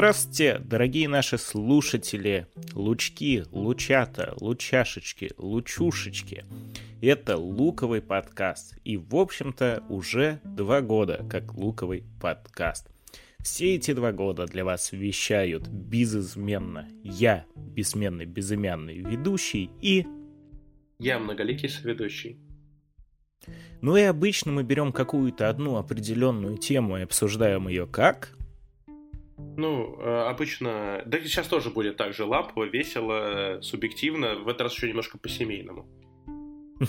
Здравствуйте, дорогие наши слушатели, лучки, лучата, лучашечки, лучушечки. Это луковый подкаст. И, в общем-то, уже два года как луковый подкаст. Все эти два года для вас вещают безизменно я, бессменный, безымянный ведущий и... Я многоликий соведущий. Ну и обычно мы берем какую-то одну определенную тему и обсуждаем ее как... Ну, э, обычно... Да сейчас тоже будет так же лампово, весело, субъективно, в этот раз еще немножко по-семейному.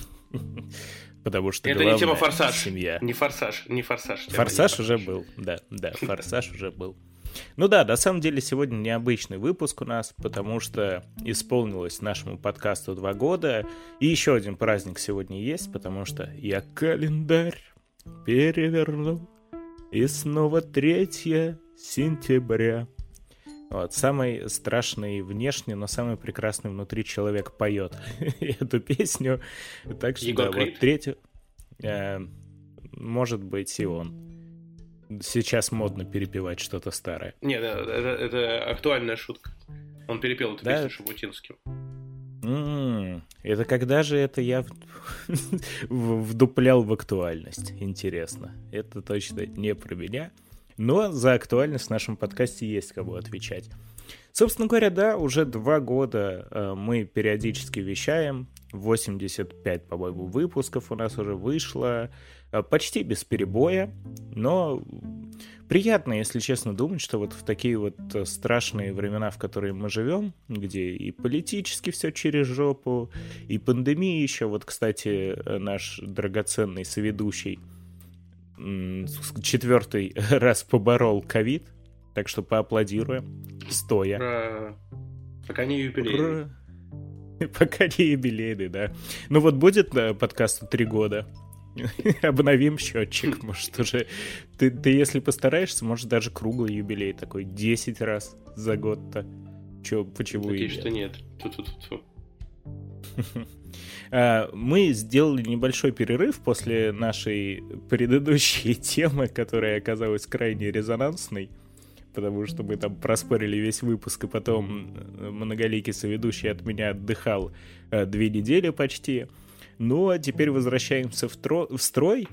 Потому что Это не тема форсаж. Семья. Не форсаж, не форсаж. Форсаж уже был, да, да, форсаж уже был. Ну да, на самом деле сегодня необычный выпуск у нас, потому что исполнилось нашему подкасту два года, и еще один праздник сегодня есть, потому что я календарь перевернул, и снова третье сентября. Вот, самый страшный внешне, но самый прекрасный внутри человек поет эту песню. Так что Егор да, вот третью... Э, может быть и он. Сейчас модно перепевать что-то старое. Нет, это, это актуальная шутка. Он перепел эту Да? песню Шабутинским. М, Это когда же это я вдуплял в актуальность? Интересно. Это точно не про меня. Но за актуальность в нашем подкасте есть кого отвечать. Собственно говоря, да, уже два года э, мы периодически вещаем. 85, по-моему, выпусков у нас уже вышло. э, Почти без перебоя. Но приятно, если честно, думать, что вот в такие вот э, страшные времена, в которые мы живем, где и политически все через жопу, и пандемия еще, вот, кстати, наш драгоценный соведущий четвертый раз поборол ковид, так что поаплодируем, стоя. Пока не юбилей. Ура. Пока не юбилейный, да. Ну вот будет э, подкасту три года. Обновим счетчик, может уже... Ты, ты если постараешься, может даже круглый юбилей такой, 10 раз за год-то. Че, почему и Надеюсь, нет? что нет. Ту-ту-ту-ту. А, Мы сделали небольшой перерыв после нашей предыдущей темы, которая оказалась крайне резонансной, потому что мы там проспорили весь выпуск, и потом э, многоликий соведущий от меня отдыхал э, две недели почти. Ну, а теперь возвращаемся в, тро- в строй.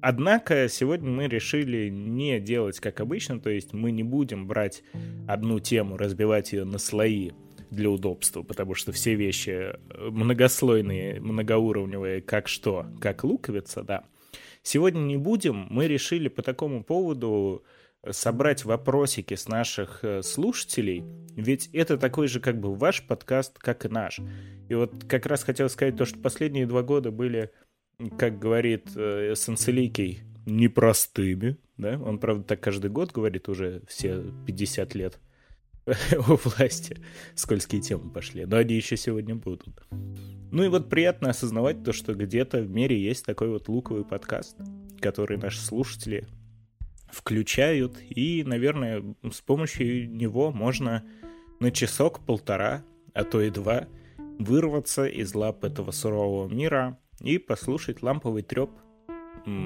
Однако сегодня мы решили не делать как обычно, то есть мы не будем брать одну тему, разбивать ее на слои для удобства, потому что все вещи э, многослойные, многоуровневые, как что, как луковица, да. Сегодня не будем, мы решили по такому поводу собрать вопросики с наших э, слушателей, ведь это такой же как бы ваш подкаст, как и наш. И вот как раз хотел сказать то, что последние два года были, как говорит э, Санцеликий, непростыми, да, он, правда, так каждый год говорит уже все 50 лет у власти. Скользкие темы пошли, но они еще сегодня будут. Ну и вот приятно осознавать то, что где-то в мире есть такой вот луковый подкаст, который наши слушатели включают, и, наверное, с помощью него можно на часок-полтора, а то и два, вырваться из лап этого сурового мира и послушать ламповый треп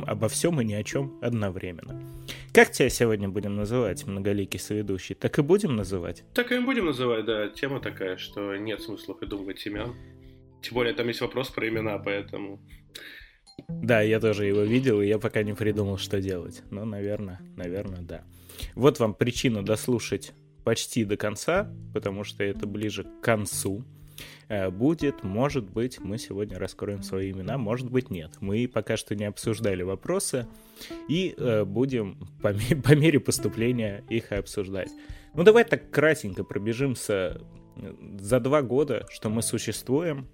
обо всем и ни о чем одновременно. Как тебя сегодня будем называть, многоликий соведущий? Так и будем называть? Так и будем называть, да. Тема такая, что нет смысла придумывать имен. Тем более там есть вопрос про имена, поэтому... Да, я тоже его видел, и я пока не придумал, что делать. Но, наверное, наверное, да. Вот вам причина дослушать почти до конца, потому что это ближе к концу. Э, Будет, может быть, мы сегодня раскроем свои имена, может быть, нет. Мы пока что не обсуждали вопросы и э, будем по, по мере поступления их обсуждать. Ну, давай так кратенько пробежимся э, за два года, что мы существуем,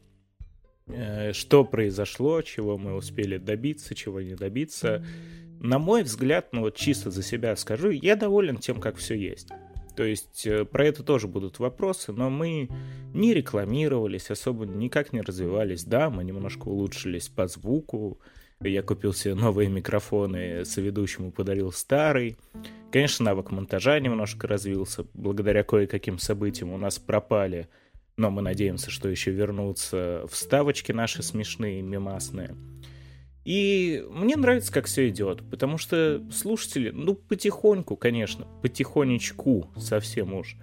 э, что произошло, чего мы успели добиться, чего не добиться. На мой взгляд, ну вот чисто за себя скажу, я доволен тем, как все есть. То есть э, про это тоже будут вопросы, но мы не рекламировались, особо никак не развивались. Да, мы немножко улучшились по звуку. Я купил себе новые микрофоны, соведущему подарил старый. Конечно, навык монтажа немножко развился. Благодаря кое-каким событиям у нас пропали, но мы надеемся, что еще вернутся вставочки наши смешные, мемасные. И мне нравится, как все идет, потому что слушатели, ну, потихоньку, конечно, потихонечку совсем уж,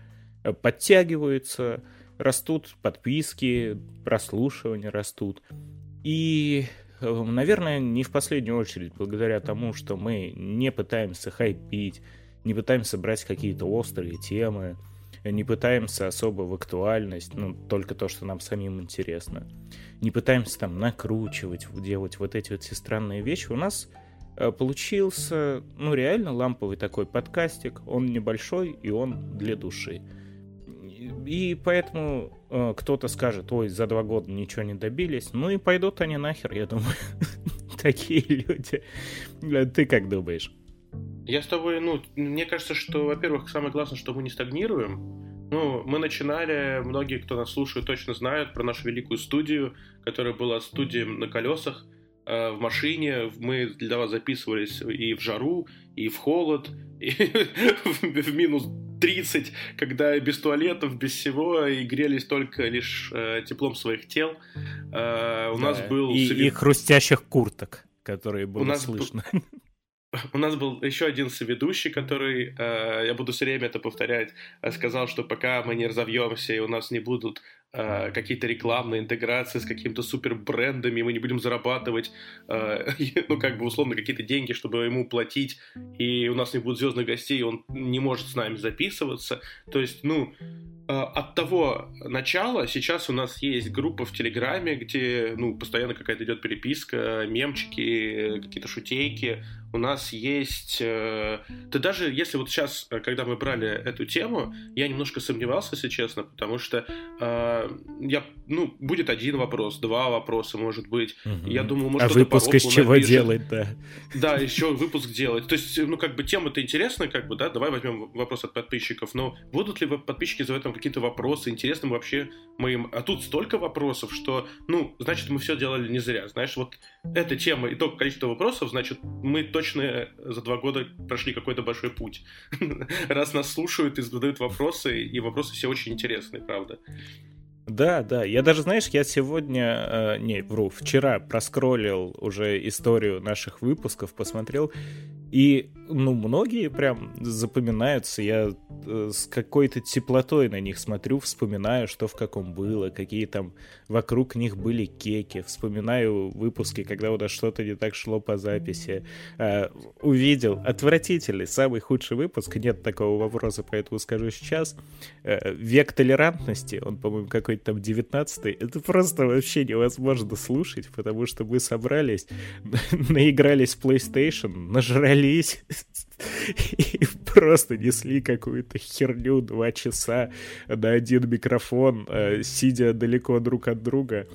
э, подтягиваются, растут подписки, прослушивания растут. И, э, наверное, не в последнюю очередь благодаря тому, что мы не пытаемся хайпить, не пытаемся брать какие-то острые темы, не пытаемся особо в актуальность, ну, только то, что нам самим интересно. Не пытаемся там накручивать, делать вот эти вот все странные вещи. У нас э, получился, ну, реально ламповый такой подкастик. Он небольшой, и он для души. И поэтому э, кто-то скажет, ой, за два года ничего не добились. Ну и пойдут они нахер, я думаю. Такие люди. Ты как думаешь? Я с тобой, ну, мне кажется, что, во-первых, самое главное, что мы не стагнируем. Ну, мы начинали, многие, кто нас слушает, точно знают про нашу великую студию, которая была студией на колесах э, в машине. Мы для вас записывались и в жару, и в холод, и в минус 30, когда без туалетов, без всего, и грелись только лишь э, теплом своих тел. Э, у да, нас был... И, и хрустящих курток, которые было у нас слышно. Был у нас был еще один соведущий, который, э, я буду все время это повторять, э, сказал, что пока мы не разовьемся и у нас не будут э, какие-то рекламные интеграции с какими-то супер брендами, мы не будем зарабатывать, э, ну как бы условно какие-то деньги, чтобы ему платить, и у нас не будет звездных гостей, он не может с нами записываться. То есть, ну, э, от того начала сейчас у нас есть группа в Телеграме, где, ну, постоянно какая-то идет переписка, мемчики, какие-то шутейки, у нас есть... Э, да даже если вот сейчас, когда мы брали эту тему, я немножко сомневался, если честно, потому что э, я, ну, будет один вопрос, два вопроса, может быть. Угу. Я думаю, может, а выпуск из чего напишет. делать, да. Да, еще выпуск делать. То есть, ну, как бы тема-то интересная, как бы, да, давай возьмем вопрос от подписчиков, но будут ли подписчики задавать там какие-то вопросы, интересны вообще моим... А тут столько вопросов, что, ну, значит, мы все делали не зря. Знаешь, вот эта тема и то количество вопросов, значит, мы точно за два года прошли какой-то большой путь. Раз нас слушают и задают вопросы, и вопросы все очень интересные, правда. Да, да. Я даже, знаешь, я сегодня, э, не, вру, вчера проскроллил уже историю наших выпусков, посмотрел, и, ну, многие прям запоминаются. Я э, с какой-то теплотой на них смотрю, вспоминаю, что в каком было, какие там вокруг них были кеки. Вспоминаю выпуски, когда у нас что-то не так шло по записи. Э, увидел отвратительный, самый худший выпуск. Нет такого вопроса, поэтому скажу сейчас. Э, век толерантности, он, по-моему, какой-то там 19-й. Это просто вообще невозможно слушать, потому что мы собрались, наигрались в PlayStation, нажрали дрались и просто несли какую-то херню два часа на один микрофон, э, сидя далеко друг от друга.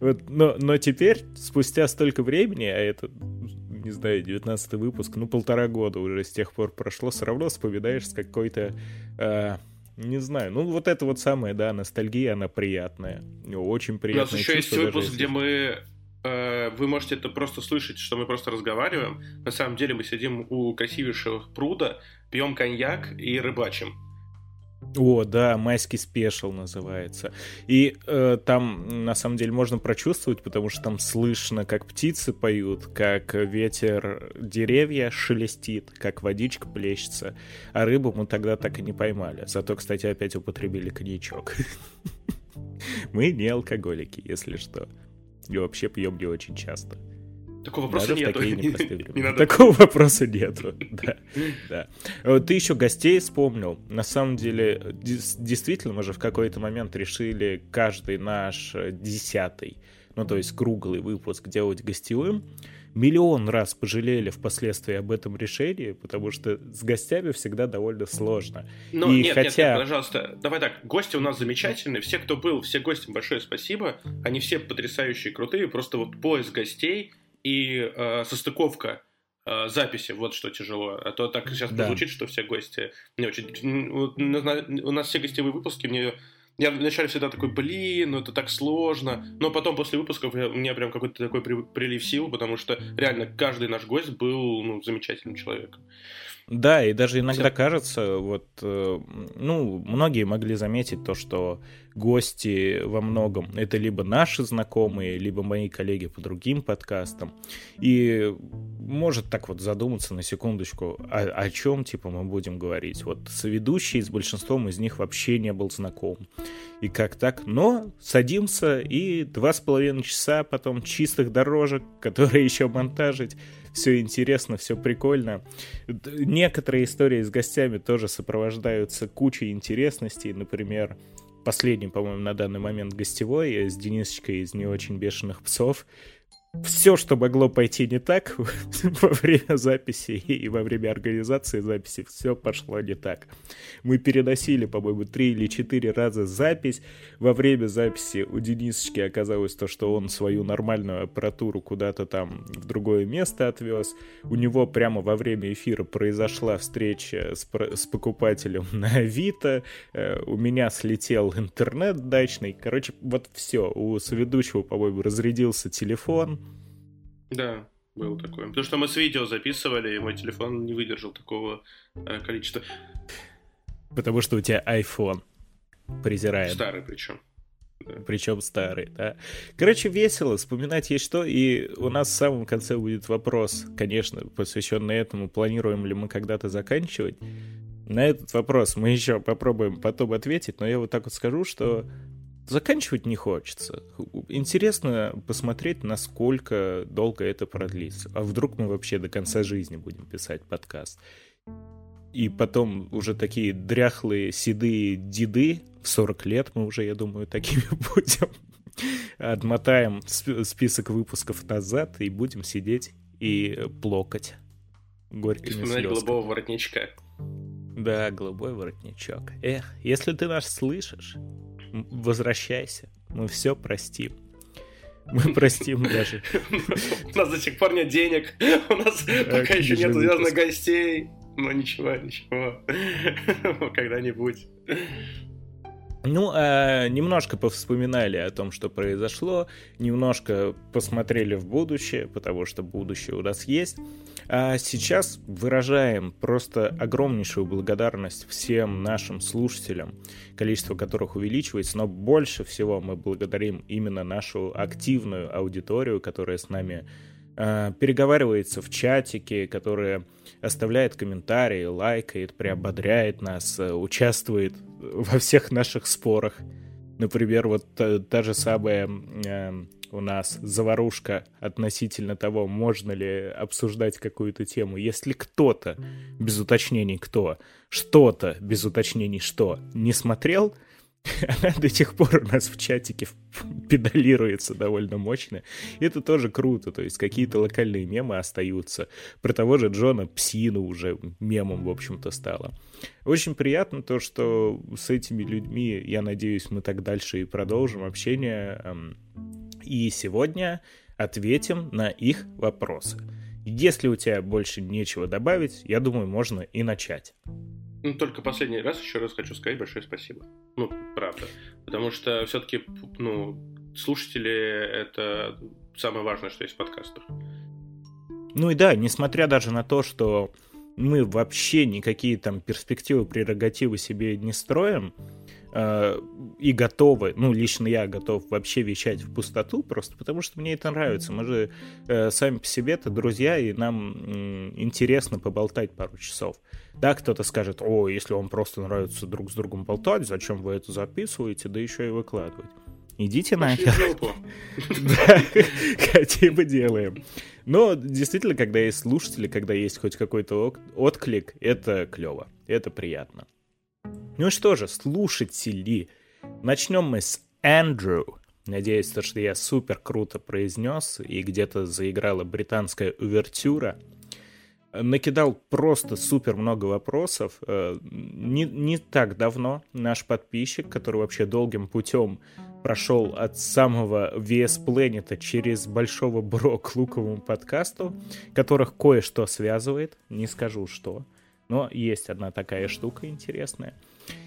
Вот, но, но теперь, спустя столько времени, а это, не знаю, 19 выпуск, ну, полтора года уже с тех пор прошло, все равно вспоминаешь с какой-то... Э, не знаю, ну вот это вот самая, да, ностальгия, она приятная. Очень приятная. У нас еще есть выпуск, где мы вы можете это просто слышать, что мы просто разговариваем. На самом деле мы сидим у красивейшего пруда, пьем коньяк и рыбачим. О, да, майский спешл называется. И э, там, на самом деле, можно прочувствовать, потому что там слышно, как птицы поют, как ветер деревья шелестит, как водичка плещется. А рыбу мы тогда так и не поймали. Зато, кстати, опять употребили коньячок. Мы не алкоголики, если что. И вообще пьем не очень часто. Такого вопроса Даже нету. Не, не Такого вопроса нету. Да, да. Ты еще гостей вспомнил. На самом деле, действительно, мы же в какой-то момент решили каждый наш десятый, ну то есть круглый выпуск делать гостевым миллион раз пожалели впоследствии об этом решении, потому что с гостями всегда довольно сложно. Ну, и нет, хотя... нет, нет, пожалуйста, давай так, гости у нас замечательные, все, кто был, все гостям большое спасибо, они все потрясающие, крутые, просто вот поиск гостей и э, состыковка э, записи, вот что тяжело. А то так сейчас да. звучит, что все гости не очень... У нас все гостевые выпуски мне я вначале всегда такой, блин, ну это так сложно. Но потом после выпусков я, у меня прям какой-то такой при, прилив сил, потому что реально каждый наш гость был ну, замечательным человеком. Да, и даже иногда кажется, вот, э, ну, многие могли заметить то, что гости во многом это либо наши знакомые, либо мои коллеги по другим подкастам. И может так вот задуматься на секундочку, о, о чем, типа, мы будем говорить. Вот соведущий с большинством из них вообще не был знаком. И как так? Но садимся, и два с половиной часа потом чистых дорожек, которые еще монтажить, все интересно, все прикольно. Некоторые истории с гостями тоже сопровождаются кучей интересностей. Например, последний, по-моему, на данный момент гостевой с Денисочкой из «Не очень бешеных псов» все, что могло пойти не так во время записи и во время организации записи, все пошло не так. Мы переносили, по-моему, три или четыре раза запись. Во время записи у Денисочки оказалось то, что он свою нормальную аппаратуру куда-то там в другое место отвез. У него прямо во время эфира произошла встреча с, с покупателем на Авито. Э, у меня слетел интернет дачный. Короче, вот все. У соведущего, по-моему, разрядился телефон да, было такое. Потому что мы с видео записывали, и мой телефон не выдержал такого э, количества. Потому что у тебя iPhone. Презираем. Старый причем. Да. Причем старый, да. Короче, весело, вспоминать есть что, и у нас в самом конце будет вопрос, конечно, посвященный этому, планируем ли мы когда-то заканчивать. На этот вопрос мы еще попробуем потом ответить, но я вот так вот скажу, что заканчивать не хочется. Интересно посмотреть, насколько долго это продлится. А вдруг мы вообще до конца жизни будем писать подкаст. И потом уже такие дряхлые, седые деды, в 40 лет мы уже, я думаю, такими будем. Отмотаем список выпусков назад и будем сидеть и плакать горькими слезками. голубого воротничка. Да, голубой воротничок. Эх, если ты нас слышишь, возвращайся, мы все простим. Мы простим даже. У нас до сих пор нет денег, у нас пока еще нет звездных гостей. Но ничего, ничего. Когда-нибудь. Ну, а немножко повспоминали о том, что произошло, немножко посмотрели в будущее, потому что будущее у нас есть. А сейчас выражаем просто огромнейшую благодарность всем нашим слушателям, количество которых увеличивается, но больше всего мы благодарим именно нашу активную аудиторию, которая с нами э, переговаривается в чатике, которая оставляет комментарии, лайкает, приободряет нас, э, участвует во всех наших спорах. Например, вот та, та же самая э, у нас заварушка относительно того, можно ли обсуждать какую-то тему. Если кто-то, без уточнений кто, что-то, без уточнений что, не смотрел, она до сих пор у нас в чатике педалируется довольно мощно. И это тоже круто, то есть какие-то локальные мемы остаются. Про того же Джона Псину уже мемом, в общем-то, стало. Очень приятно то, что с этими людьми, я надеюсь, мы так дальше и продолжим общение. И сегодня ответим на их вопросы. Если у тебя больше нечего добавить, я думаю, можно и начать. Ну, только последний раз еще раз хочу сказать большое спасибо. Ну, правда. Потому что все-таки, ну, слушатели — это самое важное, что есть в подкастах. Ну и да, несмотря даже на то, что мы вообще никакие там перспективы, прерогативы себе не строим, и готовы, ну, лично я готов вообще вещать в пустоту, просто потому что мне это нравится. Мы же э, сами по себе-то друзья, и нам э, интересно поболтать пару часов. Да, кто-то скажет, о, если вам просто нравится друг с другом болтать, зачем вы это записываете, да еще и выкладывать. Идите нахер. Да, хотим бы делаем. Но действительно, когда есть слушатели, когда есть хоть какой-то отклик, это клево, это приятно. Ну что же, слушатели, начнем мы с Эндрю. Надеюсь, то, что я супер круто произнес и где-то заиграла британская увертюра. Накидал просто супер много вопросов. Э, не, не так давно наш подписчик, который вообще долгим путем прошел от самого VS Planet через Большого Бро к Луковому подкасту, которых кое-что связывает, не скажу что, Но есть одна такая штука интересная.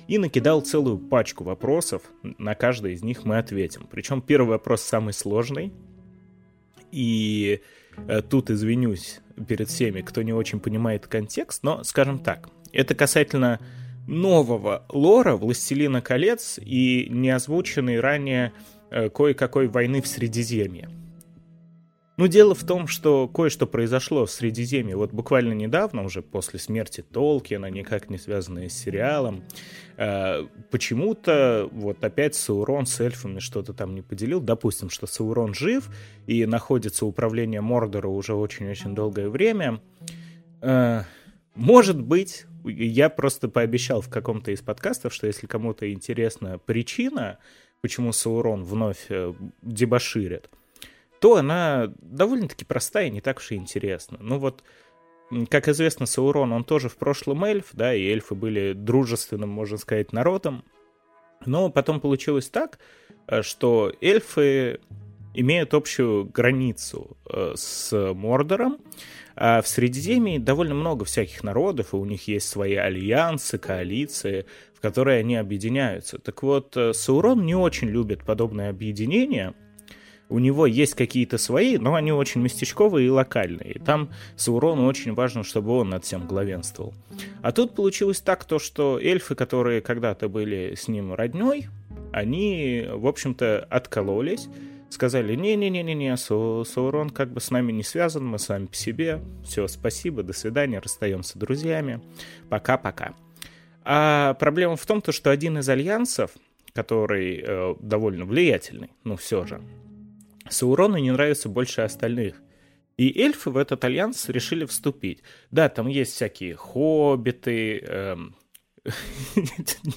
И накидал целую пачку вопросов. На каждый из них мы ответим. Причем первый вопрос самый сложный. И э, тут извинюсь перед всеми, кто не очень понимает контекст, но скажем так, это касательно нового лора «Властелина колец» и неозвученной ранее э, кое-какой войны в Средиземье. Ну, дело в том, что кое-что произошло в Средиземье вот буквально недавно, уже после смерти Толкина, никак не связанное с сериалом. Э, почему-то вот опять Саурон с эльфами что-то там не поделил. Допустим, что Саурон жив и находится управление Мордора уже очень-очень долгое время. Э, может быть, я просто пообещал в каком-то из подкастов, что если кому-то интересна причина, почему Саурон вновь э, дебоширит, то она довольно-таки простая и не так уж и интересна. Ну вот, как известно, Саурон, он тоже в прошлом эльф, да, и эльфы были дружественным, можно сказать, народом. Но потом получилось так, э, что эльфы имеют общую границу э, с Мордором, а в Средиземье довольно много всяких народов, и у них есть свои альянсы, коалиции, в которые они объединяются. Так вот, э, Саурон не очень любит подобное объединение — у него есть какие-то свои, но они очень местечковые и локальные. И там Саурону очень важно, чтобы он над всем главенствовал. А тут получилось так, то, что эльфы, которые когда-то были с ним родней, они, в общем-то, откололись, сказали, не-не-не-не-не, Саурон как бы с нами не связан, мы сами по себе, все, спасибо, до свидания, расстаемся друзьями, пока-пока. А проблема в том, то, что один из альянсов, который э, довольно влиятельный, ну все же, Саурону не нравится больше остальных. И эльфы в этот альянс решили вступить. Да, там есть всякие хоббиты, эм,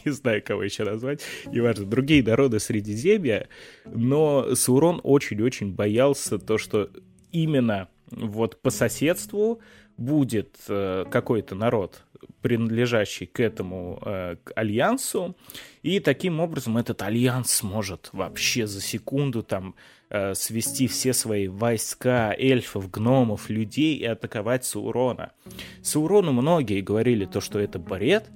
не знаю, кого еще назвать, неважно, другие народы Средиземья, но Саурон очень-очень боялся то, что именно вот по соседству будет э, какой-то народ, принадлежащий к этому э, к альянсу, и таким образом этот альянс сможет вообще за секунду там э, свести все свои войска эльфов, гномов, людей и атаковать Саурона. Саурону многие говорили то, что это бред,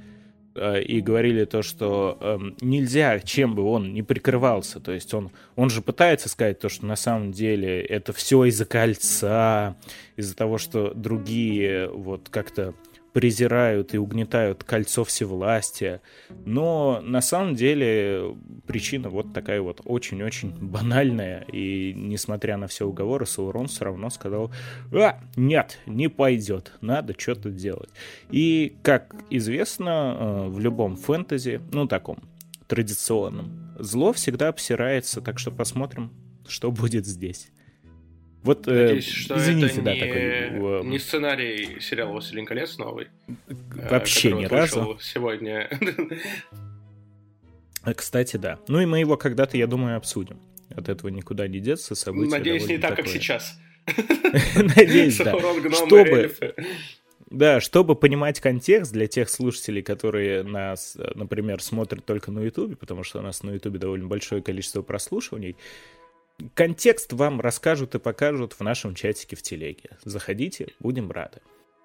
э, и говорили то, что э, нельзя, чем бы он не прикрывался. То есть он, он же пытается сказать то, что на самом деле это все из-за кольца, из-за того, что другие вот как-то презирают и угнетают кольцо всевластия. Но на самом деле причина вот такая вот очень-очень банальная. И несмотря на все уговоры, Саурон все равно сказал, а, нет, не пойдет, надо что-то делать. И, как известно, э, в любом фэнтези, ну таком традиционном, зло всегда обсирается, так что посмотрим, что будет здесь. Вот, э, Надеюсь, что извините, это да, не, такой... Э, не сценарий сериала «Властелин колец» новый. Вообще ни разу. Сегодня. Э, кстати, да. Ну и мы его когда-то, я думаю, обсудим. От этого никуда не деться, события Надеюсь, не так, такое. как сейчас. Надеюсь, да. Чтобы... Да, чтобы понимать контекст для тех слушателей, которые нас, например, смотрят только на Ютубе, потому что у нас на Ютубе довольно большое количество прослушиваний, Контекст вам расскажут и покажут в нашем чатике в телеге. Заходите, будем рады.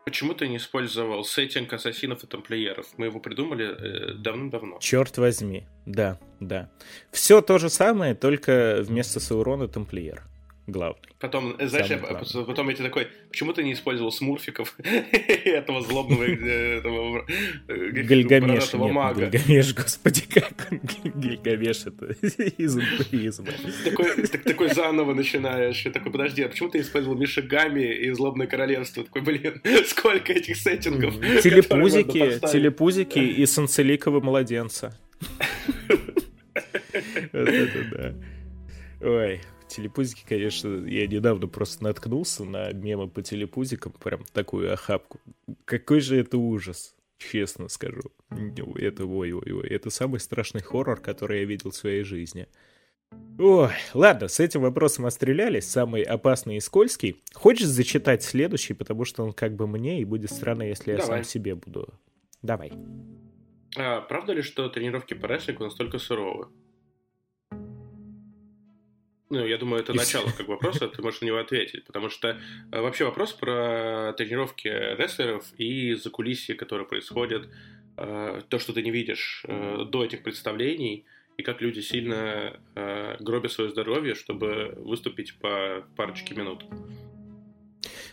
Почему ты не использовал сеттинг ассасинов и тамплиеров? Мы его придумали э, давным-давно. Черт возьми, да, да. Все то же самое, только вместо Саурона тамплиер главный. Потом, знаешь, я, потом я тебе такой, почему ты не использовал смурфиков этого злобного э, этого, э, Гильгамеш, нет, мага? Гильгамеш, господи, как он Гильгамеш, это из империзма. Такой, так, такой заново начинаешь, и такой, подожди, а почему ты использовал Мишигами и Злобное Королевство? Такой, блин, сколько этих сеттингов. Телепузики, телепузики и санцеликового младенца. Вот это да. Ой, телепузики, конечно, я недавно просто наткнулся на мемы по телепузикам, прям такую охапку. Какой же это ужас, честно скажу. Это ой-ой-ой, это самый страшный хоррор, который я видел в своей жизни. Ой, ладно, с этим вопросом отстрелялись, самый опасный и скользкий. Хочешь зачитать следующий, потому что он как бы мне, и будет странно, если я Давай. сам себе буду. Давай. А, правда ли, что тренировки по рестлингу настолько суровы? Ну, я думаю, это начало как вопроса, ты можешь на него ответить, потому что э, вообще вопрос про тренировки рестлеров и закулисье, которое происходит, э, то, что ты не видишь э, до этих представлений, и как люди сильно гробят свое здоровье, чтобы выступить по парочке минут.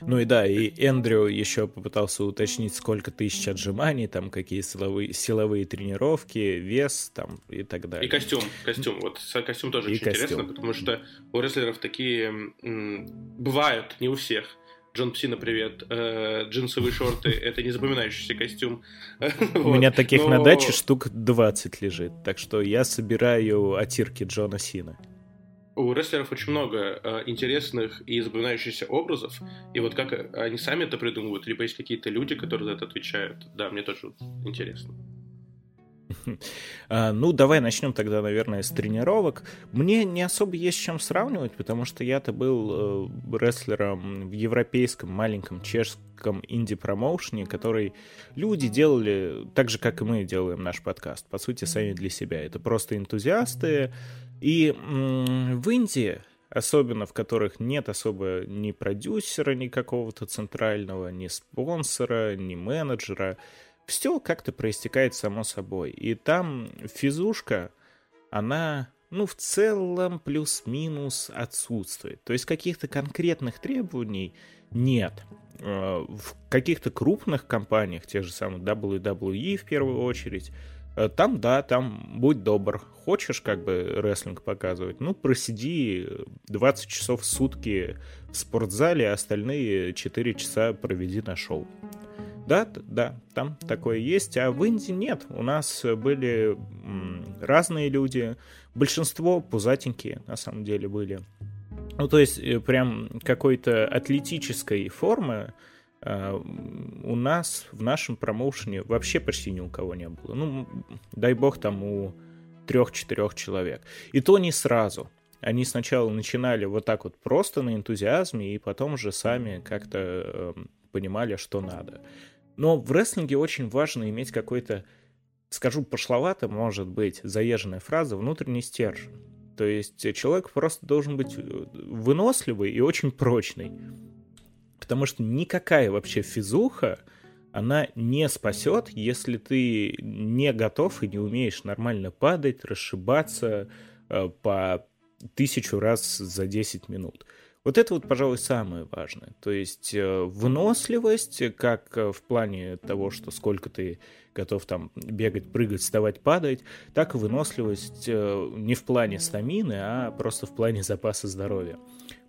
Ну и да, и Эндрю еще попытался уточнить, сколько тысяч отжиманий, там какие силовые, силовые тренировки, вес там и так далее. И костюм, костюм. Вот костюм тоже и очень костюм. интересно, потому что у рестлеров такие м, бывают, не у всех. Джон Псина, привет. Э, джинсовые шорты — это не запоминающийся костюм. У меня таких на даче штук 20 лежит, так что я собираю отирки Джона Сина у рестлеров очень много э, интересных и запоминающихся образов, и вот как они сами это придумывают, либо есть какие-то люди, которые за это отвечают. Да, мне тоже интересно. А, ну, давай начнем тогда, наверное, с тренировок. Мне не особо есть с чем сравнивать, потому что я-то был э, рестлером в европейском маленьком чешском инди-промоушене, который люди делали так же, как и мы делаем наш подкаст, по сути, сами для себя. Это просто энтузиасты. И в Индии особенно в которых нет особо ни продюсера, ни какого-то центрального, ни спонсора, ни менеджера все как-то проистекает само собой. И там физушка, она, ну, в целом плюс-минус отсутствует. То есть каких-то конкретных требований нет. Э, в каких-то крупных компаниях, те же самые WWE в первую очередь, там, да, там будь добр. Хочешь как бы рестлинг показывать? Ну, просиди 20 часов в сутки в спортзале, а остальные 4 часа проведи на шоу. Да, да, там такое есть, а в Индии нет. У нас были разные люди, большинство пузатенькие на самом деле были. Ну, то есть, э, прям какой-то атлетической формы э, у нас в нашем промоушене вообще почти ни у кого не было. Ну, дай бог, там у трех-четырех человек. И то не сразу. Они сначала начинали вот так вот просто на энтузиазме, и потом уже сами как-то э, понимали, что надо. Но в рестлинге очень важно иметь какой-то, скажу пошловато, может быть, заезженная фраза, внутренний стержень. То есть человек просто должен быть э, выносливый и очень прочный. Потому что никакая вообще физуха, она не спасет, если ты не готов и не умеешь нормально падать, расшибаться э, по тысячу раз за 10 минут. Вот это вот, пожалуй, самое важное. То есть э, выносливость, как э, в плане того, что сколько ты готов там бегать, прыгать, вставать, падать, так и выносливость не в плане стамины, а просто в плане запаса здоровья.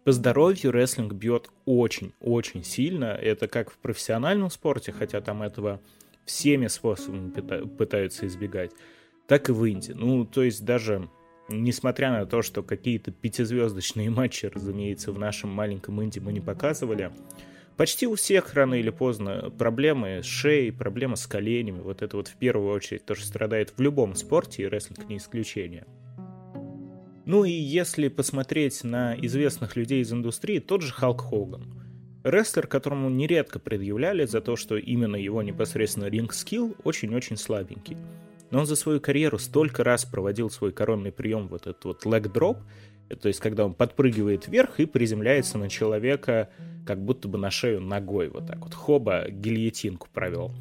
По здоровью рестлинг бьет очень-очень сильно. Это как в профессиональном спорте, хотя там этого всеми способами пытаются избегать, так и в Индии. Ну, то есть даже несмотря на то, что какие-то пятизвездочные матчи, разумеется, в нашем маленьком Инди мы не показывали, почти у всех рано или поздно проблемы с шеей, проблемы с коленями, вот это вот в первую очередь то, что страдает в любом спорте, и рестлинг не исключение. Ну и если посмотреть на известных людей из индустрии, тот же Халк Хоган. Рестлер, которому нередко предъявляли за то, что именно его непосредственно ринг-скилл очень-очень слабенький. Но он за свою карьеру столько раз проводил свой коронный прием, вот этот вот drop, то есть когда он подпрыгивает вверх и приземляется на человека, как будто бы на шею ногой, вот так вот, хоба гильотинку провел.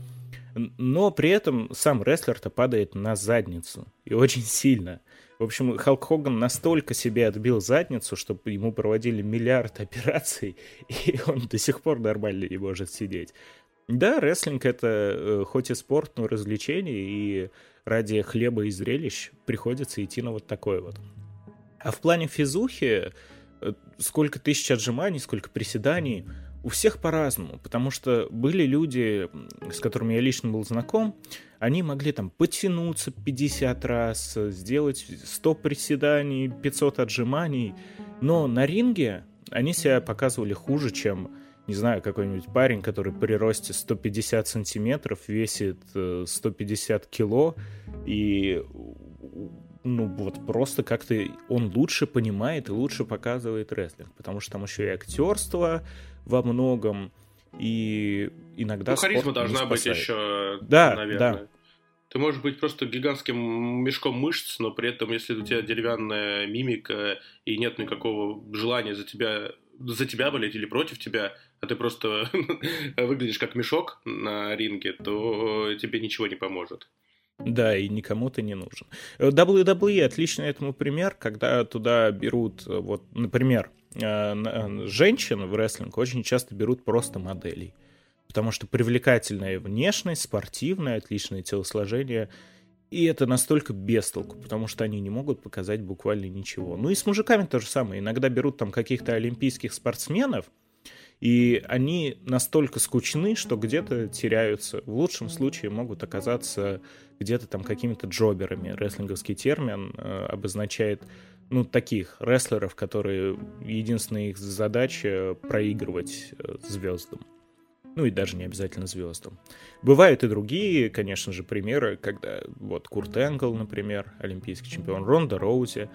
Но при этом сам рестлер-то падает на задницу, и очень сильно. В общем, Халк Хоган настолько себе отбил задницу, чтобы ему проводили миллиард операций, и он до сих пор нормально не может сидеть. Да, рестлинг это э, хоть и спорт, но развлечение, и ради хлеба и зрелищ приходится идти на вот такое вот. А в плане физухи, э, сколько тысяч отжиманий, сколько приседаний, у всех по-разному, потому что были люди, с которыми я лично был знаком, они могли там потянуться 50 раз, сделать 100 приседаний, 500 отжиманий, но на ринге они себя показывали хуже, чем не знаю, какой-нибудь парень, который при росте 150 сантиметров весит 150 э, кило, и ну вот просто как-то он лучше понимает и лучше показывает рестлинг, потому что там еще и актерство во многом, и иногда ну, харизма должна быть еще, да, наверное. Да. Ты можешь быть просто гигантским мешком мышц, но при этом, если у тебя деревянная мимика и нет никакого желания за тебя за тебя болеть или против тебя, а ты просто выглядишь как мешок на ринге, то тебе ничего не поможет. Да, и никому ты не нужен. WWE отличный этому пример, когда туда берут, вот, например, э, женщин в рестлинг очень часто берут просто моделей. Потому что привлекательная внешность, спортивное, отличное телосложение — и это настолько бестолку, потому что они не могут показать буквально ничего. Ну и с мужиками то же самое. Иногда берут там каких-то олимпийских спортсменов, и они настолько скучны, что где-то теряются. В лучшем случае могут оказаться где-то там какими-то джоберами. Рестлинговский термин э, обозначает ну, таких рестлеров, которые единственная их задача проигрывать э, звездам ну и даже не обязательно звездам. Бывают и другие, конечно же, примеры, когда вот Курт Энгл, например, олимпийский чемпион, Ронда Роузи,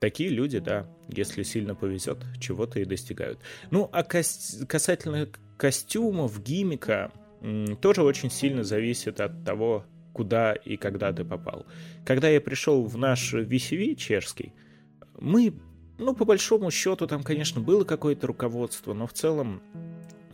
такие люди, да, если сильно повезет, чего-то и достигают. Ну, а кас- касательно костюмов, гимика, тоже очень сильно зависит от того, куда и когда ты попал. Когда я пришел в наш VCV чешский, мы, ну, по большому счету, там, конечно, было какое-то руководство, но в целом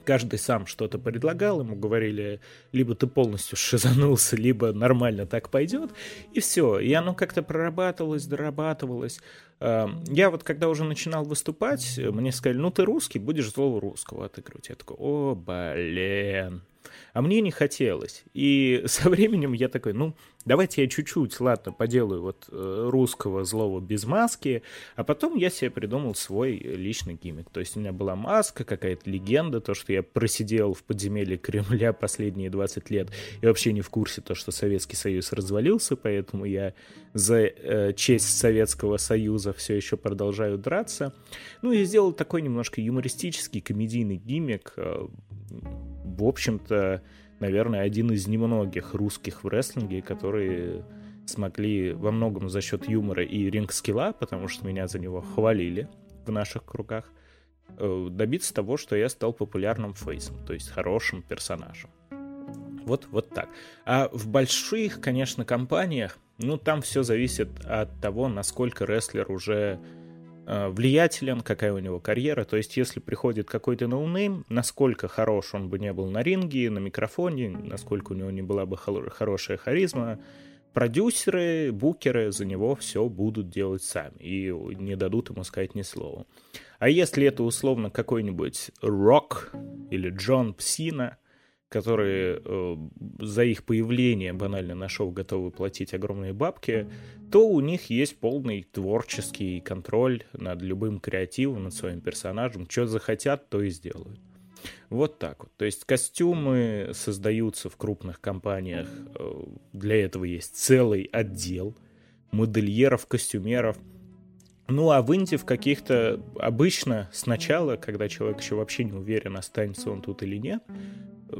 каждый сам что-то предлагал, ему говорили, либо ты полностью шизанулся, либо нормально так пойдет, и все. И оно как-то прорабатывалось, дорабатывалось. Эм, я вот когда уже начинал выступать, мне сказали, ну ты русский, будешь злого русского отыгрывать. Я такой, о, блин. А мне не хотелось. И со временем я такой, ну, давайте я чуть-чуть, ладно, поделаю вот э, русского злого без маски, а потом я себе придумал свой личный гиммик. То есть у меня была маска, какая-то легенда, то, что я просидел в подземелье Кремля последние 20 лет и вообще не в курсе то, что Советский Союз развалился, поэтому я за э, честь Советского Союза все еще продолжаю драться. Ну и сделал такой немножко юмористический, комедийный гиммик, э, в общем-то, наверное, один из немногих русских в рестлинге, которые смогли во многом за счет юмора и ринг-скилла, потому что меня за него хвалили в наших кругах, э, добиться того, что я стал популярным фейсом, то есть хорошим персонажем. Вот, вот так. А в больших, конечно, компаниях, ну, там все зависит от того, насколько рестлер уже влиятелен, какая у него карьера. То есть, если приходит какой-то no name, насколько хорош он бы не был на ринге, на микрофоне, насколько у него не была бы хорошая харизма, продюсеры, букеры за него все будут делать сами и не дадут ему сказать ни слова. А если это условно какой-нибудь Рок или Джон Псина, которые э, за их появление банально на шоу готовы платить огромные бабки, то у них есть полный творческий контроль над любым креативом, над своим персонажем. Что захотят, то и сделают. Вот так вот. То есть костюмы создаются в крупных компаниях. Э, для этого есть целый отдел модельеров, костюмеров. Ну а в Индии в каких-то обычно сначала, когда человек еще вообще не уверен, останется он тут или нет,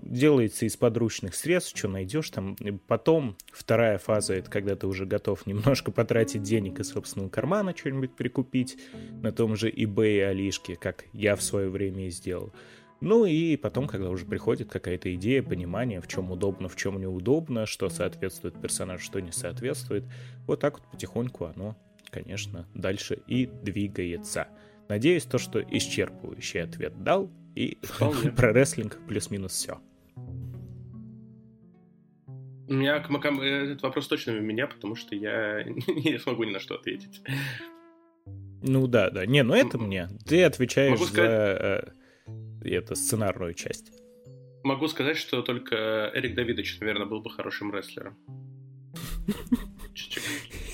делается из подручных средств, что найдешь там. Потом вторая фаза — это когда ты уже готов немножко потратить денег из собственного кармана, что-нибудь прикупить на том же eBay и Алишке, как я в свое время и сделал. Ну и потом, когда уже приходит какая-то идея, понимание, в чем удобно, в чем неудобно, что соответствует персонажу, что не соответствует, вот так вот потихоньку оно, конечно, дальше и двигается. Надеюсь, то, что исчерпывающий ответ дал, и Вполне. про рестлинг плюс-минус все. У меня этот вопрос точно у меня, потому что я не смогу ни на что ответить. Ну да, да. Не, ну это мне. Ты отвечаешь сказать... за э, это сценарную часть. Могу сказать, что только Эрик Давидович, наверное, был бы хорошим рестлером.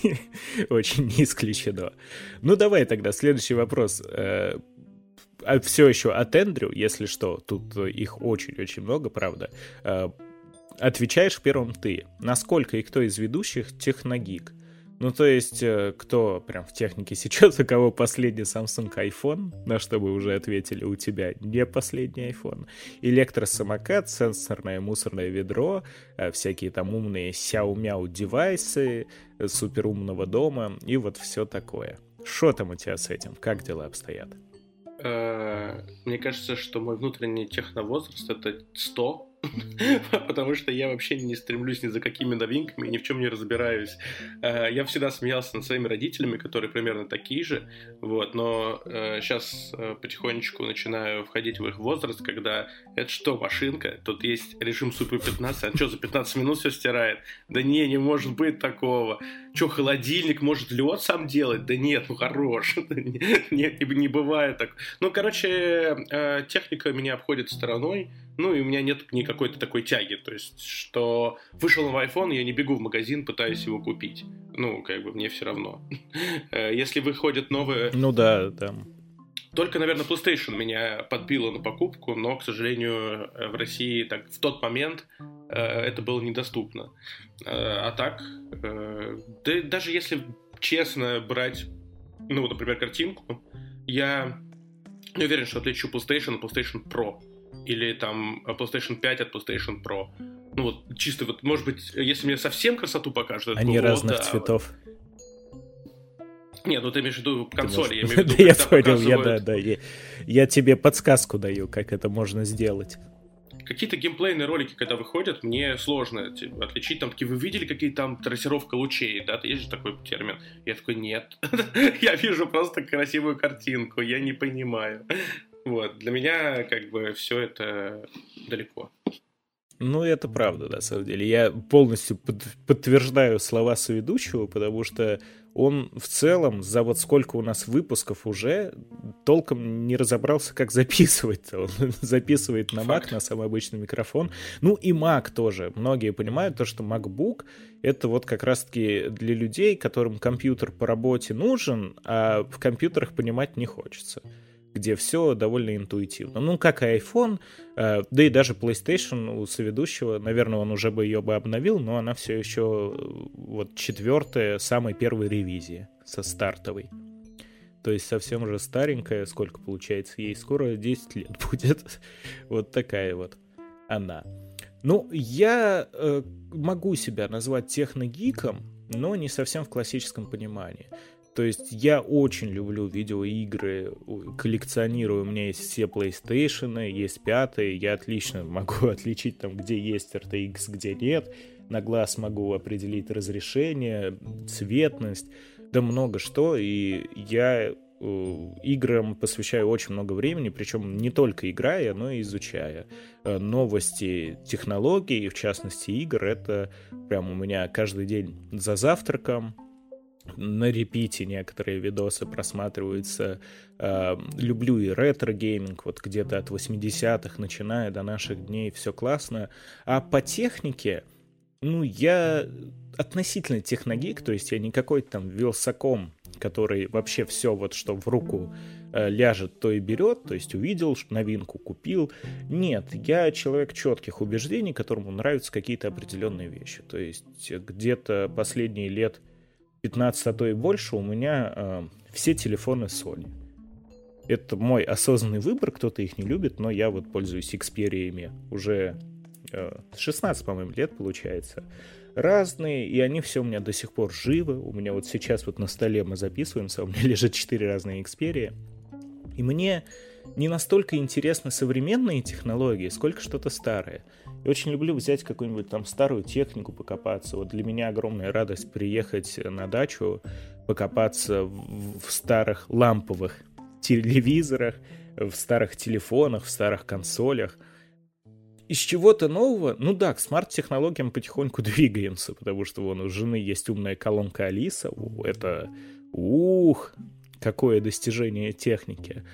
Очень не исключено. Ну давай тогда следующий вопрос. Э, а все еще от Эндрю, если что, тут их очень-очень много, правда, э, отвечаешь первым ты. Насколько и кто из ведущих техногик? Ну, то есть, э, кто прям в технике сейчас, у кого последний Samsung iPhone, на что вы уже ответили, у тебя не последний iPhone, электросамокат, сенсорное мусорное ведро, э, всякие там умные Xiaomi девайсы, суперумного дома и вот все такое. Что там у тебя с этим? Как дела обстоят? Э, мне кажется, что мой внутренний техновозраст это 100, потому что я вообще не стремлюсь ни за какими новинками, ни в чем не разбираюсь. Э, я всегда смеялся над своими родителями, которые примерно такие же, вот, но сейчас э, потихонечку начинаю входить в их возраст, когда это что, машинка? Тут есть режим Супер 15, а что, за 15 минут все стирает? Да не, не может быть такого. Что, холодильник может лед сам делать? Да нет, ну хорош. Нет, не бывает так. Ну, короче, э, техника меня обходит стороной, ну и у меня нет никакой-то такой тяги, то есть, что вышел новый iPhone, я не бегу в магазин, пытаюсь его купить. Ну, как бы мне все равно. Э, если выходит новые... Ну да, да. Только, наверное, PlayStation меня подбило на покупку, но, к сожалению, э, в России так в тот момент э, это было недоступно. Э, а так, э, да, даже если честно брать, ну, например, картинку, я не уверен, что отличу PlayStation от PlayStation Pro или там PlayStation 5 от PlayStation Pro. Ну вот чисто вот, может быть, если мне совсем красоту покажут, они было, разных да, цветов. Нет, ну ты имеешь в виду консоли, я имею в виду, Да я понял, я, да, да, я тебе подсказку даю, как это можно сделать. Какие-то геймплейные ролики, когда выходят, мне сложно типа, отличить. Там такие, вы видели, какие там трассировка лучей, да? Есть же такой термин. Я такой, нет. я вижу просто красивую картинку, я не понимаю. Вот, для меня как бы все это далеко. Ну, это правда, на самом деле. Я полностью под, подтверждаю слова соведущего, потому что он в целом за вот сколько у нас выпусков уже толком не разобрался, как записывать. Он записывает на Mac, на самый обычный микрофон. Ну и Mac тоже. Многие понимают то, что MacBook — это вот как раз-таки для людей, которым компьютер по работе нужен, а в компьютерах понимать не хочется где все довольно интуитивно. Ну, как и iPhone, э, да и даже PlayStation у соведущего, наверное, он уже бы ее бы обновил, но она все еще э, вот четвертая, самой первой ревизии со стартовой. То есть совсем уже старенькая, сколько получается, ей скоро 10 лет будет. вот такая вот она. Ну, я э, могу себя назвать техногиком, но не совсем в классическом понимании. То есть я очень люблю видеоигры, коллекционирую, у меня есть все PlayStation, есть пятые, я отлично могу отличить там, где есть RTX, где нет, на глаз могу определить разрешение, цветность, да много что, и я э, играм посвящаю очень много времени, причем не только играя, но и изучая. Э, новости технологий, в частности игр. Это прям у меня каждый день за завтраком, на репите некоторые видосы просматриваются. Э, люблю и ретро-гейминг, вот где-то от 80-х начиная до наших дней, все классно. А по технике, ну, я относительно техногик, то есть я не какой-то там вилсаком, который вообще все вот, что в руку э, ляжет, то и берет, то есть увидел новинку, купил. Нет, я человек четких убеждений, которому нравятся какие-то определенные вещи. То есть где-то последние лет 15, а то и больше, у меня э, все телефоны Sony. Это мой осознанный выбор, кто-то их не любит, но я вот пользуюсь Xperia уже э, 16, по-моему, лет получается. Разные, и они все у меня до сих пор живы. У меня вот сейчас вот на столе мы записываемся, у меня лежит 4 разные Xperia. И мне не настолько интересны современные технологии, сколько что-то старое. Я очень люблю взять какую-нибудь там старую технику, покопаться. Вот для меня огромная радость приехать на дачу, покопаться в, в старых ламповых телевизорах, в старых телефонах, в старых консолях. Из чего-то нового, ну да, к смарт-технологиям потихоньку двигаемся, потому что вон у жены есть умная колонка Алиса, это ух, какое достижение техники.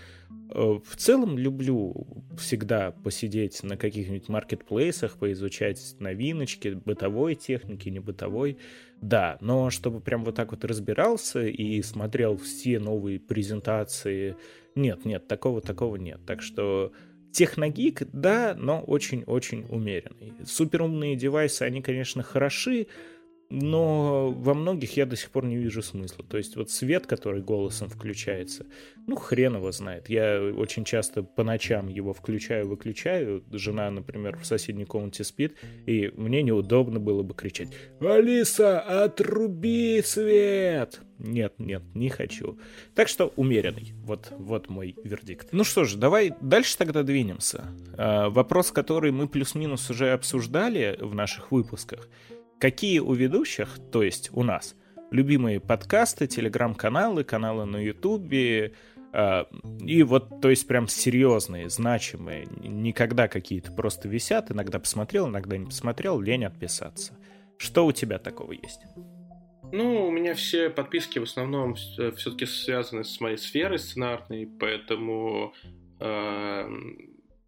Э, в целом люблю всегда посидеть на каких-нибудь маркетплейсах, поизучать новиночки, бытовой техники, не бытовой. Да, но чтобы прям вот так вот разбирался и смотрел все новые презентации, нет, нет, такого, такого нет. Так что техногик, да, но очень-очень умеренный. Суперумные девайсы, они, конечно, хороши, но во многих я до сих пор не вижу смысла. То есть вот свет, который голосом включается, ну, хрен его знает. Я очень часто по ночам его включаю-выключаю. Жена, например, в соседней комнате спит, и мне неудобно было бы кричать «Алиса, отруби свет!» Нет, нет, не хочу. Так что умеренный. Вот, вот мой вердикт. Ну что ж, давай дальше тогда двинемся. А, вопрос, который мы плюс-минус уже обсуждали в наших выпусках — Какие у ведущих, то есть у нас, любимые подкасты, телеграм-каналы, каналы на ютубе, э, и вот, то есть прям серьезные, значимые, никогда какие-то просто висят, иногда посмотрел, иногда не посмотрел, лень отписаться. Что у тебя такого есть? Ну, у меня все подписки в основном все-таки связаны с моей сферой сценарной, поэтому э,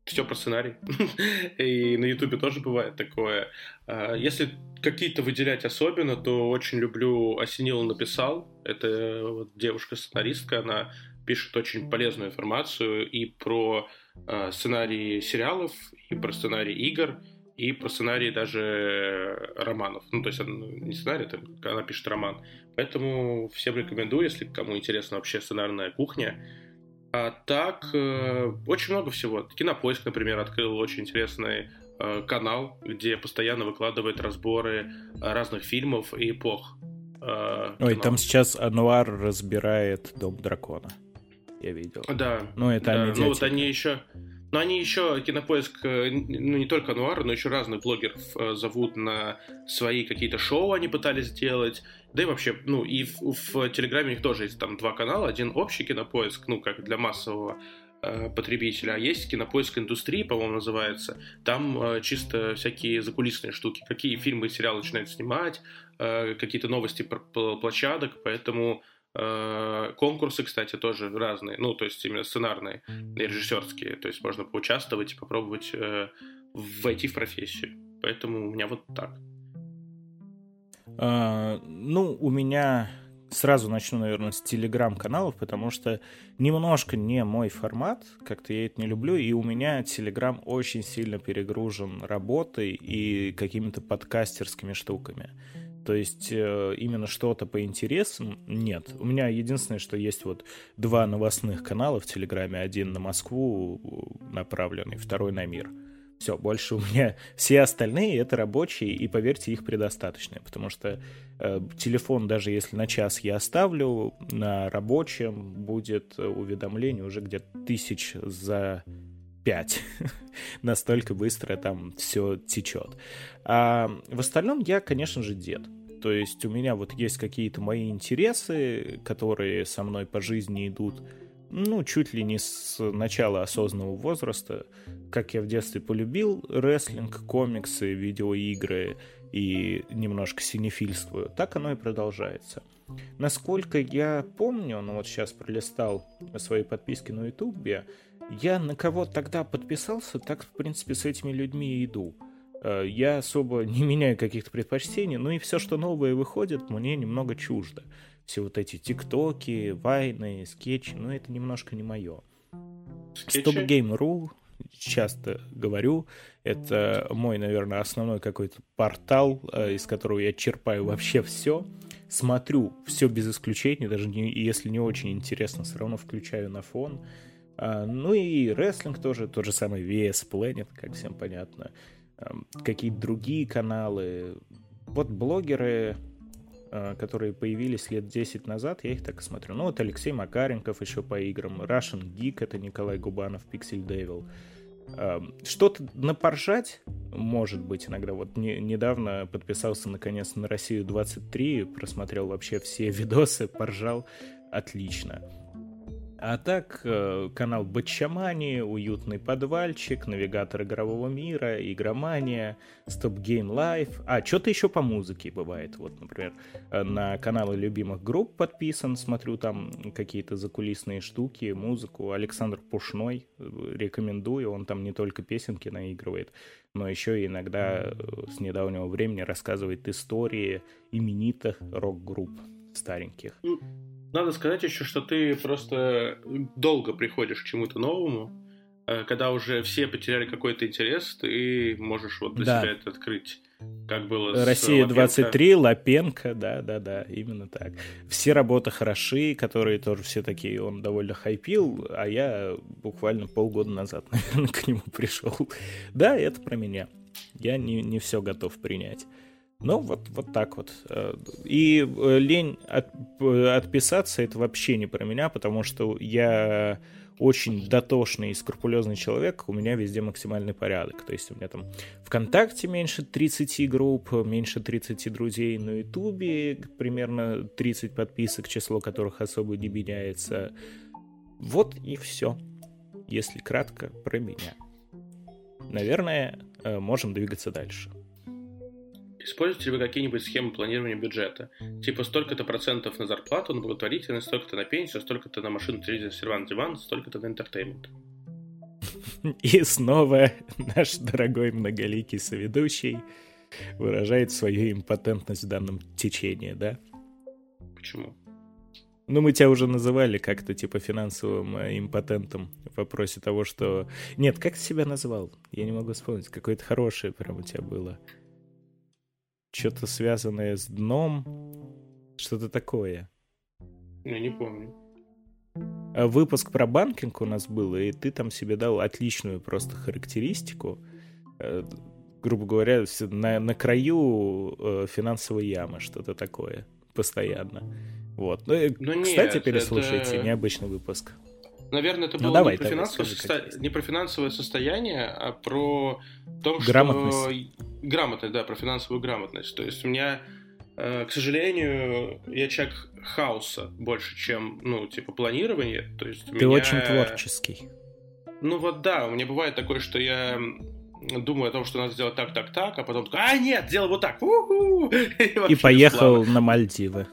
все про сценарий. И на Ютубе тоже бывает такое. А, если какие-то выделять особенно, то очень люблю «Осенило написал». Это вот девушка-сценаристка, она пишет очень полезную информацию и про э, сценарии сериалов, и про сценарии игр, и про сценарии даже романов. Ну, то есть она не сценарий, это, она пишет роман. Поэтому всем рекомендую, если кому интересна вообще сценарная кухня, а так, э, очень много всего. Кинопоиск, например, открыл очень интересный э, канал, где постоянно выкладывает разборы э, разных фильмов и эпох. Э, Ой, там сейчас Ануар разбирает Дом дракона. Я видел. Да. Ну, это да. Ну, вот они еще но они еще, Кинопоиск, э, ну не только Нуар, но еще разных блогеров э, зовут на свои какие-то шоу они пытались сделать. Да и вообще, ну и в, в Телеграме у них тоже есть там два канала. Один общий Кинопоиск, ну как для массового э, потребителя, а есть Кинопоиск индустрии, по-моему, называется. Там э, чисто всякие закулисные штуки, какие фильмы и сериалы начинают снимать, э, какие-то новости про площадок, поэтому Э, конкурсы, кстати, тоже разные, ну, то есть именно сценарные и режиссерские, то есть можно поучаствовать и попробовать э, войти в профессию. Поэтому у меня вот так. А, ну, у меня сразу начну, наверное, с телеграм-каналов, потому что немножко не мой формат, как-то я это не люблю, и у меня телеграм очень сильно перегружен работой и какими-то подкастерскими штуками. То есть э, именно что-то по интересам нет. У меня единственное, что есть вот два новостных канала в Телеграме. Один на Москву направленный, второй на мир. Все, больше у меня все остальные это рабочие, и поверьте, их предостаточно, потому что э, телефон, даже если на час я оставлю, на рабочем будет уведомление уже где-то тысяч за 5. Настолько быстро там все течет. А в остальном я, конечно же, дед. То есть у меня вот есть какие-то мои интересы, которые со мной по жизни идут, ну, чуть ли не с начала осознанного возраста. Как я в детстве полюбил рестлинг, комиксы, видеоигры и немножко синефильствую, так оно и продолжается. Насколько я помню, ну вот сейчас пролистал свои подписки на ютубе, я на кого тогда подписался, так, в принципе, с этими людьми и иду. Э, я особо не меняю каких-то предпочтений, ну и все, что новое выходит, мне немного чуждо. Все вот эти тиктоки, вайны, скетчи, ну это немножко не мое. Stop Game Rule, часто говорю, это мой, наверное, основной какой-то портал, э, из которого я черпаю вообще все. Смотрю все без исключения, даже не, если не очень интересно, все равно включаю на фон. А, ну и рестлинг тоже, тот же самый VS Planet, как всем понятно. Какие-то другие каналы. Вот блогеры, которые появились лет 10 назад, я их так и смотрю. Ну вот Алексей Макаренков еще по играм, Russian Geek, это Николай Губанов, Pixel Devil. Что-то напоржать, может быть, иногда. Вот не, недавно подписался наконец на Россию 23, просмотрел вообще все видосы, поржал. Отлично. А так, э, канал Бачамани, Уютный подвальчик, Навигатор игрового мира, Игромания, Stop Game Life. А, что-то еще по музыке бывает. Вот, например, э, на каналы любимых групп подписан, смотрю там какие-то закулисные штуки, музыку. Александр Пушной, э, рекомендую, он там не только песенки наигрывает, но еще и иногда с недавнего времени рассказывает истории именитых рок-групп стареньких. Надо сказать еще, что ты просто долго приходишь к чему-то новому. Э, когда уже все потеряли какой-то интерес, ты можешь вот для да. себя это открыть. как было Россия 23, Лапенко, да, да, да, именно так. Все работы хороши, которые тоже все такие, он довольно хайпил, а я буквально полгода назад, наверное, к нему пришел. Да, это про меня. Я не, не все готов принять. Ну, вот, вот так вот. И э, лень от, отписаться, это вообще не про меня, потому что я очень дотошный и скрупулезный человек, у меня везде максимальный порядок. То есть у меня там ВКонтакте меньше 30 групп, меньше 30 друзей на Ютубе, примерно 30 подписок, число которых особо не меняется. Вот и все. Если кратко про меня. Наверное, э, можем двигаться дальше. Используете ли вы какие-нибудь схемы планирования бюджета? Типа столько-то процентов на зарплату, на благотворительность, столько-то на пенсию, столько-то на машину, телевизор, сервант, диван, столько-то на entertainment. И снова наш дорогой многоликий соведущий выражает свою импотентность в данном течении, да? Почему? Ну, мы тебя уже называли как-то, типа, финансовым э, импотентом в вопросе того, что... Нет, как ты себя назвал? Я не могу вспомнить. Какое-то хорошее прям у тебя было что-то связанное с дном, что-то такое. Я не помню. А выпуск про банкинг у нас был, и ты там себе дал отличную просто характеристику, э, грубо говоря, на, на краю э, финансовой ямы, что-то такое, постоянно. Вот. Ну, ну кстати, нет, переслушайте, это... необычный выпуск. Наверное, это ну, было ну, давай, не, про давай, финансовое скажи, состо... не про финансовое состояние, а про то, грамотность. что... Грамотность, да, про финансовую грамотность. То есть у меня, э, к сожалению, я человек хаоса больше, чем, ну, типа, планирование. То есть Ты меня... очень творческий. Ну вот да, у меня бывает такое, что я думаю о том, что надо сделать так, так, так, а потом такой, а нет, сделал вот так, и, и поехал на Мальдивы.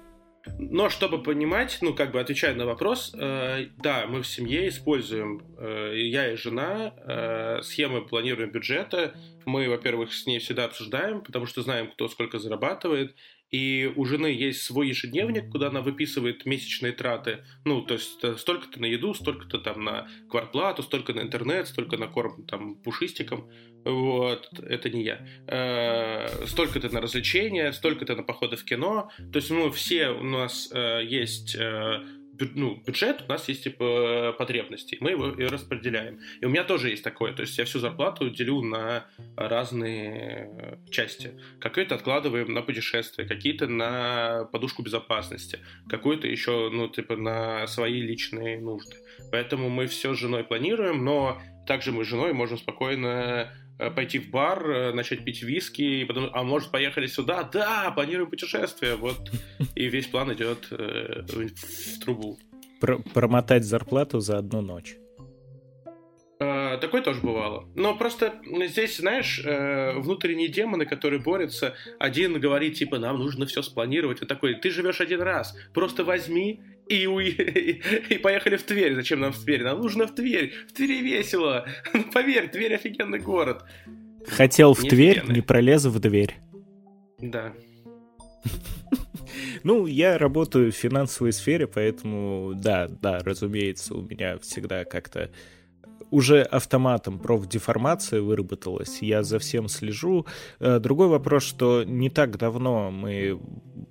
Но чтобы понимать, ну, как бы отвечая на вопрос, э, да, мы в семье используем, э, я и жена, э, схемы планирования бюджета. Мы, во-первых, с ней всегда обсуждаем, потому что знаем, кто сколько зарабатывает. И у жены есть свой ежедневник, куда она выписывает месячные траты. Ну, то есть э, столько-то на еду, столько-то там на квартплату, столько на интернет, столько на корм там пушистикам. Вот, это не я. Э, столько-то на развлечения, столько-то на походы в кино. То есть, ну, все у нас э, есть э, ну, бюджет, у нас есть типа потребности, мы его и распределяем. И у меня тоже есть такое, то есть я всю зарплату делю на разные части. Какие-то откладываем на путешествия, какие-то на подушку безопасности, какую-то еще, ну, типа на свои личные нужды. Поэтому мы все с женой планируем, но также мы с женой можем спокойно пойти в бар, э, начать пить виски, и потом, а может, поехали сюда? Да, планируем путешествие, вот. И весь план идет э, в трубу. Про промотать зарплату за одну ночь. Uh, такое тоже бывало. Но просто здесь, знаешь, uh, внутренние демоны, которые борются, один говорит, типа, нам нужно все спланировать. Вот такой, ты живешь один раз, просто возьми и, у... и поехали в Тверь. Зачем нам в Тверь? Нам нужно в Тверь. В Твери весело. Ну, поверь, Тверь офигенный город. Хотел в не Тверь, офигенный. не пролез в дверь. Да. Ну, я работаю в финансовой сфере, поэтому, да, да, разумеется, у меня всегда как-то уже автоматом профдеформация выработалась, я за всем слежу. Э, другой вопрос, что не так давно мы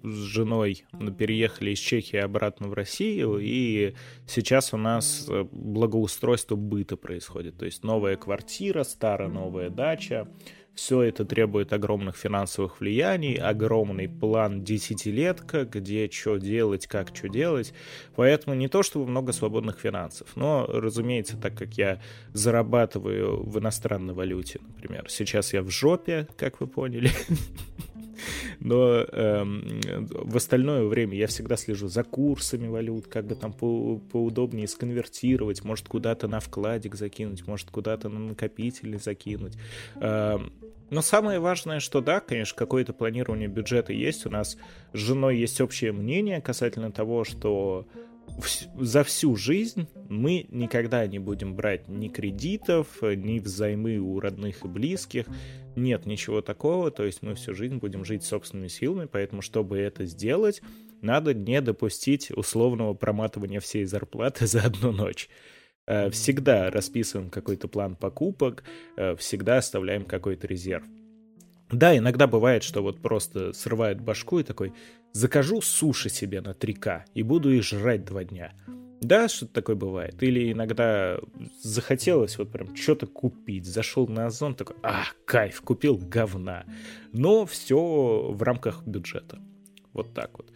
с женой переехали из Чехии обратно в Россию, и сейчас у нас э, благоустройство быта происходит. То есть новая квартира, старая новая дача, все это требует огромных финансовых влияний, огромный план десятилетка, где что делать, как что делать. Поэтому не то, чтобы много свободных финансов, но, разумеется, так как я зарабатываю в иностранной валюте, например, сейчас я в жопе, как вы поняли, но эм, в остальное время я всегда слежу за курсами валют, как бы там по поудобнее сконвертировать, может куда-то на вкладик закинуть, может куда-то на накопители закинуть. Эм, но самое важное, что да, конечно, какое-то планирование бюджета есть. У нас с женой есть общее мнение касательно того, что за всю жизнь мы никогда не будем брать ни кредитов, ни взаймы у родных и близких. Нет ничего такого, то есть мы всю жизнь будем жить собственными силами, поэтому, чтобы это сделать, надо не допустить условного проматывания всей зарплаты за одну ночь. Э, всегда расписываем какой-то план покупок, э, всегда оставляем какой-то резерв. Да, иногда бывает, что вот просто срывает башку и такой, закажу суши себе на 3К и буду их жрать два дня. Да, что-то такое бывает. Или иногда захотелось вот прям что-то купить. Зашел на Озон, такой, а, кайф, купил говна. Но все в рамках бюджета. Вот так вот.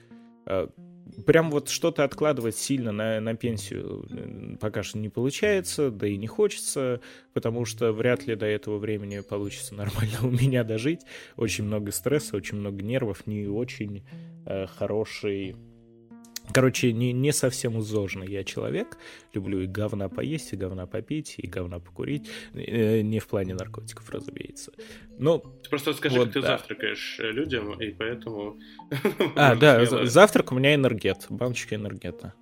Прям вот что-то откладывать сильно на, на пенсию э, пока что не получается, да и не хочется, потому что вряд ли до этого времени получится нормально у меня дожить. Очень много стресса, очень много нервов, не очень э, хороший Короче, не, не совсем узожный я человек. Люблю и говна поесть, и говна попить, и говна покурить. Э, не в плане наркотиков, разумеется. Но, ты просто скажи, вот, как ты да. завтракаешь э, людям, и поэтому... А, да, завтрак у меня энергет, баночка энергета.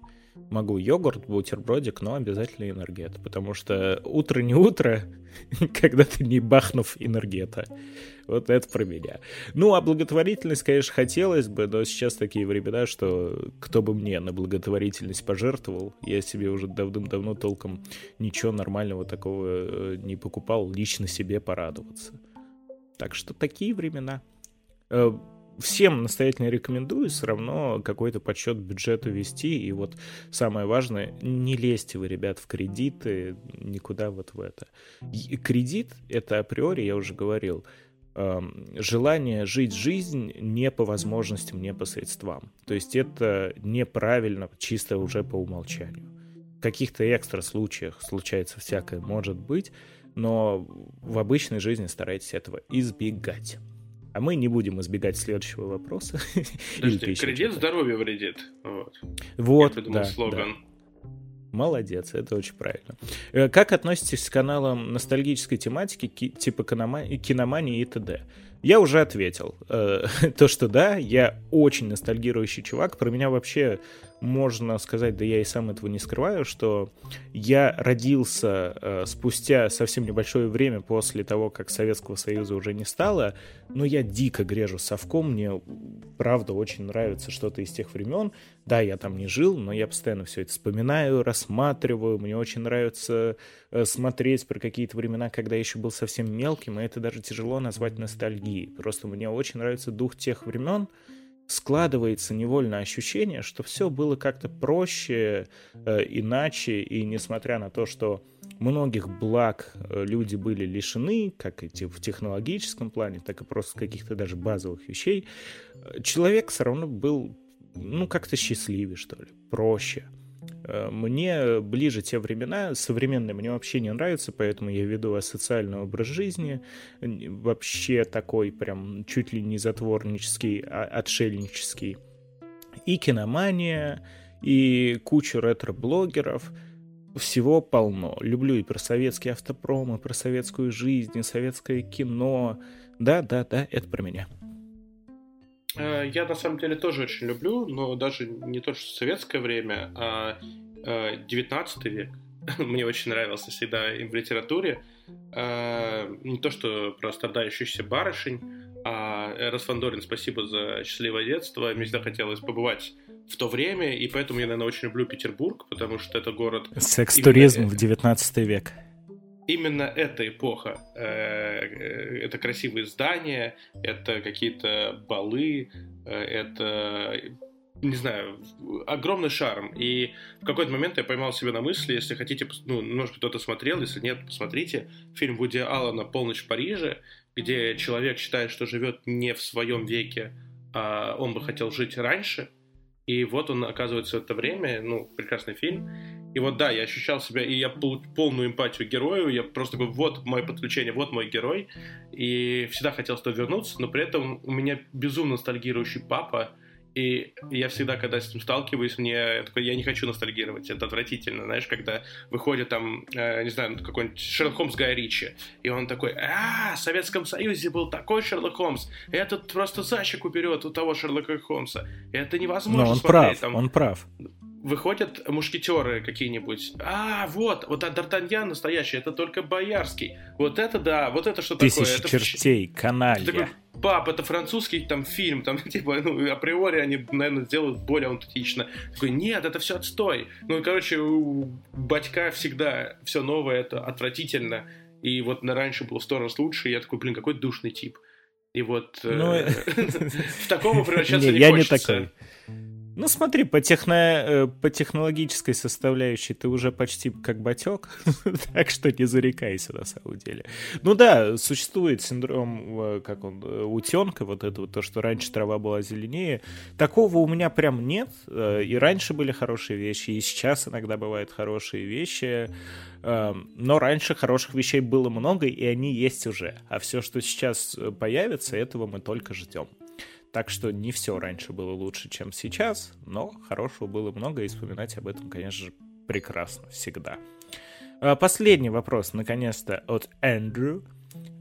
Могу йогурт, бутербродик, но обязательно энергет, потому что утро не утро, когда ты не бахнув энергета. Вот это про меня. Ну, а благотворительность, конечно, хотелось бы, но сейчас такие времена, что кто бы мне на благотворительность пожертвовал, я себе уже давным-давно толком ничего нормального такого э, не покупал, лично себе порадоваться. Так что такие времена. Э, всем настоятельно рекомендую все равно какой-то подсчет бюджета вести. И вот самое важное, не лезьте вы, ребят, в кредиты, никуда вот в это. Кредит — это априори, я уже говорил, желание жить жизнь не по возможностям, не по средствам. То есть это неправильно, чисто уже по умолчанию. В каких-то экстра случаях случается всякое, может быть, но в обычной жизни старайтесь этого избегать. А мы не будем избегать следующего вопроса. Подожди, кредит здоровью вредит. Вот. Вот, Я да, слоган. Да. Молодец, это очень правильно. Э, как относитесь к каналам ностальгической тематики, типа киномании и т.д.? Я уже ответил. Э, то, что да, я очень ностальгирующий чувак. Про меня вообще можно сказать, да я и сам этого не скрываю, что я родился э, спустя совсем небольшое время после того, как Советского Союза уже не стало, но я дико грежу совком, мне правда очень нравится что-то из тех времен. Да, я там не жил, но я постоянно все это вспоминаю, рассматриваю, мне очень нравится э, смотреть про какие-то времена, когда я еще был совсем мелким, и это даже тяжело назвать ностальгией. Просто мне очень нравится дух тех времен, складывается невольно ощущение, что все было как-то проще, э, иначе, и несмотря на то, что многих благ э, люди были лишены, как и в технологическом плане, так и просто каких-то даже базовых вещей, э, человек все равно был, ну, как-то счастливее, что ли, проще. Э, мне ближе те времена, современные мне вообще не нравятся, поэтому я веду асоциальный образ жизни, вообще такой прям чуть ли не затворнический, а отшельнический. И киномания, и куча ретро-блогеров, всего полно. Люблю и про советский автопром, и про советскую жизнь, и советское кино. Да, да, да, это про меня. Э, я на самом деле тоже очень люблю, но даже не то, что советское время, а 19 э, век. Мне очень нравился всегда и в литературе. Э, не то, что про страдающихся барышень, а Эрос Фандорин, спасибо за счастливое детство. Мне всегда хотелось побывать в то время, и поэтому я, наверное, очень люблю Петербург, потому что это город... Секс-туризм именно... в 19 век именно эта эпоха. Э, э, это красивые здания, это какие-то балы, э, это не знаю, огромный шарм. И в какой-то момент я поймал себя на мысли, если хотите, ну, может кто-то смотрел, если нет, посмотрите, фильм Вуди Аллена «Полночь в Париже», где человек считает, что живет не в своем веке, а он бы хотел жить раньше. И вот он оказывается в это время, ну, прекрасный фильм. И вот да, я ощущал себя, и я полную эмпатию герою, я просто такой, вот мое подключение, вот мой герой, и всегда хотел туда вернуться, но при этом у меня безумно ностальгирующий папа, и я всегда, когда с этим сталкиваюсь, мне я такой, я не хочу ностальгировать, это отвратительно, знаешь, когда выходит там, э, не знаю, какой-нибудь Шерлок Холмс Гай Ричи, и он такой, а, в Советском Союзе был такой Шерлок Холмс, этот просто защику берет у того Шерлока Холмса, это невозможно Но он смотреть. Прав, там, он прав выходят мушкетеры какие-нибудь. А, вот, вот а Д'Артаньян настоящий, это только боярский. Вот это да, вот это что Тысячи такое? Тысячи чертей, это... каналья. Такой, пап, это французский там фильм, там, типа, ну, априори они, наверное, сделают более аутентично. Такой, нет, это все отстой. Ну, короче, у батька всегда все новое, это отвратительно. И вот на раньше было в сто раз лучше, и я такой, блин, какой душный тип. И вот ну, в такого превращаться не Я не такой. Ну смотри, по, техно, э, по технологической составляющей ты уже почти как батек, так что не зарекайся на самом деле. Ну да, существует синдром, э, как он, э, утенка, вот это вот то, что раньше трава была зеленее. Такого у меня прям нет, и раньше были хорошие вещи, и сейчас иногда бывают хорошие вещи, но раньше хороших вещей было много, и они есть уже. А все, что сейчас появится, этого мы только ждем. Так что не все раньше было лучше, чем сейчас, но хорошего было много, и вспоминать об этом, конечно же, прекрасно всегда. А, последний вопрос, наконец-то, от Эндрю.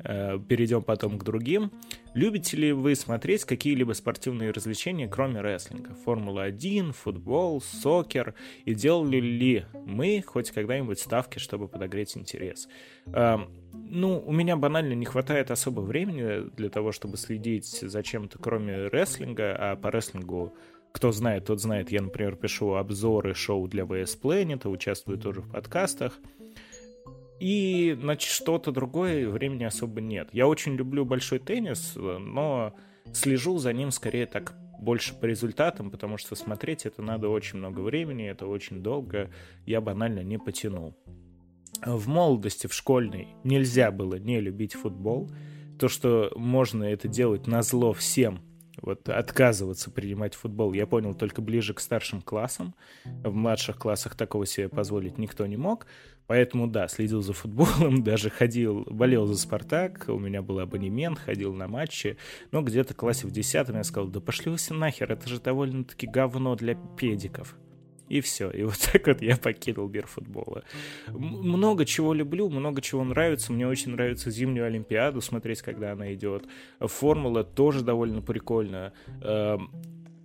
А, перейдем потом к другим. Любите ли вы смотреть какие-либо спортивные развлечения, кроме рестлинга? Формула-1, футбол, сокер? И делали ли мы хоть когда-нибудь ставки, чтобы подогреть интерес? Ну, у меня банально не хватает особо времени для того, чтобы следить за чем-то, кроме рестлинга, а по рестлингу кто знает, тот знает. Я, например, пишу обзоры шоу для VS Planet, участвую тоже в подкастах. И, значит, что-то другое времени особо нет. Я очень люблю большой теннис, но слежу за ним скорее так больше по результатам, потому что смотреть это надо очень много времени, это очень долго, я банально не потяну в молодости, в школьной, нельзя было не любить футбол. То, что можно это делать на зло всем, вот отказываться принимать футбол, я понял только ближе к старшим классам. В младших классах такого себе позволить никто не мог. Поэтому, да, следил за футболом, даже ходил, болел за «Спартак», у меня был абонемент, ходил на матчи. Но где-то в классе в десятом я сказал, да пошли вы все нахер, это же довольно-таки говно для педиков. И все. И вот так вот я покинул мир футбола. Много чего люблю, много чего нравится. Мне очень нравится зимнюю Олимпиаду смотреть, когда она идет. Формула тоже довольно прикольная.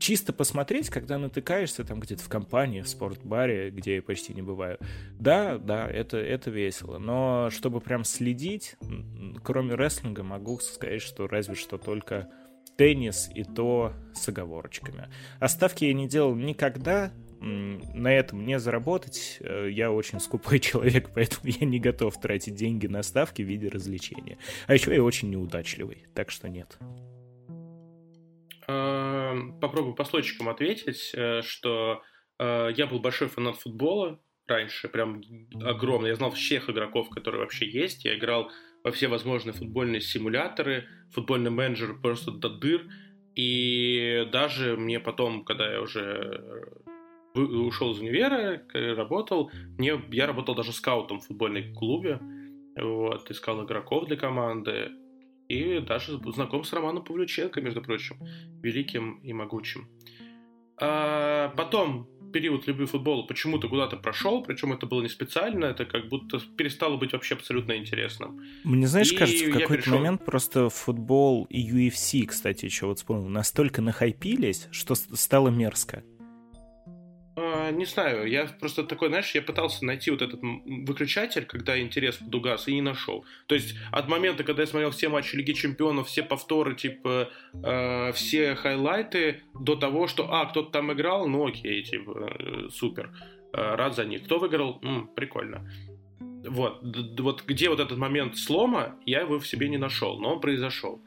Чисто посмотреть, когда натыкаешься там где-то в компании, в спортбаре, где я почти не бываю. Да, да, это, это весело. Но чтобы прям следить, кроме рестлинга, могу сказать, что разве что только теннис и то с оговорочками. Оставки я не делал никогда, на этом не заработать. Э, я очень скупой человек, поэтому я не готов тратить деньги на ставки в виде развлечения. А еще я очень неудачливый, так что нет. Эм, попробую по слойчикам ответить, э, что э, я был большой фанат футбола раньше, прям огромный. Я знал всех игроков, которые вообще есть. Я играл во все возможные футбольные симуляторы, футбольный менеджер просто до дыр. И даже мне потом, когда я уже ушел из универа, работал. Мне, я работал даже скаутом в футбольном клубе. Вот, искал игроков для команды. И даже знаком с Романом Павлюченко, между прочим, великим и могучим. А потом период любви футбола почему-то куда-то прошел, причем это было не специально, это как будто перестало быть вообще абсолютно интересным. Мне, знаешь, и кажется, в какой-то перешел... момент просто футбол и UFC, кстати, еще вот вспомнил, настолько нахайпились, что стало мерзко не знаю, я просто такой, знаешь, я пытался найти вот этот выключатель, когда интерес подугас, и не нашел. То есть от момента, когда я смотрел все матчи Лиги Чемпионов, все повторы, типа, э, все хайлайты, до того, что, а, кто-то там играл, ну окей, типа, э, супер, э, рад за них. Кто выиграл? М, прикольно. Вот, вот где вот этот момент слома, я его в себе не нашел, но он произошел.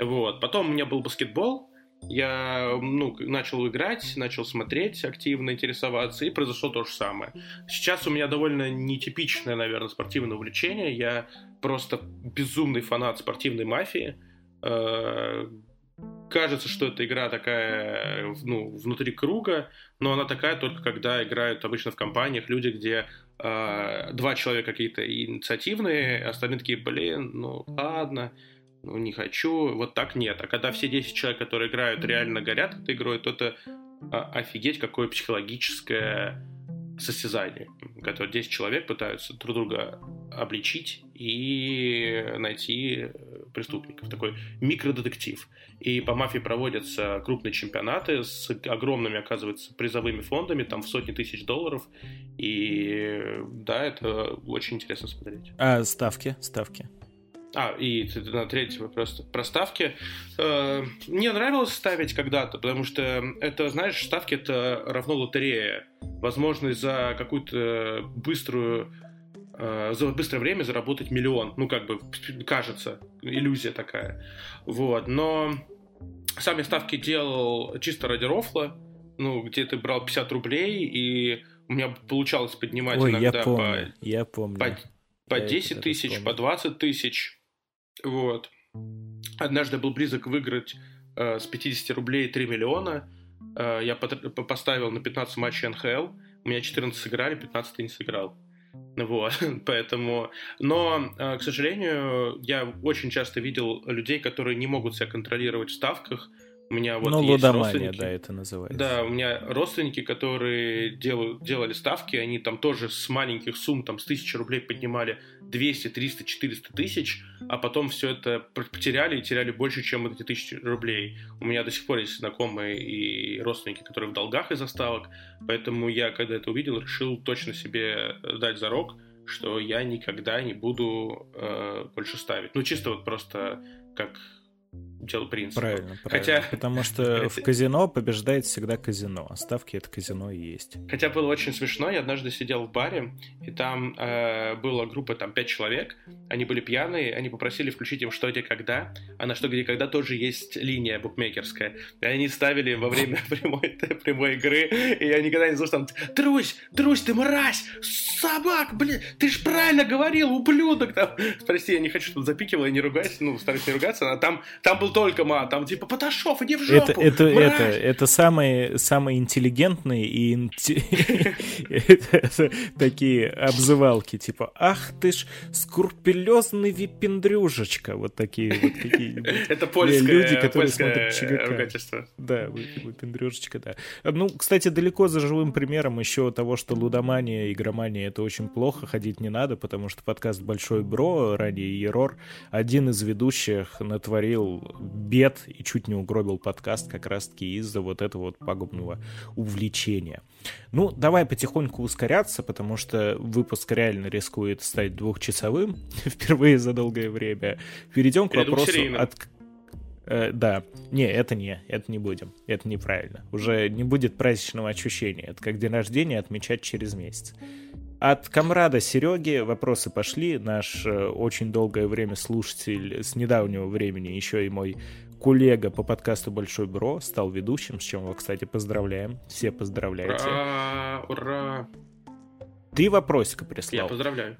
Вот, потом у меня был баскетбол, я ну, начал играть, начал смотреть, активно интересоваться, и произошло то же самое. Сейчас у меня довольно нетипичное, наверное, спортивное увлечение. Я просто безумный фанат спортивной мафии. Э, кажется, что эта игра такая, ну, внутри круга, но она такая только когда играют обычно в компаниях люди, где э, два человека какие-то инициативные, остальные такие, блин, ну ладно ну, не хочу, вот так нет. А когда все 10 человек, которые играют, реально горят этой игрой, то это а, офигеть какое психологическое состязание, которое 10 человек пытаются друг друга обличить и найти преступников. Такой микродетектив. И по мафии проводятся крупные чемпионаты с огромными, оказывается, призовыми фондами, там в сотни тысяч долларов. И да, это очень интересно смотреть. А ставки? Ставки? А, и на третий вопрос про ставки. Э, мне нравилось ставить когда-то, потому что это, знаешь, ставки это равно лотерея. Возможность за какую-то быструю э, за быстрое время заработать миллион. Ну, как бы, кажется, иллюзия такая. Вот, но сами ставки делал чисто ради рофла, ну, где ты брал 50 рублей, и у меня получалось поднимать Ой, иногда я помню, по, я помню. по, по Я 10 это тысяч, вспомнил. по 20 тысяч. Вот. Однажды был близок выиграть э, с 50 рублей 3 миллиона. Э, я по- поставил на 15 матчей НХЛ. У меня 14 сыграли, 15 не сыграл. Вот, поэтому... Но, э, к сожалению, я очень часто видел людей, которые не могут себя контролировать в ставках. У меня вот ну, есть родственники. да, это называется. Да, у меня родственники, которые делают, делали ставки, они там тоже с маленьких сумм, там с тысячи рублей поднимали 200, 300, 400 тысяч, а потом все это потеряли и теряли больше, чем эти тысячи рублей. У меня до сих пор есть знакомые и родственники, которые в долгах из-за ставок, поэтому я, когда это увидел, решил точно себе дать зарок, что я никогда не буду э, больше ставить. Ну, чисто вот просто как дело принципа. Правильно, правильно. Хотя- Потому что в казино побеждает всегда казино, а ставки это казино и есть. Хотя было очень смешно, я однажды сидел в баре, и там э, была группа, там, пять человек, они были пьяные, они попросили включить им «Что, где, когда», а на «Что, где, когда» тоже есть линия букмекерская, и они ставили во время прямой, прямой игры, и я никогда не слышал там «Трусь, Трусь, ты мразь, собак, блин, ты ж правильно говорил, ублюдок!» там. Прости, я не хочу, чтобы запикивал, я не ругаюсь, ну, стараюсь не ругаться, а там, там был только мат, там типа «Поташов, иди в жопу, Это, это, мразь!» это, это самые, самые интеллигентные и такие обзывалки, типа «Ах ты ж скрупулезный випендрюшечка», вот такие вот какие-нибудь. Это польское, люди, которые смотрят ЧГК. Да, выпендрюшечка, да. Ну, кстати, далеко за живым примером еще того, что лудомания, игромания — это очень плохо, ходить не надо, потому что подкаст «Большой Бро», ранее Ерор, один из ведущих натворил бед и чуть не угробил подкаст как раз-таки из-за вот этого вот пагубного увлечения. Ну, давай потихоньку ускоряться, потому что выпуск реально рискует стать двухчасовым впервые за долгое время. Перейдем к вопросу от Э, да, не, это не, это не будем, это неправильно. Уже не будет праздничного ощущения, это как день рождения отмечать через месяц. От комрада Сереги вопросы пошли. Наш э, очень долгое время слушатель с недавнего времени, еще и мой коллега по подкасту Большой Бро, стал ведущим, с чем его, кстати, поздравляем. Все поздравляйте. Ура, ура. Три вопросика Я прислал. поздравляю.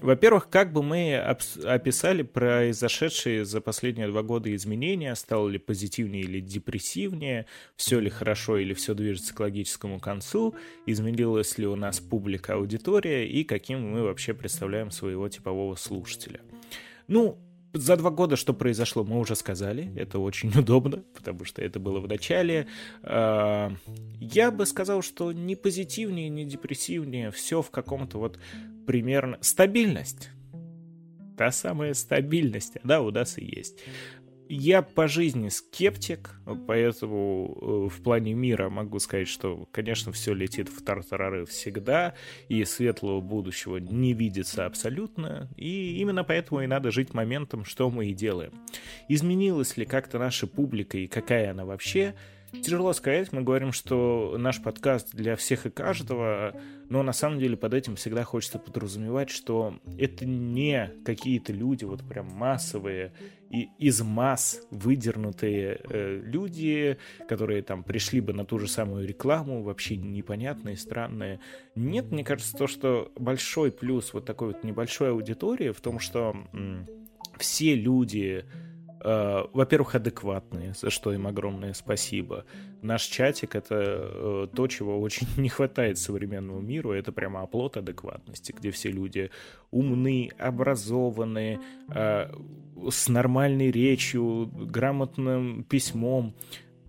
Во-первых, как бы мы описали произошедшие за последние два года изменения, стало ли позитивнее или депрессивнее, все ли хорошо или все движется к логическому концу, изменилась ли у нас публика, аудитория и каким мы вообще представляем своего типового слушателя. Ну, за два года что произошло, мы уже сказали. Это очень удобно, потому что это было в начале. А, Я бы сказал, что ни позитивнее, ни депрессивнее. Все в каком-то вот примерно... Стабильность. Та самая стабильность, да, у нас и есть. Я по жизни скептик, поэтому э, в плане мира могу сказать, что, конечно, все летит в тартарары всегда, и светлого будущего не видится абсолютно, и именно поэтому и надо жить моментом, что мы и делаем. Изменилась ли как-то наша публика и какая она вообще? Тяжело сказать, мы говорим, что наш подкаст для всех и каждого, но на самом деле под этим всегда хочется подразумевать, что это не какие-то люди вот прям массовые и из масс выдернутые э, люди, которые там пришли бы на ту же самую рекламу, вообще непонятные, странные. Нет, мне кажется, то, что большой плюс вот такой вот небольшой аудитории в том, что м, все люди во-первых, адекватные, за что им огромное спасибо. Наш чатик — это э, то, чего очень не хватает современному миру, это прямо оплот адекватности, где все люди умны, образованные, э, с нормальной речью, грамотным письмом.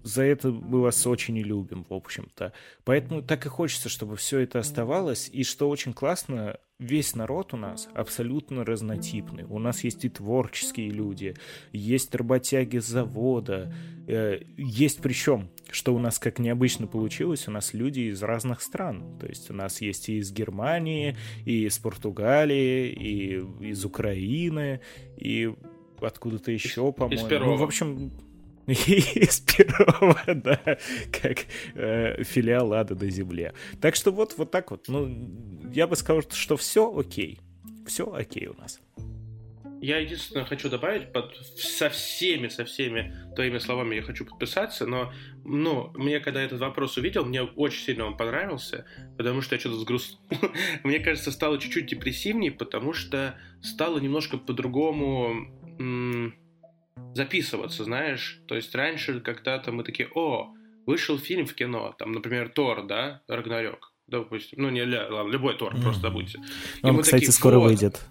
За это мы вас очень и любим, в общем-то. Поэтому так и хочется, чтобы все это оставалось. И что очень классно, весь народ у нас абсолютно разнотипный. У нас есть и творческие люди, есть работяги с завода, э, есть причем, что у нас как необычно получилось, у нас люди из разных стран. То есть у нас есть и из Германии, и из Португалии, и из Украины, и откуда-то еще, по-моему. Ну, в общем, из Перова, да, как э, филиал Ада на земле. Так что вот, вот так вот. Ну, я бы сказал, что все окей. Все окей у нас. Я единственное хочу добавить, под, со всеми, со всеми твоими словами я хочу подписаться, но, ну, мне когда этот вопрос увидел, мне очень сильно он понравился, потому что я что-то сгрустнул. мне кажется, стало чуть-чуть депрессивнее, потому что стало немножко по-другому м- записываться, знаешь. То есть раньше когда-то мы такие, о, вышел фильм в кино, там, например, Тор, да, Рагнарёк, допустим, ну не ладно, любой Тор, mm. просто забудьте. Он, кстати, такие, скоро выйдет.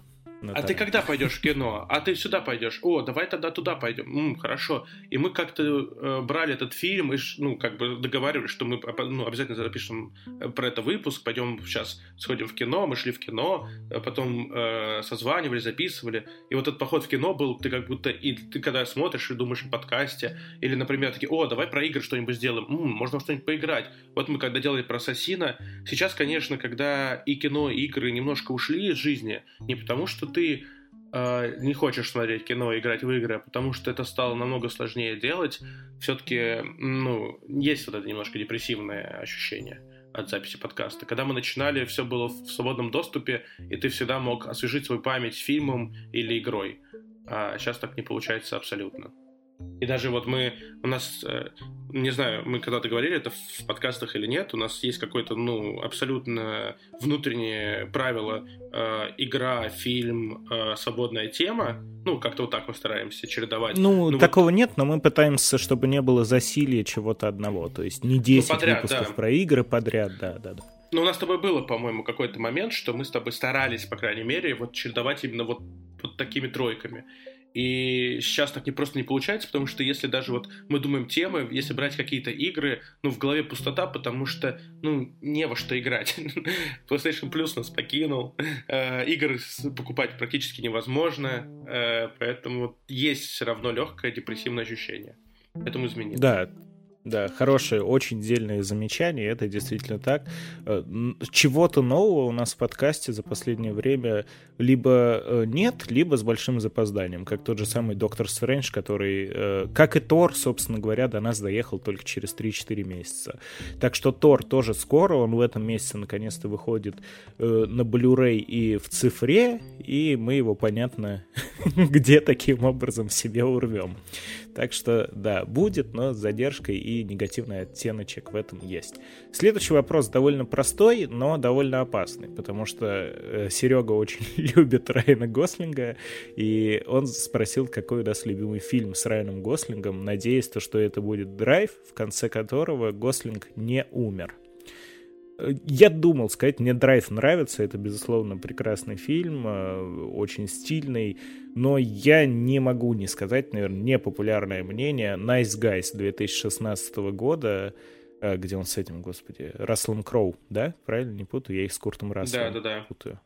Наталья. А ты когда пойдешь в кино? А ты сюда пойдешь? О, давай тогда туда пойдем. М, хорошо. И мы как-то э, брали этот фильм и, ну, как бы договаривались, что мы ну, обязательно запишем э, про это выпуск, пойдем сейчас сходим в кино, мы шли в кино, а потом э, созванивали, записывали. И вот этот поход в кино был, ты как будто, и ты когда смотришь и думаешь о подкасте, или, например, такие, о, давай про игры что-нибудь сделаем, М, можно что-нибудь поиграть. Вот мы когда делали про Ассасина, сейчас, конечно, когда и кино, и игры немножко ушли из жизни, не потому что ты э, не хочешь смотреть кино, играть в игры, потому что это стало намного сложнее делать, все-таки, ну, есть вот это немножко депрессивное ощущение от записи подкаста. Когда мы начинали, все было в свободном доступе, и ты всегда мог освежить свою память фильмом или игрой. А сейчас так не получается абсолютно. И даже вот мы, у нас, э, не знаю, мы когда-то говорили это в подкастах или нет, у нас есть какое-то, ну, абсолютно внутреннее правило э, игра, фильм, э, свободная тема. Ну, как-то вот так мы стараемся чередовать. Ну, ну такого вот... нет, но мы пытаемся, чтобы не было засилия чего-то одного. То есть не 10 ну, подряд, выпусков да. про игры подряд, да, да, да. Ну, у нас с тобой было, по-моему, какой-то момент, что мы с тобой старались, по крайней мере, вот чередовать именно вот, вот такими тройками. И сейчас так не просто не получается, потому что если даже вот мы думаем темы, если брать какие-то игры, ну, в голове пустота, потому что, ну, не во что играть. PlayStation Plus нас покинул, э, игры покупать практически невозможно, э, поэтому есть все равно легкое депрессивное ощущение. Этому изменить. Да, да, хорошее, очень дельное замечание, это действительно так. Э, чего-то нового у нас в подкасте за последнее время либо э, нет, либо с большим запозданием, как тот же самый Доктор Стрэндж, который, э, как и Тор, собственно говоря, до нас доехал только через 3-4 месяца. Так что Тор тоже скоро, он в этом месяце наконец-то выходит на Blu-ray и в цифре, и мы его, понятно, где таким образом себе урвем. Так что, да, будет, но с задержкой и негативный оттеночек в этом есть. Следующий вопрос довольно простой, но довольно опасный, потому что э, Серега очень любит Райана Гослинга, и он спросил, какой у нас любимый фильм с Райаном Гослингом, надеясь, то, что это будет «Драйв», в конце которого Гослинг не умер. Я думал сказать, мне «Драйв» нравится, это, безусловно, прекрасный фильм, э, очень стильный, но я не могу не сказать, наверное, непопулярное мнение «Nice Guys» 2016 года, э, где он с этим, господи, Расселом Кроу, да? Правильно, не путаю? Я их с Куртом Расселом да, да, да. путаю.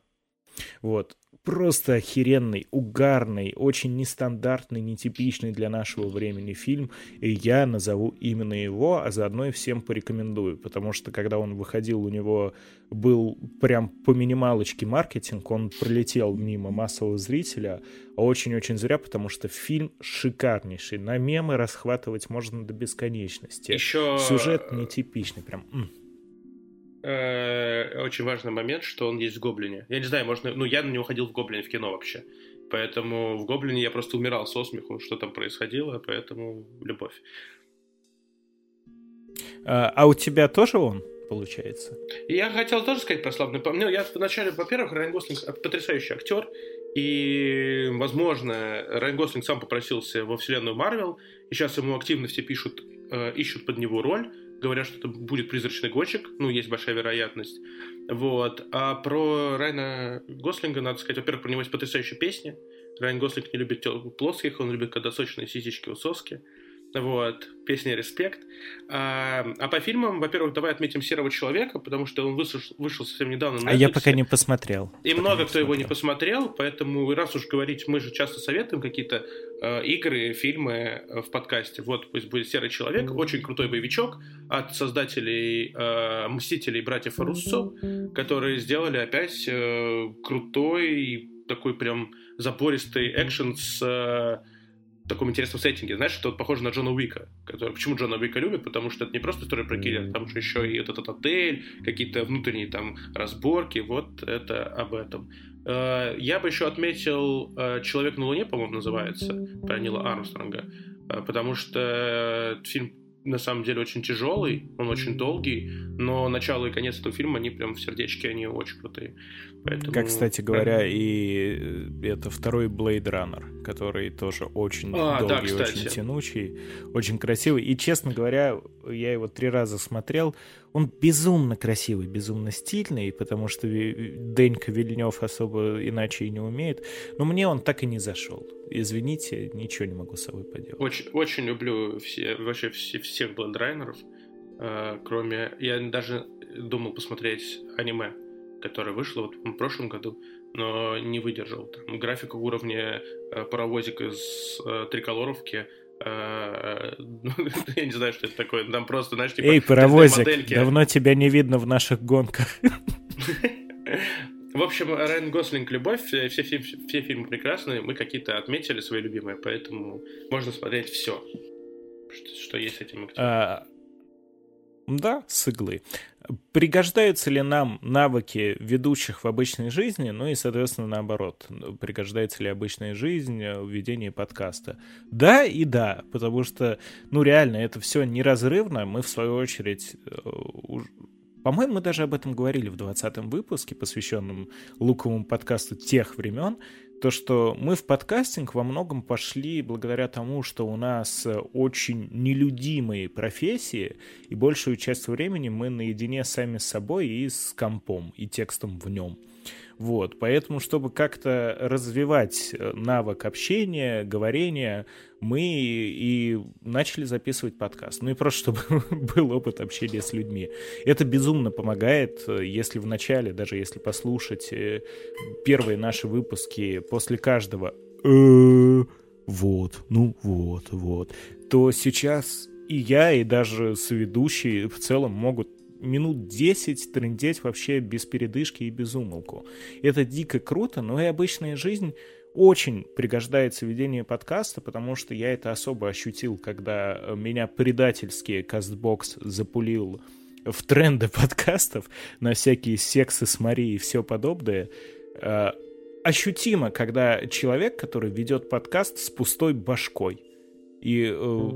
Вот просто охеренный, угарный, очень нестандартный, нетипичный для нашего времени фильм, и я назову именно его, а заодно и всем порекомендую, потому что когда он выходил, у него был прям по минималочке маркетинг, он пролетел мимо массового зрителя, а очень-очень зря, потому что фильм шикарнейший, на мемы расхватывать можно до бесконечности. Еще... Сюжет нетипичный, прям... Э, очень важный момент, что он есть в Гоблине. Я не знаю, можно... Ну, я на него ходил в Гоблине в кино вообще. Поэтому в Гоблине я просто умирал со смеху, что там происходило, поэтому любовь. А, а у тебя тоже он? получается. Я хотел тоже сказать про славный помню. Я вначале, во-первых, Райан Гослинг потрясающий актер, и, возможно, Райан Гослинг сам попросился во вселенную Марвел, и сейчас ему активно все пишут, э, ищут под него роль говорят, что это будет призрачный гонщик, ну, есть большая вероятность. Вот. А про Райана Гослинга, надо сказать, во-первых, про него есть потрясающая песня. Райан Гослинг не любит плоских, он любит, когда сочные сисечки у соски. Вот, песня «Респект». А, а по фильмам, во-первых, давай отметим «Серого человека», потому что он вышел, вышел совсем недавно на А я пока не посмотрел. И пока много кто его не посмотрел, поэтому раз уж говорить, мы же часто советуем какие-то э, игры, фильмы э, в подкасте. Вот, пусть будет «Серый человек», очень крутой боевичок от создателей э, «Мстителей» братьев Руссо, которые сделали опять э, крутой, такой прям запористый экшен с... Э, таком интересном сеттинге. Знаешь, это вот похоже на Джона Уика. Который... Почему Джона Уика любят? Потому что это не просто история про киллера, там же еще и этот, этот отель, какие-то внутренние там разборки. Вот это об этом. Э, я бы еще отметил э, «Человек на Луне», по-моему, называется, про Нила Армстронга, э, потому что фильм на самом деле очень тяжелый, он очень долгий, но начало и конец этого фильма, они прям в сердечке, они очень крутые. Поэтому... Как, кстати говоря, и это второй Blade Runner, который тоже очень а, долгий, да, очень тянучий, очень красивый. И, честно говоря, я его три раза смотрел. Он безумно красивый, безумно стильный, потому что Денька Вильнев особо иначе и не умеет. Но мне он так и не зашел. Извините, ничего не могу с собой поделать. Очень, очень люблю все, вообще все, всех Runner'ов, э, кроме... Я даже думал посмотреть аниме которая вышла вот в прошлом году, но не выдержал. Там графика уровня э, паровозик из э, триколоровки э, я не знаю, что это такое. Там просто, знаешь, типа... Эй, паровозик, давно тебя не видно в наших гонках. В общем, Райан Гослинг «Любовь», все, все, все фильмы прекрасные, мы какие-то отметили свои любимые, поэтому можно смотреть все, что, что есть с этим актером. Да, с иглы. Пригождаются ли нам навыки ведущих в обычной жизни, ну и, соответственно, наоборот, пригождается ли обычная жизнь в ведении подкаста? Да и да, потому что, ну реально, это все неразрывно. Мы, в свою очередь, э, по-моему, мы даже об этом говорили в 20-м выпуске, посвященном луковому подкасту тех времен, то, что мы в подкастинг во многом пошли благодаря тому, что у нас очень нелюдимые профессии, и большую часть времени мы наедине сами с собой и с компом, и текстом в нем. Вот, поэтому, чтобы как-то развивать э, навык общения, говорения, мы и начали записывать подкаст. Ну и просто, чтобы был опыт общения с людьми. Это безумно помогает, э, если в начале, даже если послушать э, первые наши выпуски после каждого вот, ну вот, вот, то сейчас и я, и даже соведущие в целом могут минут 10 трындеть вообще без передышки и без умолку. Это дико круто, но и обычная жизнь очень пригождается ведение подкаста, потому что я это особо ощутил, когда меня предательски Кастбокс запулил в тренды подкастов на всякие сексы с Марией и все подобное. А, ощутимо, когда человек, который ведет подкаст с пустой башкой. И э,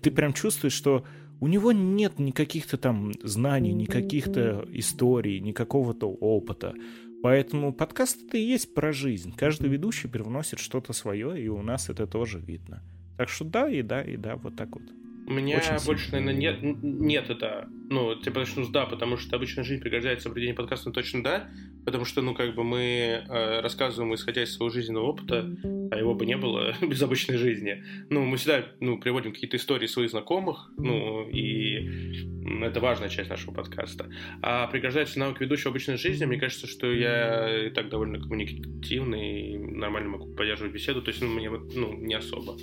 ты прям чувствуешь, что у него нет никаких-то там знаний, никаких-то историй, никакого-то опыта. Поэтому подкаст это и есть про жизнь. Каждый ведущий привносит что-то свое, и у нас это тоже видно. Так что да, и да, и да, вот так вот. У меня Очень больше, сильно. наверное, нет, нет это. Ну, типа начну с да, потому что обычная жизнь пригождается в проведении подкаста точно да, потому что, ну, как бы мы э, рассказываем, исходя из своего жизненного опыта, а его бы не было без обычной жизни. Ну, мы всегда, ну, приводим какие-то истории своих знакомых, ну, и это важная часть нашего подкаста. А пригождается навык ведущего обычной жизни, мне кажется, что я и так довольно коммуникативный и нормально могу поддерживать беседу, то есть, ну, мне вот, ну, не особо.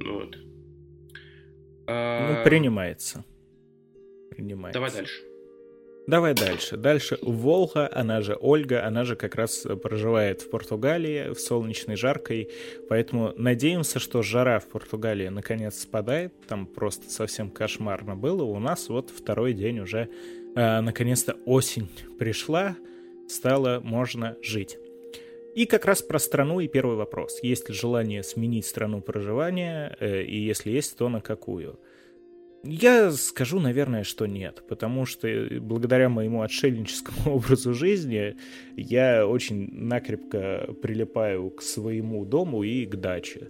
Ну, вот. Ну, а, принимается. Принимается. Давай дальше. Давай дальше. Дальше Волга, она же Ольга, она же как раз проживает в Португалии, в солнечной жаркой, поэтому надеемся, что жара в Португалии наконец спадает, там просто совсем кошмарно было, у нас вот второй день уже э, наконец-то осень пришла, стало можно жить. И как раз про страну и первый вопрос. Есть ли желание сменить страну проживания, э, и если есть, то на какую? Я скажу, наверное, что нет, потому что э, благодаря моему отшельническому образу жизни я очень накрепко прилипаю к своему дому и к даче.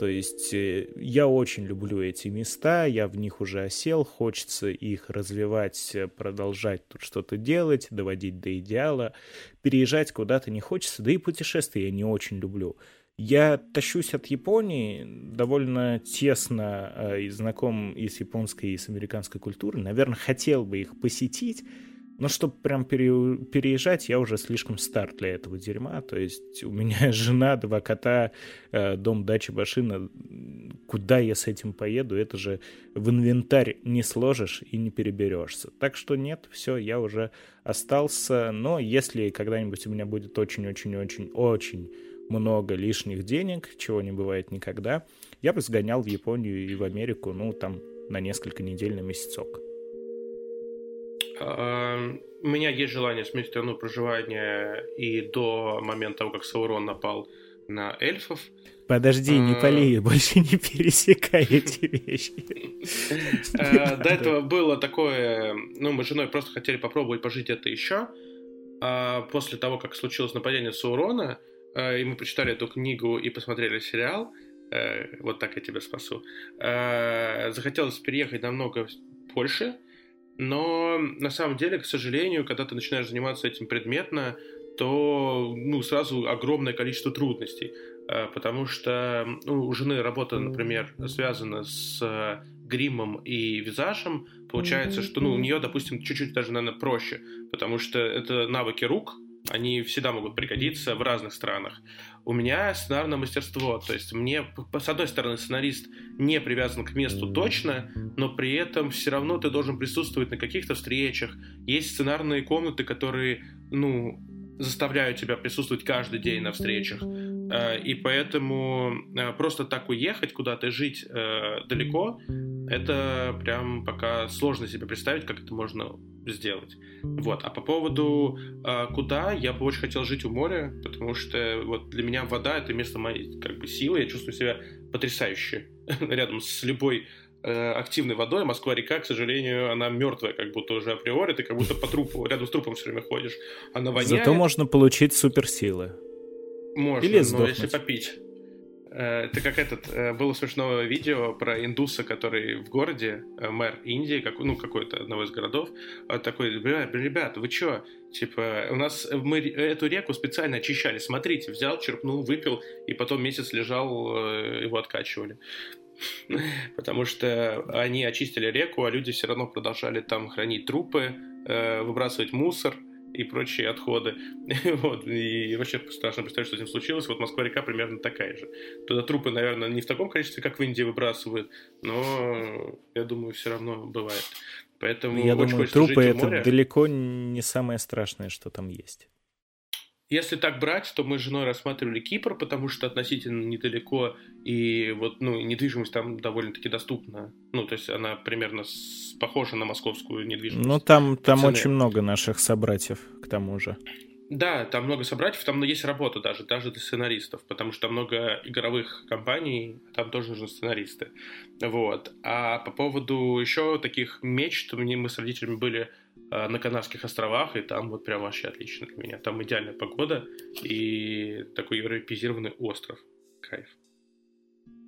То есть э, я очень люблю эти места, я в них уже осел, хочется их развивать, э, продолжать тут что-то делать, доводить до идеала. Переезжать куда-то не хочется, да и путешествия я не очень люблю. Я тащусь от Японии, довольно тесно э, знаком и с японской, и с американской культурой. Наверное, хотел бы их посетить, но чтобы прям пере, переезжать, я уже слишком стар для этого дерьма. То есть у меня жена, два кота, э, дом, дача, машина. Куда я с этим поеду? Это же в инвентарь не сложишь и не переберешься. Так что нет, все, я уже остался. Но если когда-нибудь у меня будет очень-очень-очень-очень много лишних денег, чего не бывает никогда, я бы сгонял в Японию и в Америку, ну, там, на несколько недель, на месяцок. У меня есть желание сменить страну проживания и до момента того, как Саурон напал на эльфов. Подожди, не а. пали, больше не пересекай эти вещи. А, до этого было такое, ну, мы с женой просто хотели попробовать пожить это еще. А после того, как случилось нападение Саурона, и мы прочитали эту книгу и посмотрели сериал, вот так я тебя спасу, захотелось переехать намного больше, но на самом деле, к сожалению, когда ты начинаешь заниматься этим предметно, то ну, сразу огромное количество трудностей. Э, потому что ну, у жены работа, например, связана с гримом и визажем, получается, что ну, у нее, допустим, чуть-чуть даже, наверное, проще, потому что это навыки рук, они всегда могут пригодиться в разных странах. У меня сценарное мастерство, то есть мне, с одной стороны, сценарист не привязан к месту точно, но при этом все равно ты должен присутствовать на каких-то встречах. Есть сценарные комнаты, которые, ну, заставляют тебя присутствовать каждый день на встречах. Э, и поэтому э, просто так уехать куда-то, жить э, далеко, это прям пока сложно себе представить, как это можно сделать. Вот. А по поводу куда, я бы очень хотел жить у моря, потому что вот для меня вода — это место моей как бы силы, я чувствую себя потрясающе рядом с любой активной водой. Москва-река, к сожалению, она мертвая, как будто уже априори, ты как будто по трупу, рядом с трупом все время ходишь. Она воняет. Зато можно получить суперсилы. Можно, Или но если попить. Э, это как этот, э, было смешное видео про индуса, который в городе, э, мэр Индии, как, ну, какой-то одного из городов, такой, ребят, вы чё? Типа, у нас, мы эту реку специально очищали, смотрите, взял, черпнул, выпил, и потом месяц лежал, его откачивали. Потому что они очистили реку, а люди все равно продолжали там хранить трупы, выбрасывать мусор – и прочие отходы. вот, и вообще страшно представить, что с ним случилось. Вот Москва-река примерно такая же. Туда трупы, наверное, не в таком количестве, как в Индии выбрасывают, но я думаю, все равно бывает. Поэтому я думаю, трупы это далеко не самое страшное, что там есть. Если так брать, то мы с женой рассматривали Кипр, потому что относительно недалеко, и вот, ну, недвижимость там довольно-таки доступна. Ну, то есть она примерно похожа на московскую недвижимость. Ну, там, там очень много наших собратьев, к тому же. Да, там много собратьев, там есть работа даже, даже для сценаристов, потому что много игровых компаний, там тоже нужны сценаристы. Вот. А по поводу еще таких мечт, мы с родителями были Э, на Канарских островах, и там вот прям вообще отлично для меня. Там идеальная погода и такой европеизированный остров. Кайф.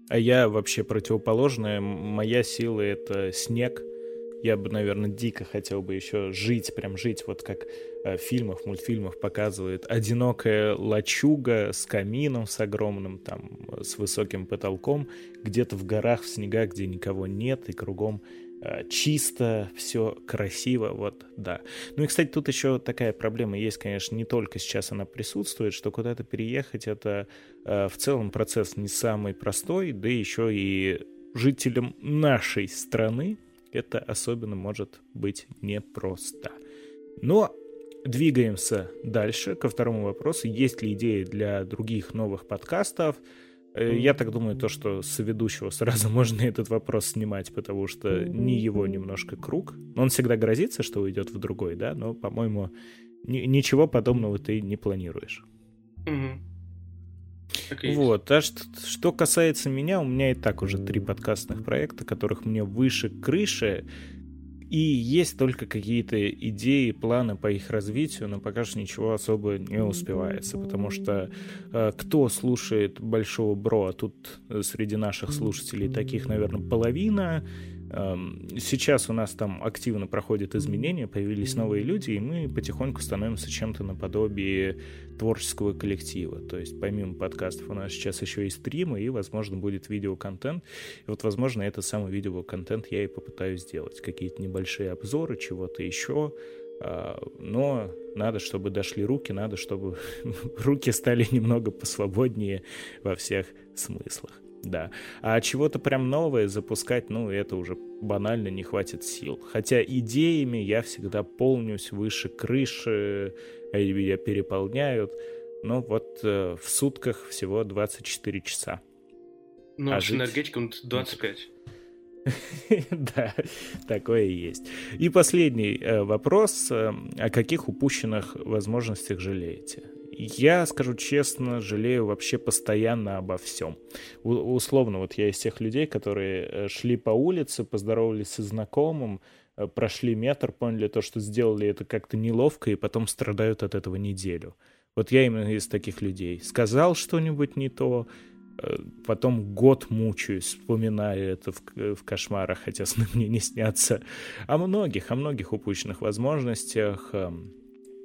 А я вообще противоположная. Моя сила — это снег. Я бы, наверное, дико хотел бы еще жить, прям жить, вот как э, в фильмах, мультфильмах показывает. Одинокая лачуга с камином, с огромным, там, с высоким потолком, где-то в горах, в снегах, где никого нет, и кругом Э, чисто, все красиво, вот, да. Ну и, кстати, тут еще такая проблема есть, конечно, не только сейчас она присутствует, что куда-то переехать это э, в целом процесс не самый простой, да еще и жителям нашей страны это особенно может быть непросто. Но двигаемся дальше ко второму вопросу. Есть ли идеи для других новых подкастов? Э, я так думаю, то, что с ведущего сразу можно этот вопрос снимать, потому что не его немножко круг. Он всегда грозится, что уйдет в другой, да, но, по-моему, ни- ничего подобного ты не планируешь. Вот, а что, что касается меня, у меня и так уже три подкастных проекта, которых мне выше крыши, и есть только какие-то идеи, планы по их развитию, но пока что ничего особо не успевается, потому что э, кто слушает Большого Бро, а тут э, среди наших слушателей таких, наверное, половина, сейчас у нас там активно проходят изменения, появились новые люди, и мы потихоньку становимся чем-то наподобие творческого коллектива. То есть помимо подкастов у нас сейчас еще и стримы, и, возможно, будет видеоконтент. И вот, возможно, этот самый видеоконтент я и попытаюсь сделать. Какие-то небольшие обзоры, чего-то еще. А, но надо, чтобы дошли руки, надо, чтобы руки стали немного посвободнее во всех смыслах да. А чего-то прям новое запускать, ну, это уже банально не хватит сил. Хотя идеями я всегда полнюсь выше крыши, меня переполняют. Ну вот э, в сутках всего 24 часа. Ну, а с жить... энергетиком 25. Да, такое и есть. И последний э, вопрос. Э, о каких упущенных возможностях жалеете? Я, скажу честно, жалею вообще постоянно обо всем. У- условно, вот я из тех людей, которые э, шли по улице, поздоровались со знакомым, прошли метр, поняли то, что сделали это как-то неловко, и потом страдают от этого неделю. Вот я именно из таких людей. Сказал что-нибудь не то, Э, потом год мучаюсь, вспоминаю это в, э, в кошмарах, хотя сны мне не снятся. О многих, о многих упущенных возможностях, эм,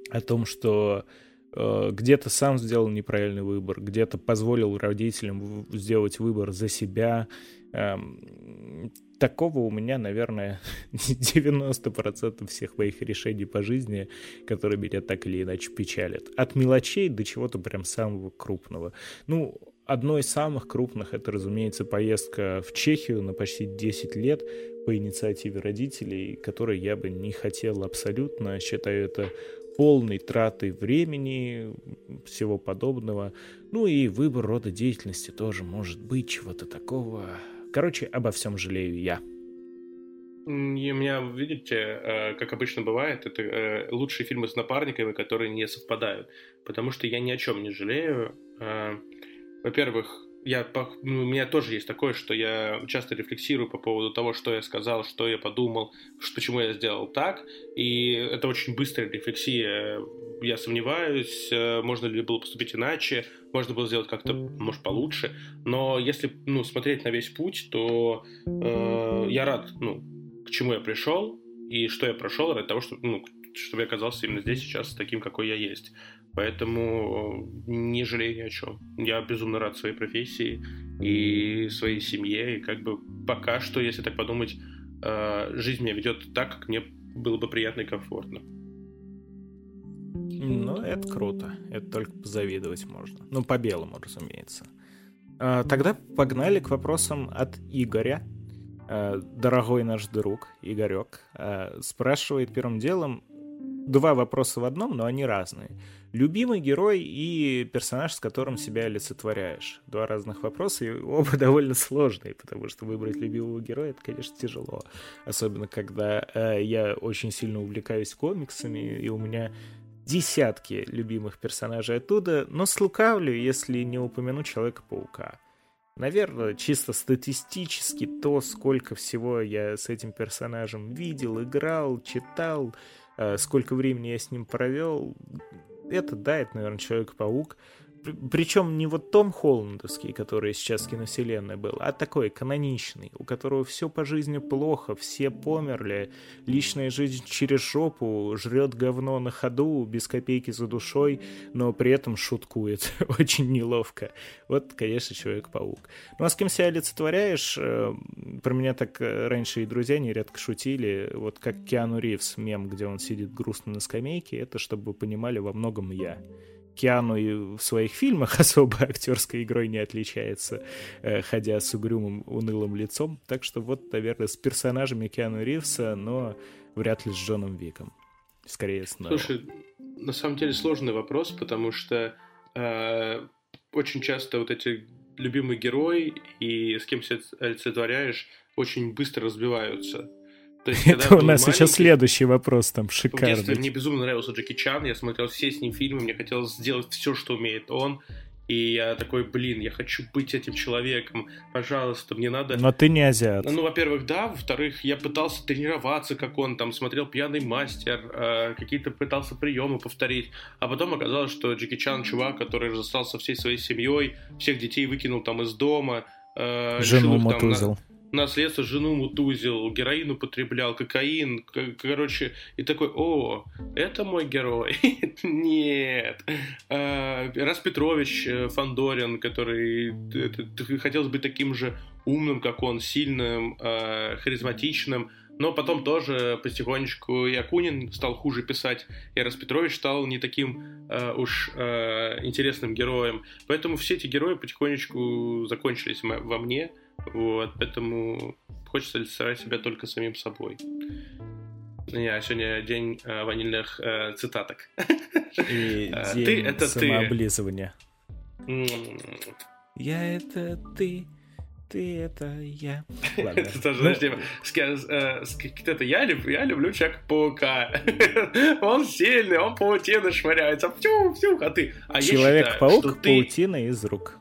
о том, что э, где-то сам сделал неправильный выбор, где-то позволил родителям сделать выбор за себя. Эм, такого у меня, наверное, 90% всех моих решений по жизни, которые меня так или иначе печалят. От мелочей до чего-то прям самого крупного. Ну, Одно из самых крупных это, разумеется, поездка в Чехию на почти 10 лет по инициативе родителей, которой я бы не хотел абсолютно. Считаю это полной тратой времени, всего подобного. Ну и выбор рода деятельности тоже может быть чего-то такого. Короче, обо всем жалею я. И у меня, видите, э, как обычно бывает, это э, лучшие фильмы с напарниками, которые не совпадают. Потому что я ни о чем не жалею. Э, во-первых, я, ну, у меня тоже есть такое, что я часто рефлексирую по поводу того, что я сказал, что я подумал, что, почему я сделал так. И это очень быстрая рефлексия. Я сомневаюсь, э, можно ли было поступить иначе, можно было сделать как-то, может, получше. Но если ну, смотреть на весь путь, то э, я рад, ну, к чему я пришел и что я прошел ради того, чтобы, ну, чтобы я оказался именно здесь сейчас таким, какой я есть. Поэтому э, не жалею ни о чем. Я безумно рад своей профессии и своей семье. И как бы пока что, если так подумать, э, жизнь меня ведет так, как мне было бы приятно и комфортно. Ну, это круто. Это только позавидовать можно. Ну, по-белому, разумеется. А, тогда погнали к вопросам от Игоря. А, дорогой наш друг, Игорек, спрашивает первым делом два вопроса в одном, но они разные. Любимый герой и персонаж, с которым себя олицетворяешь. Два разных вопроса, и оба довольно сложные, потому что выбрать любимого героя, это, конечно, тяжело. Особенно, когда э, я очень сильно увлекаюсь комиксами, и у меня десятки любимых персонажей оттуда, но слукавлю, если не упомяну Человека-паука. Наверное, чисто статистически то, сколько всего я с этим персонажем видел, играл, читал, э, сколько времени я с ним провел, это, да, это, наверное, Человек-паук. Причем не вот Том Холландовский, который сейчас в киновселенной был, а такой каноничный, у которого все по жизни плохо, все померли, личная жизнь через жопу, жрет говно на ходу, без копейки за душой, но при этом шуткует очень неловко. Вот, конечно, Человек-паук. Ну а с кем себя олицетворяешь? Э, про меня так э, раньше и друзья нередко шутили, вот как Киану Ривз, мем, где он сидит грустно на скамейке, это чтобы вы понимали во многом я. Киану и в своих фильмах особо актерской игрой не отличается, э, ходя с угрюмым, унылым лицом. Так что вот, наверное, с персонажами Киану Ривса, но вряд ли с Джоном Виком. Скорее с Нео. Слушай, на самом деле сложный вопрос, потому что э, очень часто вот эти любимый герой и с кем себя олицетворяешь очень быстро разбиваются. То есть, Это у нас сейчас следующий вопрос там шикарный. В детстве мне безумно нравился Джеки Чан, я смотрел все с ним фильмы, мне хотелось сделать все, что умеет он. И я такой, блин, я хочу быть этим человеком, пожалуйста, мне надо... Но ты не азиат. Ну, во-первых, да, во-вторых, я пытался тренироваться, как он, там, смотрел «Пьяный мастер», э, какие-то пытался приемы повторить, а потом оказалось, что Джеки Чан чувак, который разостался всей своей семьей, всех детей выкинул там из дома, э, Жену мотузил. На наследство жену мутузил, героин употреблял, кокаин, короче, и такой, о, это мой герой. Нет. А, Раз Петрович э, Фандорин, который хотел быть таким же умным, как он, сильным, а, харизматичным, но потом тоже потихонечку и Акунин стал хуже писать, и Распетрович стал не таким э, уж э, интересным героем. Поэтому все эти герои потихонечку закончились во мне. Вот, поэтому хочется олицетворять себя только самим собой. Не, сегодня день э, ванильных э, цитаток. И э, день ты это самооблизывания. Ты. Я это ты, ты это я. Ладно. Подожди, ну, это я люблю, я люблю Человека-паука. Он сильный, он паутины швыряется. А ты? А Человек-паук, паутина из рук.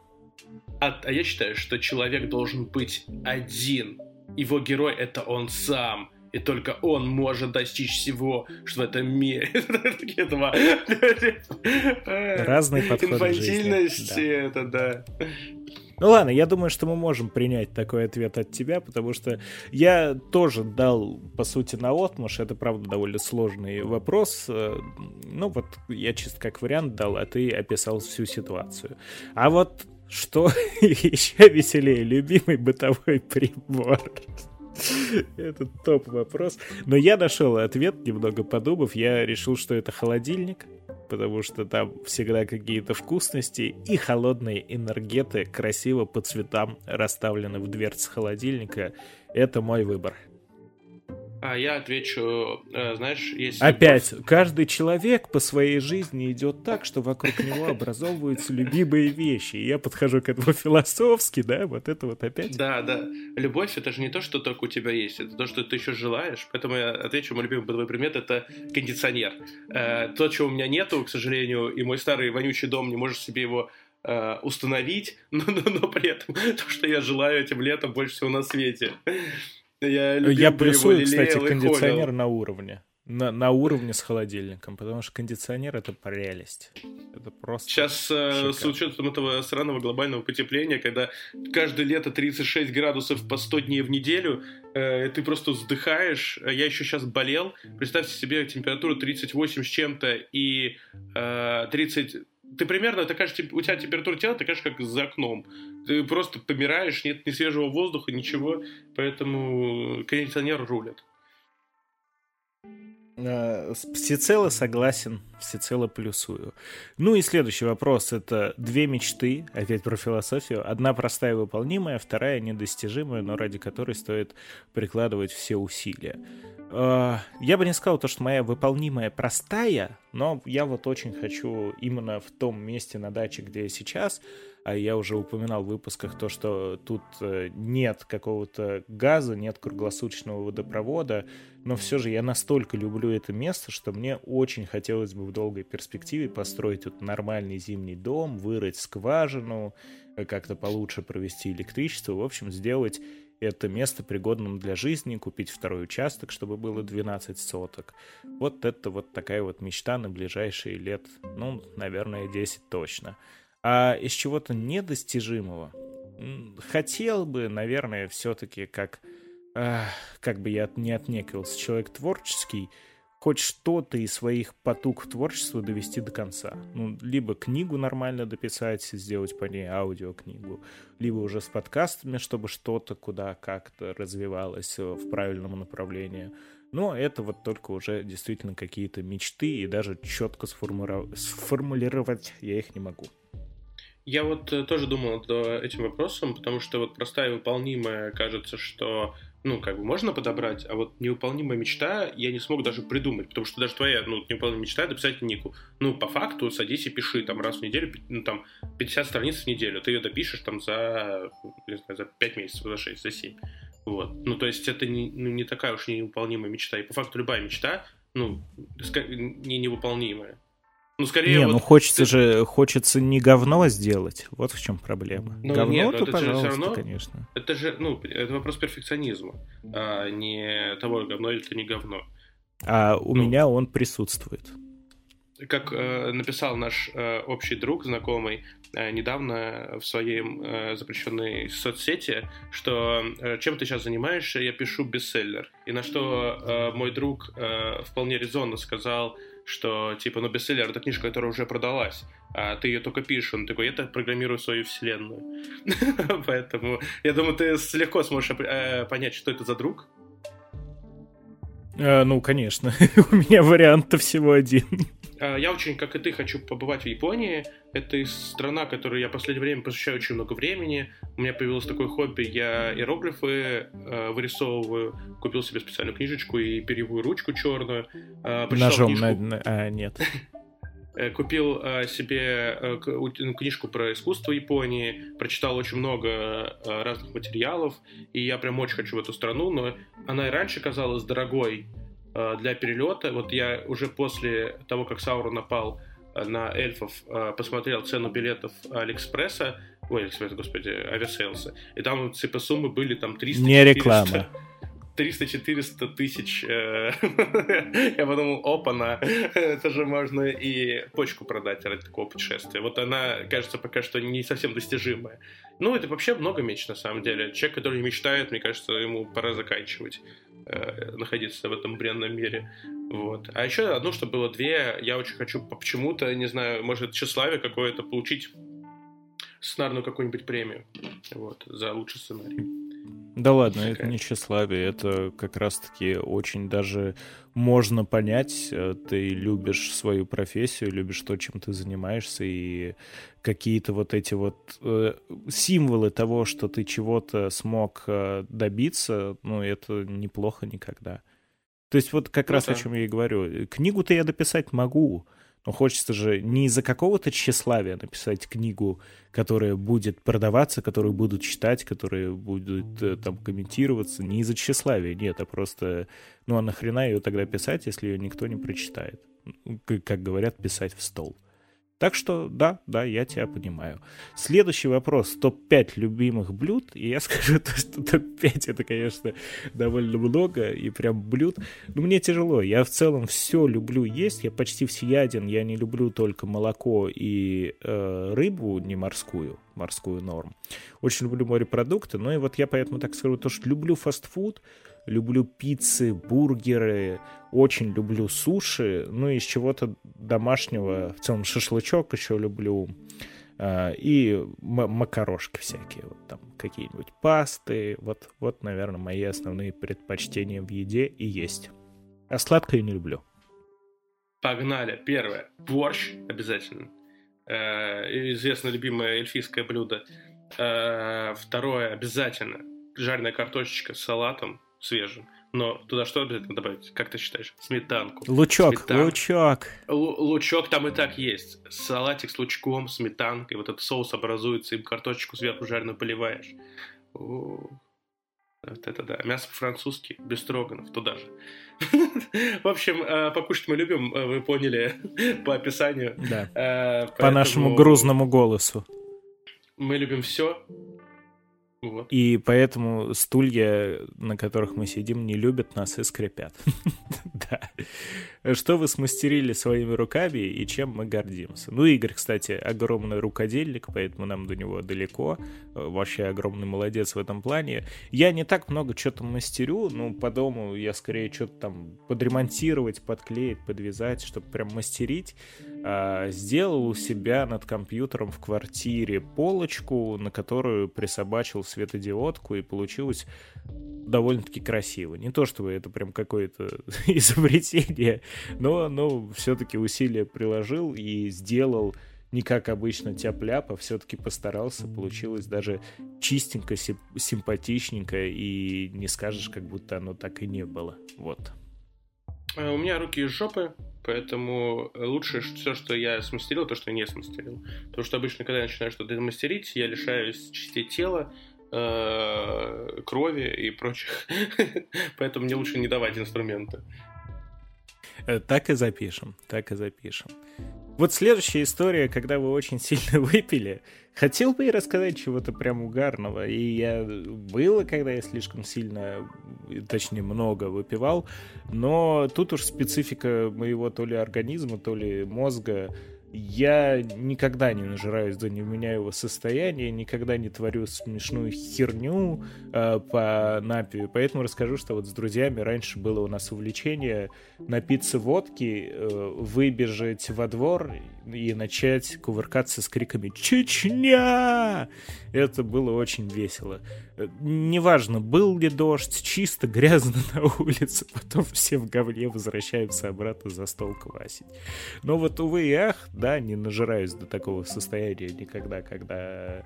А, а я считаю, что человек должен быть один. Его герой — это он сам и только он может достичь всего, что в этом мире. Этого Разные подходы Инфантильности, это да. Ну ладно, я думаю, что мы можем принять такой ответ от тебя, потому что я тоже дал, по сути, на отмуж. Это, правда, довольно сложный вопрос. Ну вот я чисто как вариант дал, а ты описал всю ситуацию. А вот что еще веселее, любимый бытовой прибор? Это топ вопрос. Но я нашел ответ, немного подумав. Я решил, что это холодильник, потому что там всегда какие-то вкусности и холодные энергеты красиво по цветам расставлены в дверце холодильника. Это мой выбор. А я отвечу, э, знаешь, есть... Опять, любовь... каждый человек по своей жизни идет так, что вокруг него образовываются любимые вещи. И я подхожу к этому философски, да, вот это вот опять. Да, да. Любовь — это же не то, что только у тебя есть, это то, что ты еще желаешь. Поэтому я отвечу, мой любимый бытовой предмет — это кондиционер. Э, то, чего у меня нету, к сожалению, и мой старый вонючий дом не может себе его э, установить, но, но, но при этом то, что я желаю этим летом больше всего на свете. Я, я плюсую, кстати, кондиционер на уровне. На, на уровне с холодильником, потому что кондиционер это прелесть. Это просто. Сейчас э, с учетом этого сраного глобального потепления, когда каждое лето 36 градусов по 100 дней в неделю, э, ты просто вздыхаешь. Я еще сейчас болел. Представьте себе температуру 38 с чем-то и э, 30 ты примерно, такая же, у тебя температура тела такая же, как за окном. Ты просто помираешь, нет ни свежего воздуха, ничего, поэтому кондиционер рулит. Э, всецело согласен, всецело плюсую. Ну и следующий вопрос. Это две мечты, опять про философию. Одна простая и выполнимая, вторая недостижимая, но ради которой стоит прикладывать все усилия. Э, я бы не сказал то, что моя выполнимая простая, но я вот очень хочу именно в том месте на даче, где я сейчас, а я уже упоминал в выпусках то, что тут э, нет какого-то газа, нет круглосуточного водопровода, но все же я настолько люблю это место, что мне очень хотелось бы в долгой перспективе построить тут нормальный зимний дом, вырыть скважину, э, как-то получше провести электричество, в общем, сделать это место пригодным для жизни, купить второй участок, чтобы было 12 соток. Вот это вот такая вот мечта на ближайшие лет, ну, наверное, 10 точно. А из чего-то недостижимого хотел бы, наверное, все-таки как... как бы я не отнекивался, человек творческий, хоть что-то из своих потуг творчества довести до конца. Ну, либо книгу нормально дописать, сделать по ней аудиокнигу, либо уже с подкастами, чтобы что-то куда как-то развивалось в правильном направлении. Но это вот только уже действительно какие-то мечты, и даже четко сформулировать я их не могу. Я вот э, тоже думал над этим вопросом, потому что вот простая и выполнимая кажется, что ну, как бы можно подобрать, а вот невыполнимая мечта я не смог даже придумать, потому что даже твоя, ну, невыполнимая мечта — это писать Нику. Ну, по факту садись и пиши там раз в неделю, ну, там, 50 страниц в неделю, ты ее допишешь там за, не знаю, за 5 месяцев, за 6, за 7. Вот. Ну, то есть это не, ну, не такая уж невыполнимая мечта. И по факту любая мечта, ну, не невыполнимая. Ну, скорее... Не, вот... ну хочется ты... же, хочется не говно сделать. Вот в чем проблема. Ну, говно, нет, то, это пожалуйста, равно, конечно. Это же, ну, это вопрос перфекционизма, а не того, говно или это не говно. А у ну, меня он присутствует. Как э, написал наш э, общий друг, знакомый, э, недавно в своей э, запрещенной соцсети, что э, чем ты сейчас занимаешься, я пишу бестселлер. И на что э, мой друг э, вполне резонно сказал, что, типа, ну, бестселлер — это книжка, которая уже продалась, а ты ее только пишешь. Он такой, я программирую свою вселенную. Поэтому, я думаю, ты легко сможешь э, понять, что это за друг. А, ну, конечно. У меня вариант всего один. Э, я очень, как и ты, хочу побывать в Японии. Это страна, которой я в последнее время посвящаю очень много времени. У меня появилось такое хобби, я иероглифы э, вырисовываю. Купил себе специальную книжечку и перьевую ручку черную. Э, Ножом книжку... на... А, нет. Э, купил э, себе э, ну, книжку про искусство Японии, прочитал очень много разных материалов, и я прям очень хочу в эту страну, но она и раньше казалась дорогой для перелета. Вот я уже после того, как Саурон напал на эльфов, посмотрел цену билетов Алиэкспресса, ой, Алиэкспресса, господи, авиасейлса, и там типа суммы были там 300 Не реклама. 300-400 тысяч. Э, я подумал, опа-на, это же можно и почку продать ради такого путешествия. Вот она, кажется, пока что не совсем достижимая. Ну, это вообще много меч, на самом деле. Человек, который мечтает, мне кажется, ему пора заканчивать э, находиться в этом бренном мире. Вот. А еще одно, что было две, я очень хочу почему-то, не знаю, может, тщеславие какое-то получить сценарную какую-нибудь премию вот, за лучший сценарий. Да ладно, Такая. это не тщеславие, это как раз-таки очень даже можно понять. Э, ты любишь свою профессию, любишь то, чем ты занимаешься, и какие-то вот эти вот э, символы того, что ты чего-то смог э, добиться, ну, это неплохо никогда. То есть вот как ну, раз да. о чем я и говорю. Книгу-то я дописать могу, но хочется же не из-за какого-то тщеславия написать книгу, которая будет продаваться, которую будут читать, которая будет э, там комментироваться. Не из-за тщеславия, нет, а просто, ну а нахрена ее тогда писать, если ее никто не прочитает? Как говорят, писать в стол. Так что да, да, я тебя понимаю. Следующий вопрос. Топ-5 любимых блюд. И я скажу, то, что топ-5 это, конечно, довольно много и прям блюд. Но мне тяжело. Я в целом все люблю есть. Я почти всеяден. Я не люблю только молоко и э, рыбу, не морскую, морскую норм. Очень люблю морепродукты. Ну и вот я поэтому так скажу, то, что люблю фастфуд, люблю пиццы, бургеры, очень люблю суши, ну и из чего-то домашнего, в целом шашлычок еще люблю, э, и макарошки всякие, вот там какие-нибудь пасты, вот, вот, наверное, мои основные предпочтения в еде и есть. А сладкое не люблю. Погнали. Первое. Борщ обязательно. Э, известно любимое эльфийское блюдо. Э, второе. Обязательно. Жареная картошечка с салатом свежим. Но туда что обязательно добавить? Как ты считаешь? Сметанку. Лучок, Сметан... лучок. Л- лучок там и так есть. Салатик с лучком, сметанкой. Вот этот соус образуется, им картошечку сверху жареную поливаешь. О, вот это да. Мясо по-французски, без строганов, туда же. В общем, э, покушать мы любим, э, вы поняли по описанию. Да. Э, по нашему грузному голосу. Мы любим все, вот. И поэтому стулья, на которых мы сидим, не любят нас и скрипят. да. Что вы смастерили своими руками и чем мы гордимся? Ну, Игорь, кстати, огромный рукодельник, поэтому нам до него далеко. Вообще огромный молодец в этом плане. Я не так много что-то мастерю, ну, по дому я скорее что-то там подремонтировать, подклеить, подвязать, чтобы прям мастерить. А, сделал у себя над компьютером в квартире полочку, на которую присобачил светодиодку, и получилось довольно-таки красиво. Не то, чтобы это прям какое-то изобретение, но, но все-таки усилия приложил и сделал не как обычно тяп-ляп, а все-таки постарался. Получилось даже чистенько, симпатичненько, и не скажешь, как будто оно так и не было. Вот. А у меня руки из жопы, Поэтому лучше все, что я смастерил, то, что я не смастерил. Потому что обычно, когда я начинаю что-то мастерить, я лишаюсь частей тела, э, крови и прочих. Поэтому мне лучше не давать инструменты. Э, так и запишем, так и запишем. Вот следующая история, когда вы очень сильно выпили. Хотел бы и рассказать чего-то прям угарного. И я было, когда я слишком сильно, точнее, много выпивал. Но тут уж специфика моего то ли организма, то ли мозга я никогда не нажираюсь до невменяемого состояния, никогда не творю смешную херню э, по напию, поэтому расскажу, что вот с друзьями раньше было у нас увлечение напиться водки, э, выбежать во двор, и начать кувыркаться с криками «Чечня!». Это было очень весело. Неважно, был ли дождь, чисто грязно на улице, потом все в говне возвращаются обратно за стол квасить. Но вот, увы и ах, да, не нажираюсь до такого состояния никогда, когда э,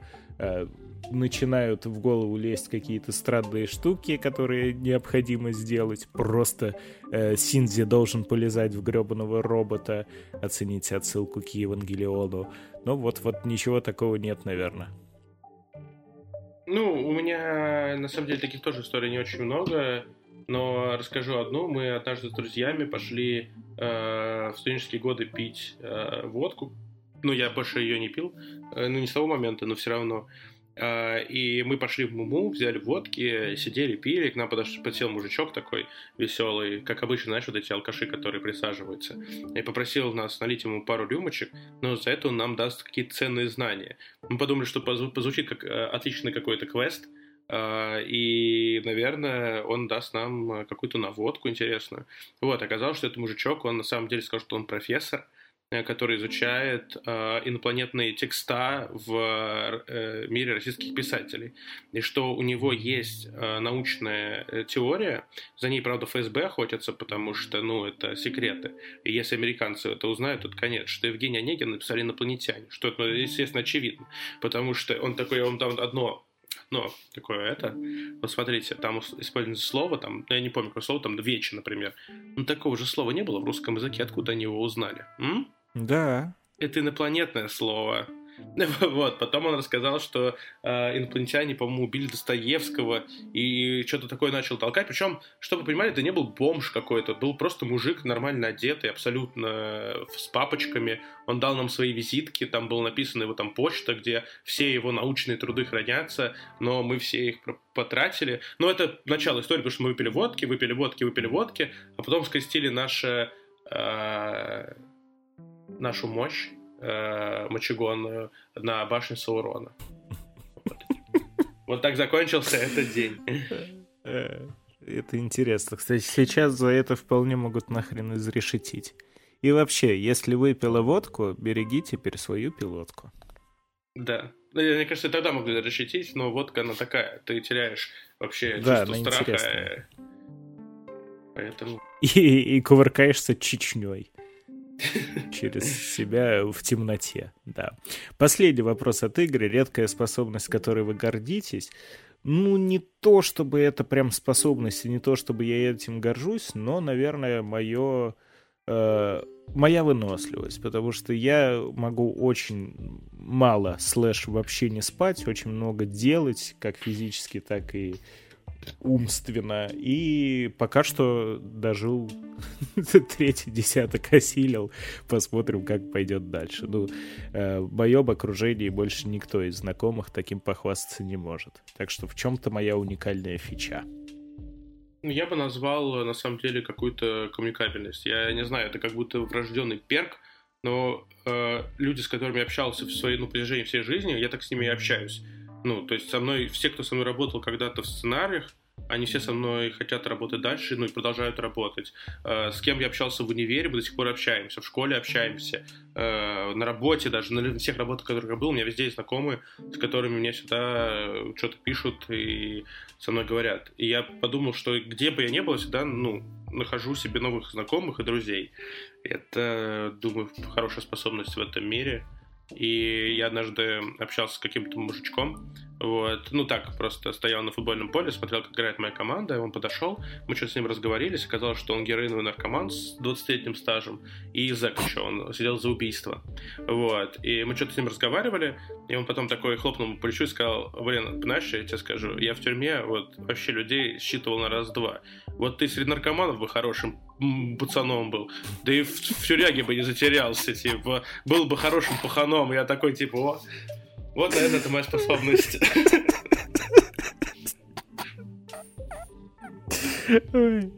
начинают в голову лезть какие-то странные штуки, которые необходимо сделать. Просто э, Синзи должен полезать в гребаного робота, оцените отсылку к Евангелиону. Но вот, вот ничего такого нет, наверное. Ну, у меня на самом деле таких тоже историй не очень много, но расскажу одну. Мы однажды с друзьями пошли э, в студенческие годы пить э, водку. Ну, я больше ее не пил, э, ну, не с того момента, но все равно. А, и мы пошли в Муму, взяли водки, сидели, пили, к нам подошел, подсел мужичок такой веселый, как обычно, знаешь, вот эти алкаши, которые присаживаются, и попросил нас налить ему пару рюмочек, но за это он нам даст какие-то ценные знания. Мы подумали, что позвучит как э, отличный какой-то квест, а, и, наверное, он даст нам какую-то наводку интересную. Вот, оказалось, что это мужичок, он на самом деле сказал, что он профессор, Э, который изучает э, инопланетные текста в э, мире российских писателей. И что у него есть э, научная э, теория, за ней, правда, ФСБ охотятся, потому что, ну, это секреты. И если американцы это узнают, то конец, что Евгений Онегин написали инопланетяне, что это, естественно, очевидно, потому что он такой, он там одно но такое это. Вот смотрите, там используется слово, там, я не помню, какое слово, там, вечи, например. Ну, такого же слова не было в русском языке, откуда они его узнали? М? Да. Это инопланетное слово. Вот, потом он рассказал, что э, инопланетяне, по-моему, убили Достоевского и что-то такое начал толкать. Причем, чтобы вы понимали, это не был бомж какой-то, был просто мужик нормально одетый, абсолютно с папочками. Он дал нам свои визитки, там было написано его там почта, где все его научные труды хранятся, но мы все их потратили. Но это начало истории, потому что мы выпили водки, выпили водки, выпили водки, а потом скрестили наше... Э, нашу мощь э, мочегонную на башню Саурона. Вот. так закончился этот день. Э, это интересно. Кстати, сейчас за это вполне могут нахрен изрешетить. И вообще, если выпила водку, береги теперь свою пилотку. Да. Ну, мне кажется, тогда могли решетить, но водка, она такая, ты теряешь вообще да, чувство страха. Интересная. Поэтому... И, и кувыркаешься чечней через себя в темноте. Да. Последний вопрос от Игоря. Редкая способность, которой вы гордитесь. Ну, не то, чтобы это прям способность, и не то, чтобы я этим горжусь, но, наверное, мое... Э, моя выносливость, потому что я могу очень мало, слэш, вообще не спать, очень много делать, как физически, так и умственно, и пока что дожил третий десяток осилил, посмотрим, как пойдет дальше. Ну, э, в моем окружении больше никто из знакомых таким похвастаться не может. Так что в чем-то моя уникальная фича. Ну, я бы назвал, на самом деле, какую-то коммуникабельность. Я не знаю, это как будто врожденный перк, но э, люди, с которыми я общался в своей, ну, всей жизни, я так с ними и общаюсь. Ну, то есть со мной, все, кто со мной работал когда-то в сценариях, они все со мной хотят работать дальше, ну и продолжают работать. Э, с кем я общался в универе, мы до сих пор общаемся, в школе общаемся, э, на работе даже, на всех работах, которых я был, у меня везде есть знакомые, с которыми мне всегда что-то пишут и со мной говорят. И я подумал, что где бы я ни был, всегда, ну, нахожу себе новых знакомых и друзей. Это, думаю, хорошая способность в этом мире. И я однажды общался с каким-то мужичком, вот, ну так, просто стоял на футбольном поле, смотрел, как играет моя команда, и он подошел, мы что-то с ним разговорились, оказалось, что он героиновый наркоман с 20-летним стажем, и зэк еще, он сидел за убийство, вот, и мы что-то с ним разговаривали, и он потом такой хлопнул по плечу и сказал, блин, знаешь, я тебе скажу, я в тюрьме вот вообще людей считывал на раз-два, вот ты среди наркоманов бы хорошим пацаном был, да и в, в тюряге бы не затерялся, типа, был бы хорошим паханом, я такой, типа, о, вот, наверное, это моя способность.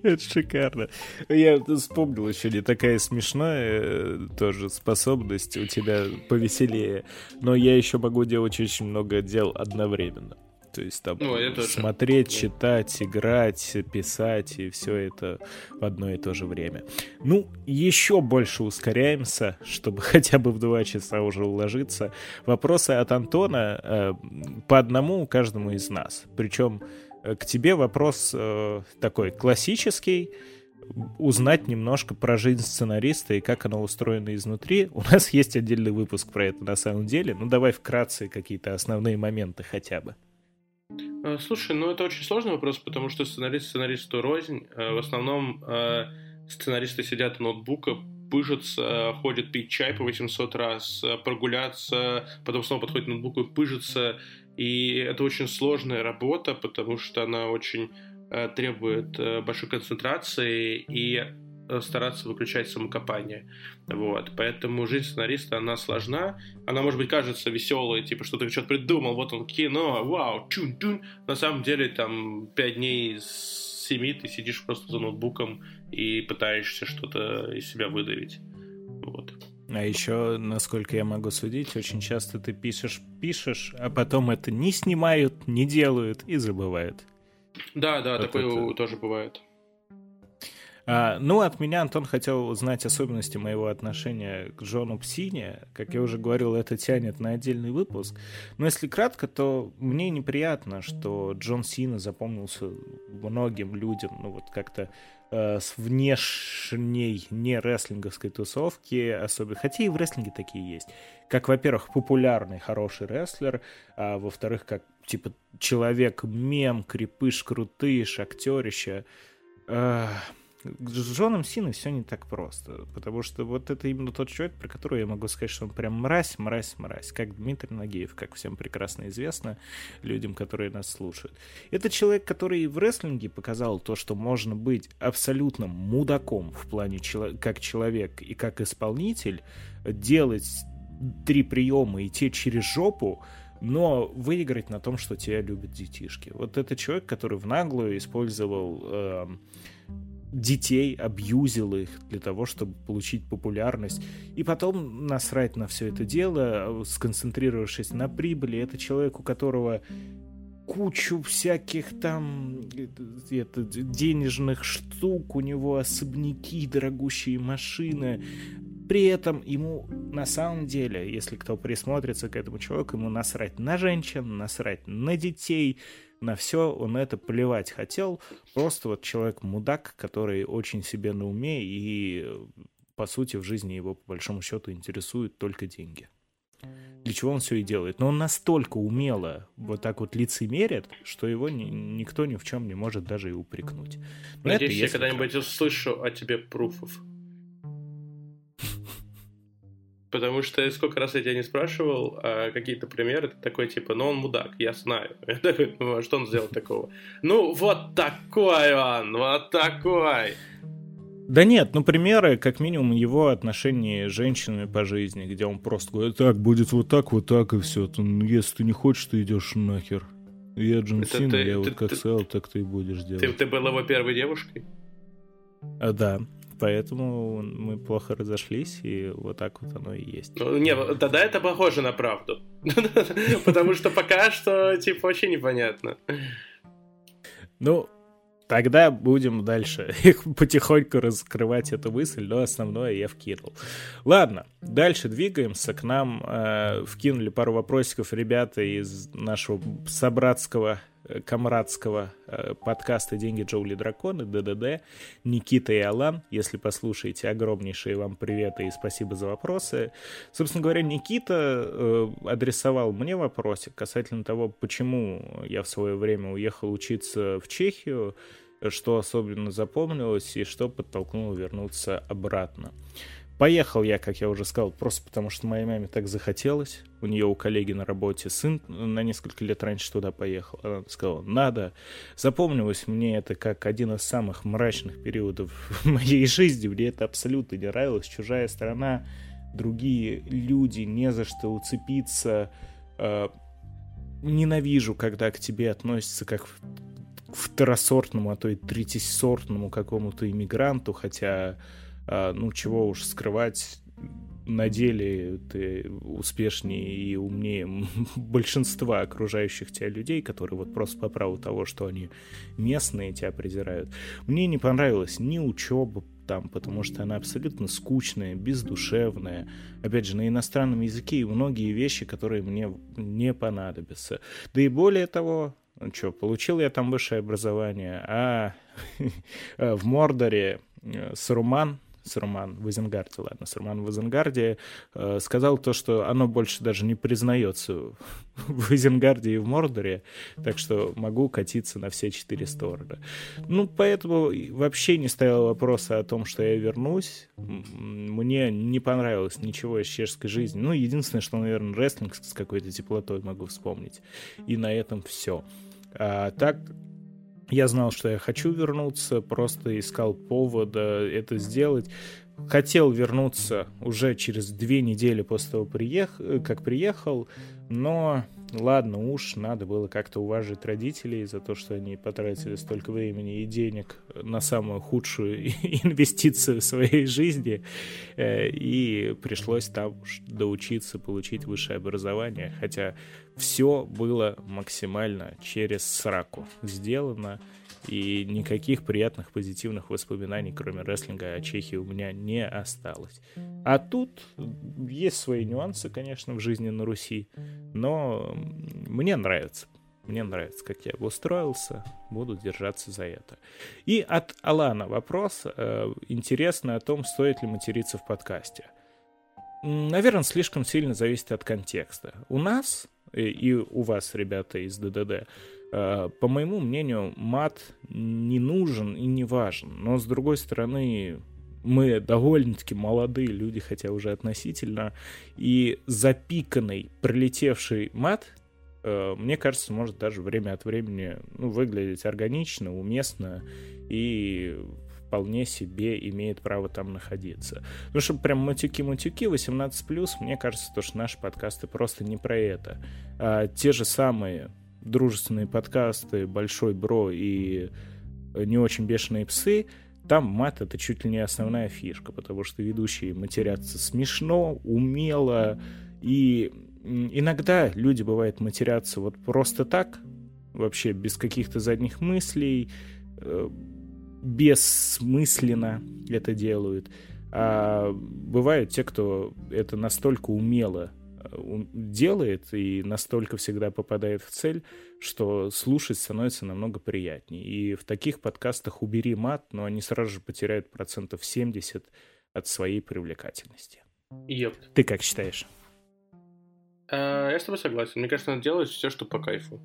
Это шикарно. Я вспомнил еще не такая смешная э, тоже способность у тебя повеселее. Но я еще могу делать очень много дел одновременно. То есть там ну, смотреть, тоже. читать, играть, писать и все это в одно и то же время. Ну, еще больше ускоряемся, чтобы хотя бы в два часа уже уложиться. Вопросы от Антона э, по одному каждому из нас. Причем э, к тебе вопрос э, такой классический узнать немножко про жизнь сценариста и как она устроена изнутри. У нас есть отдельный выпуск про это на самом деле. Ну, давай вкратце какие-то основные моменты хотя бы. А, слушай, ну это очень сложный вопрос, потому что сценарист сценаристу рознь. А, в основном а, сценаристы сидят у ноутбука, пыжатся, ходят пить чай по 800 раз, прогуляться, потом снова подходят к ноутбуку и пыжатся. И это очень сложная работа, потому что она очень требует большой концентрации и Э, стараться выключать самокопание. Вот. Поэтому жизнь сценариста, она сложна. Она, может быть, кажется веселой, типа, что ты что-то придумал, вот он кино, вау, чун-чун. На самом деле, там, пять дней с семи ты сидишь просто за ноутбуком и пытаешься что-то из себя выдавить. Вот. А еще, насколько я могу судить, очень часто ты пишешь, пишешь, а потом это не снимают, не делают и забывают. Да, да, вот такое это... тоже бывает. А, ну, от меня Антон хотел узнать особенности моего отношения к Джону Псине. Как я уже говорил, это тянет на отдельный выпуск. Но если кратко, то мне неприятно, что Джон Сина запомнился многим людям, ну вот как-то э, с внешней не рестлинговской тусовки, особенно, хотя и в рестлинге такие есть. Как, во-первых, популярный, хороший рестлер, а во-вторых, как, типа, человек-мем, крепыш, крутыш, актерище. Э, с Джоном Синой все не так просто, потому что вот это именно тот человек, про которого я могу сказать, что он прям мразь, мразь, мразь, как Дмитрий Нагиев, как всем прекрасно известно людям, которые нас слушают. Это человек, который в рестлинге показал то, что можно быть абсолютно мудаком в плане как человек и как исполнитель, делать три приема и идти через жопу, но выиграть на том, что тебя любят детишки. Вот это человек, который в наглую использовал э, детей, абьюзил их для того, чтобы получить популярность. И потом насрать на все это дело, сконцентрировавшись на прибыли. Это человек, у которого кучу всяких там это, денежных штук, у него особняки, дорогущие машины. При этом ему на самом деле, если кто присмотрится к этому человеку, ему насрать на женщин, насрать на детей, на все он это плевать хотел. Просто вот человек-мудак, который очень себе на уме и, по сути, в жизни его, по большому счету, интересуют только деньги. Для чего он все и делает. Но он настолько умело вот так вот лицемерит, что его ни, никто ни в чем не может даже и упрекнуть. Но Надеюсь, это, я когда-нибудь услышу о тебе пруфов. Потому что сколько раз я тебя не спрашивал а какие-то примеры, ты такой типа, ну он мудак, я знаю. Я такой, ну а что он сделал такого? Ну вот такой он, вот такой. Да нет, ну примеры, как минимум, его отношения с женщинами по жизни, где он просто говорит, так, будет вот так, вот так, и все. Ну, если ты не хочешь, ты идешь нахер. Я Джон Сина, ты, я ты, вот ты, как ты, сказал, так ты и будешь делать. Ты, ты был его первой девушкой? А, да поэтому мы плохо разошлись, и вот так вот оно и есть. Ну, не, тогда это похоже на правду. Потому что пока что, типа, вообще непонятно. Ну, тогда будем дальше потихоньку раскрывать эту мысль, но основное я вкинул. Ладно, дальше двигаемся. К нам э, вкинули пару вопросиков ребята из нашего собратского комрадского э, подкаста «Деньги, Джоули, Драконы», ДДД, Никита и Алан. Если послушаете, огромнейшие вам приветы и спасибо за вопросы. Собственно говоря, Никита э, адресовал мне вопросик касательно того, почему я в свое время уехал учиться в Чехию, что особенно запомнилось и что подтолкнуло вернуться обратно. Поехал я, как я уже сказал, просто потому что моей маме так захотелось. У нее у коллеги на работе сын на несколько лет раньше туда поехал. Она сказала, надо. Запомнилось мне это как один из самых мрачных периодов в моей жизни. Мне это абсолютно не нравилось. Чужая страна, другие люди, не за что уцепиться. Э, ненавижу, когда к тебе относятся как к второсортному, а то и третисортному какому-то иммигранту, хотя а, ну, чего уж скрывать, на деле ты успешнее и умнее большинства окружающих тебя людей, которые вот просто по праву того, что они местные, тебя презирают. Мне не понравилась ни учеба там, потому что она абсолютно скучная, бездушевная. Опять же, на иностранном языке и многие вещи, которые мне не понадобятся. Да и более того, ну что, получил я там высшее образование, а в Мордоре э, Саруман Саруман в Изенгарде, ладно, Саруман в Изенгарде, э, сказал то, что оно больше даже не признается в Изенгарде и в Мордоре, так что могу катиться на все четыре стороны. Ну, поэтому вообще не стояло вопроса о том, что я вернусь. Мне не понравилось ничего из чешской жизни. Ну, единственное, что, наверное, рестлинг с какой-то теплотой могу вспомнить. И на этом все. А так, я знал, что я хочу вернуться, просто искал повода это сделать. Хотел вернуться уже через две недели после того, как приехал, но ладно уж, надо было как-то уважить родителей за то, что они потратили столько времени и денег на самую худшую инвестицию в своей жизни, э, и пришлось там доучиться, получить высшее образование, хотя все было максимально через сраку сделано, и никаких приятных позитивных воспоминаний, кроме рестлинга о Чехии, у меня не осталось. А тут есть свои нюансы, конечно, в жизни на Руси, но мне нравится. Мне нравится, как я устроился, буду держаться за это. И от Алана вопрос э, интересный о том, стоит ли материться в подкасте. Наверное, слишком сильно зависит от контекста. У нас и, у вас, ребята из ДДД, э, по моему мнению, мат не нужен и не важен. Но, с другой стороны, мы довольно-таки молодые люди, хотя уже относительно, и запиканный, прилетевший мат, э, мне кажется, может даже время от времени ну, выглядеть органично, уместно и вполне себе имеет право там находиться. Ну, чтобы прям матюки-матюки 18+, мне кажется, то, что наши подкасты просто не про это. А те же самые дружественные подкасты «Большой Бро» и «Не очень бешеные псы», там мат — это чуть ли не основная фишка, потому что ведущие матерятся смешно, умело, и иногда люди, бывает, матерятся вот просто так, вообще без каких-то задних мыслей, э, бессмысленно это делают. А бывают те, кто это настолько умело э, делает и настолько всегда попадает в цель, что слушать становится намного приятнее. И в таких подкастах убери мат, но они сразу же потеряют процентов 70 от своей привлекательности. Yep. Ты как считаешь? А, я с тобой согласен. Мне кажется, надо делать все, что по кайфу.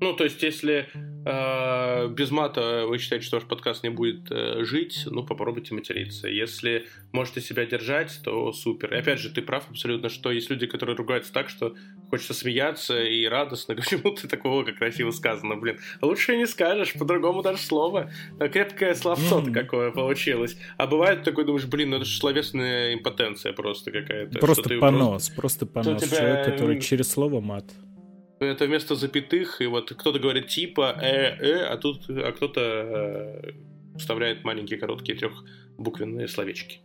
Ну, то есть, если э, без мата вы считаете, что ваш подкаст не будет э, жить, ну, попробуйте материться. Если можете себя держать, то супер. И опять же, ты прав абсолютно, что есть люди, которые ругаются так, что хочется смеяться и радостно. Почему ты такого, как красиво сказано, блин? Лучше не скажешь, по-другому даже слово. Крепкое словцо-то какое получилось. А бывает такой, думаешь, блин, ну это же словесная импотенция просто какая-то. Просто понос, просто, просто понос. Человек, который через слово мат. Это вместо запятых, и вот кто-то говорит типа э, э, а тут а кто-то э, вставляет маленькие короткие трехбуквенные словечки.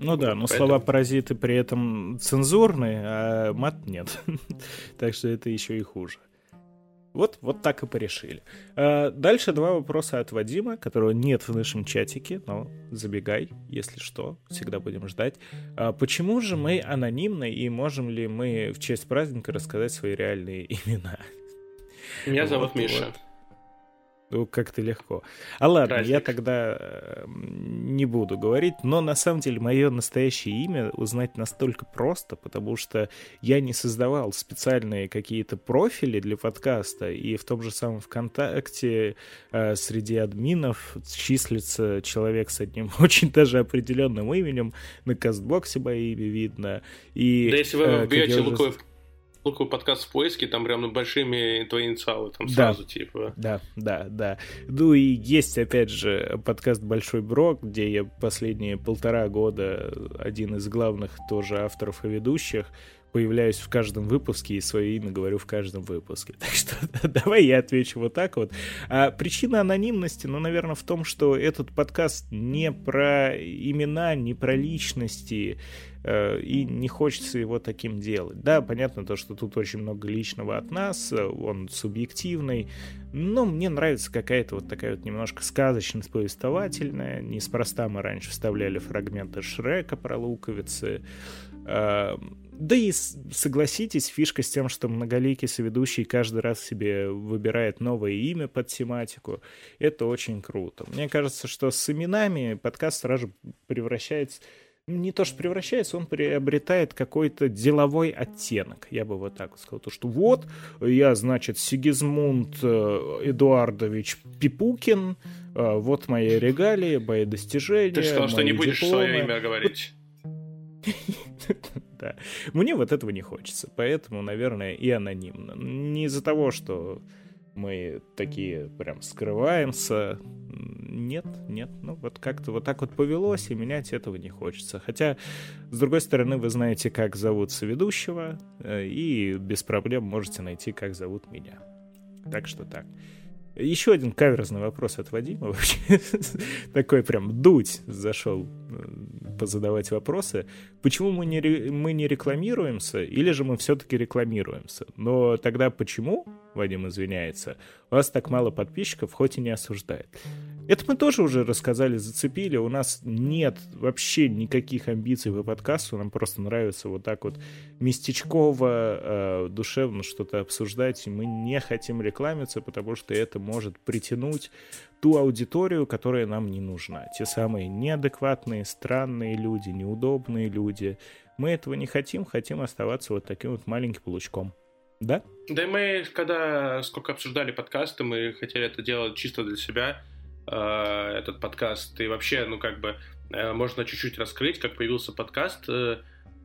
Ну да, но Поэтому... слова паразиты при этом цензурные, а мат нет. так что это еще и хуже. Вот, вот так и порешили. А, дальше два вопроса от Вадима, которого нет в нашем чатике, но забегай, если что, всегда будем ждать. А, почему же мы анонимны и можем ли мы в честь праздника рассказать свои реальные имена? Меня зовут вот, Миша. Вот. Ну, как-то легко. А ладно, Праздник. я тогда эм, не буду говорить, но на самом деле мое настоящее имя узнать настолько просто, потому что я не создавал специальные какие-то профили для подкаста, и в том же самом ВКонтакте э, среди админов числится человек с одним очень даже определенным именем, на Кастбоксе мое имя видно. И, да если вы э, вбьете Лукоев луковый подкаст в поиске, там прям большими твои инициалы, там сразу, да. типа. Да, да, да. Ну и есть, опять же, подкаст «Большой Брок», где я последние полтора года один из главных тоже авторов и ведущих, появляюсь в каждом выпуске и свое имя говорю в каждом выпуске. Так что давай я отвечу вот так вот. А причина анонимности, ну, наверное, в том, что этот подкаст не про имена, не про личности, э, и не хочется его таким делать. Да, понятно то, что тут очень много личного от нас, он субъективный, но мне нравится какая-то вот такая вот немножко сказочность повествовательная. Неспроста мы раньше вставляли фрагменты Шрека про луковицы. Да и согласитесь, фишка с тем, что многоликий соведущий каждый раз себе выбирает новое имя под тематику, это очень круто. Мне кажется, что с именами подкаст сразу превращается не то что превращается, он приобретает какой-то деловой оттенок, я бы вот так сказал. То, что вот, я, значит, Сигизмунд э, Эдуардович Пипукин, э, вот мои регалии, мои достижения. Ты сказал, что не будешь дипломы. свое имя говорить. Да. Мне вот этого не хочется, поэтому, наверное, и анонимно. Не из-за того, что мы такие прям скрываемся. Нет, нет, ну вот как-то вот так вот повелось, и менять этого не хочется. Хотя, с другой стороны, вы знаете, как зовут соведущего, э, и без проблем можете найти, как зовут меня. Так что так. Еще один каверзный вопрос от Вадима вообще. Такой прям дуть зашел э, позадавать вопросы. Почему мы не, мы не рекламируемся, или же мы все-таки рекламируемся? Но тогда почему, Вадим извиняется, у вас так мало подписчиков, хоть и не осуждает? Это мы тоже уже рассказали, зацепили. У нас нет вообще никаких амбиций по подкасту. Нам просто нравится вот так вот местечково, э, душевно что-то обсуждать. И мы не хотим рекламиться, потому что это может притянуть ту аудиторию, которая нам не нужна. Те самые неадекватные, странные люди, неудобные люди. Мы этого не хотим, хотим оставаться вот таким вот маленьким получком. Да? Да и мы, когда сколько обсуждали подкасты, мы хотели это делать чисто для себя этот подкаст. И вообще, ну, как бы, э, можно чуть-чуть раскрыть, как появился подкаст. Э,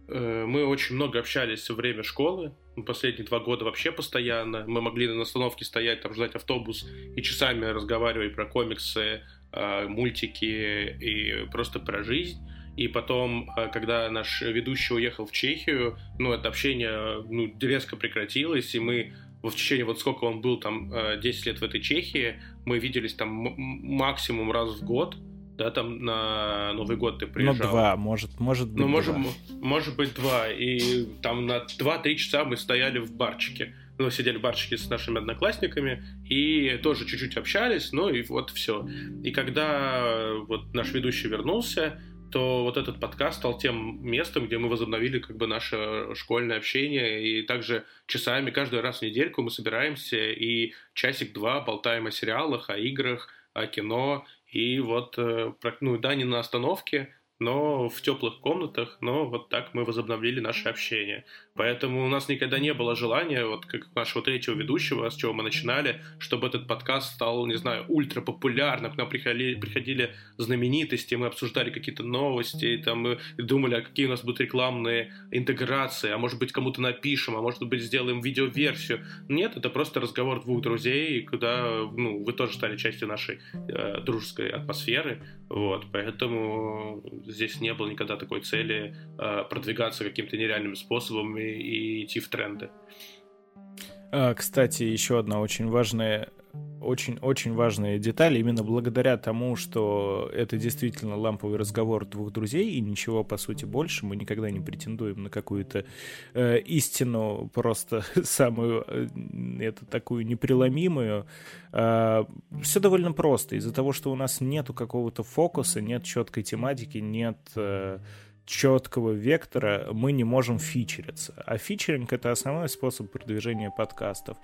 мы очень много общались во время школы, последние два года вообще постоянно. Мы могли на остановке стоять, там, ждать автобус и часами разговаривать про комиксы, мультики и просто про жизнь. И потом, когда наш ведущий уехал в Чехию, ну, это общение ну, резко прекратилось, и мы в течение вот сколько он был там 10 лет в этой Чехии, мы виделись там максимум раз в год, да, там на Новый год ты ну, приезжал. Ну, два, может, может быть Ну, может, два. может быть, два. И там на 2-3 часа мы стояли в барчике. Ну, сидели в барчике с нашими одноклассниками и тоже чуть-чуть общались, ну и вот все. И когда вот наш ведущий вернулся, то вот этот подкаст стал тем местом, где мы возобновили как бы наше школьное общение, и также часами каждый раз в недельку мы собираемся и часик-два болтаем о сериалах, о играх, о кино, и вот, э, ну да, не на остановке, но в теплых комнатах, но вот так мы возобновили наше общение. Поэтому у нас никогда не было желания, вот как нашего третьего ведущего, с чего мы начинали, чтобы этот подкаст стал, не знаю, ультра популярным, к нам приходили, приходили знаменитости, мы обсуждали какие-то новости, там мы думали, а какие у нас будут рекламные интеграции, а может быть кому-то напишем, а может быть сделаем видеоверсию. Нет, это просто разговор двух друзей, куда ну, вы тоже стали частью нашей э, дружеской атмосферы, вот, поэтому здесь не было никогда такой цели э, продвигаться каким-то нереальным способом и, и идти в тренды. А, кстати, еще одна очень важная очень-очень важная деталь, именно благодаря тому, что это действительно ламповый разговор двух друзей, и ничего, по сути, больше, мы никогда не претендуем на какую-то э, истину, просто самую, э, это такую непреломимую. Э, все довольно просто, из-за того, что у нас нету какого-то фокуса, нет четкой тематики, нет... Э, четкого вектора мы не можем фичериться. А фичеринг — это основной способ продвижения подкастов.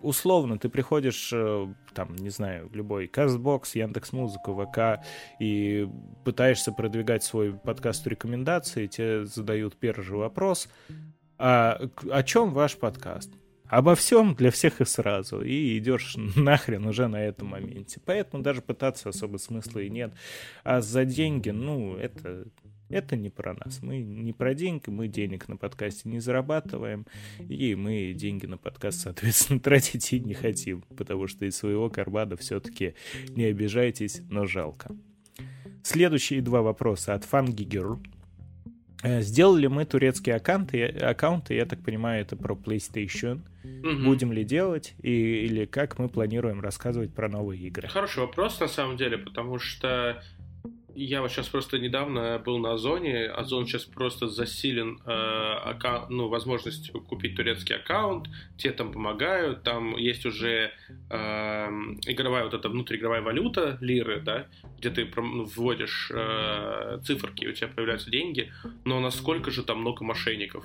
Условно, ты приходишь, э, там, не знаю, в любой CastBox, Яндекс.Музыку, ВК, и пытаешься продвигать свой подкаст рекомендации, тебе задают первый же вопрос, а о чем ваш подкаст? обо всем для всех и сразу, и идешь нахрен уже на этом моменте. Поэтому даже пытаться особо смысла и нет. А за деньги, ну, это это не про нас. Мы не про деньги, мы денег на подкасте не зарабатываем, и мы деньги на подкаст, соответственно, тратить и не хотим, потому что из своего кармана все-таки не обижайтесь, но жалко. Следующие два вопроса от Фангигер. Э, сделали мы турецкие аккаунты, аккаунты, я так понимаю, это про PlayStation. Угу. Будем ли делать и, или как мы планируем рассказывать про новые игры? Хороший вопрос на самом деле, потому что я вот сейчас просто недавно был на Озоне. Озон сейчас просто засилен э, аккаунт, ну, возможностью купить турецкий аккаунт. Те там помогают. Там есть уже э, игровая вот эта внутриигровая валюта, лиры, да, где ты ну, вводишь э, циферки, у тебя появляются деньги. Но насколько же там много мошенников.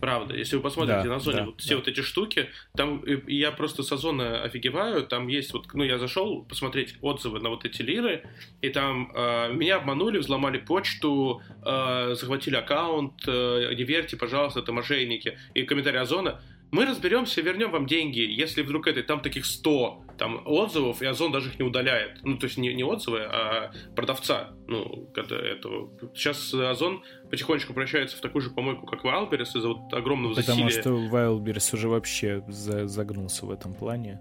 Правда, если вы посмотрите да, на Озоне да, вот все да. вот эти штуки, там я просто с Озона офигеваю. Там есть вот, ну, я зашел посмотреть отзывы на вот эти лиры, и там э, меня меня обманули, взломали почту, э, захватили аккаунт, э, не верьте, пожалуйста, это мошенники. И комментарий Озона, мы разберемся, вернем вам деньги, если вдруг это, там таких 100 там, отзывов, и Озон даже их не удаляет. Ну, то есть не, не отзывы, а продавца. Ну, это, этого. Сейчас Озон потихонечку превращается в такую же помойку, как Wildberries из-за вот огромного Потому засилия. Потому что Wildberries уже вообще загнулся в этом плане.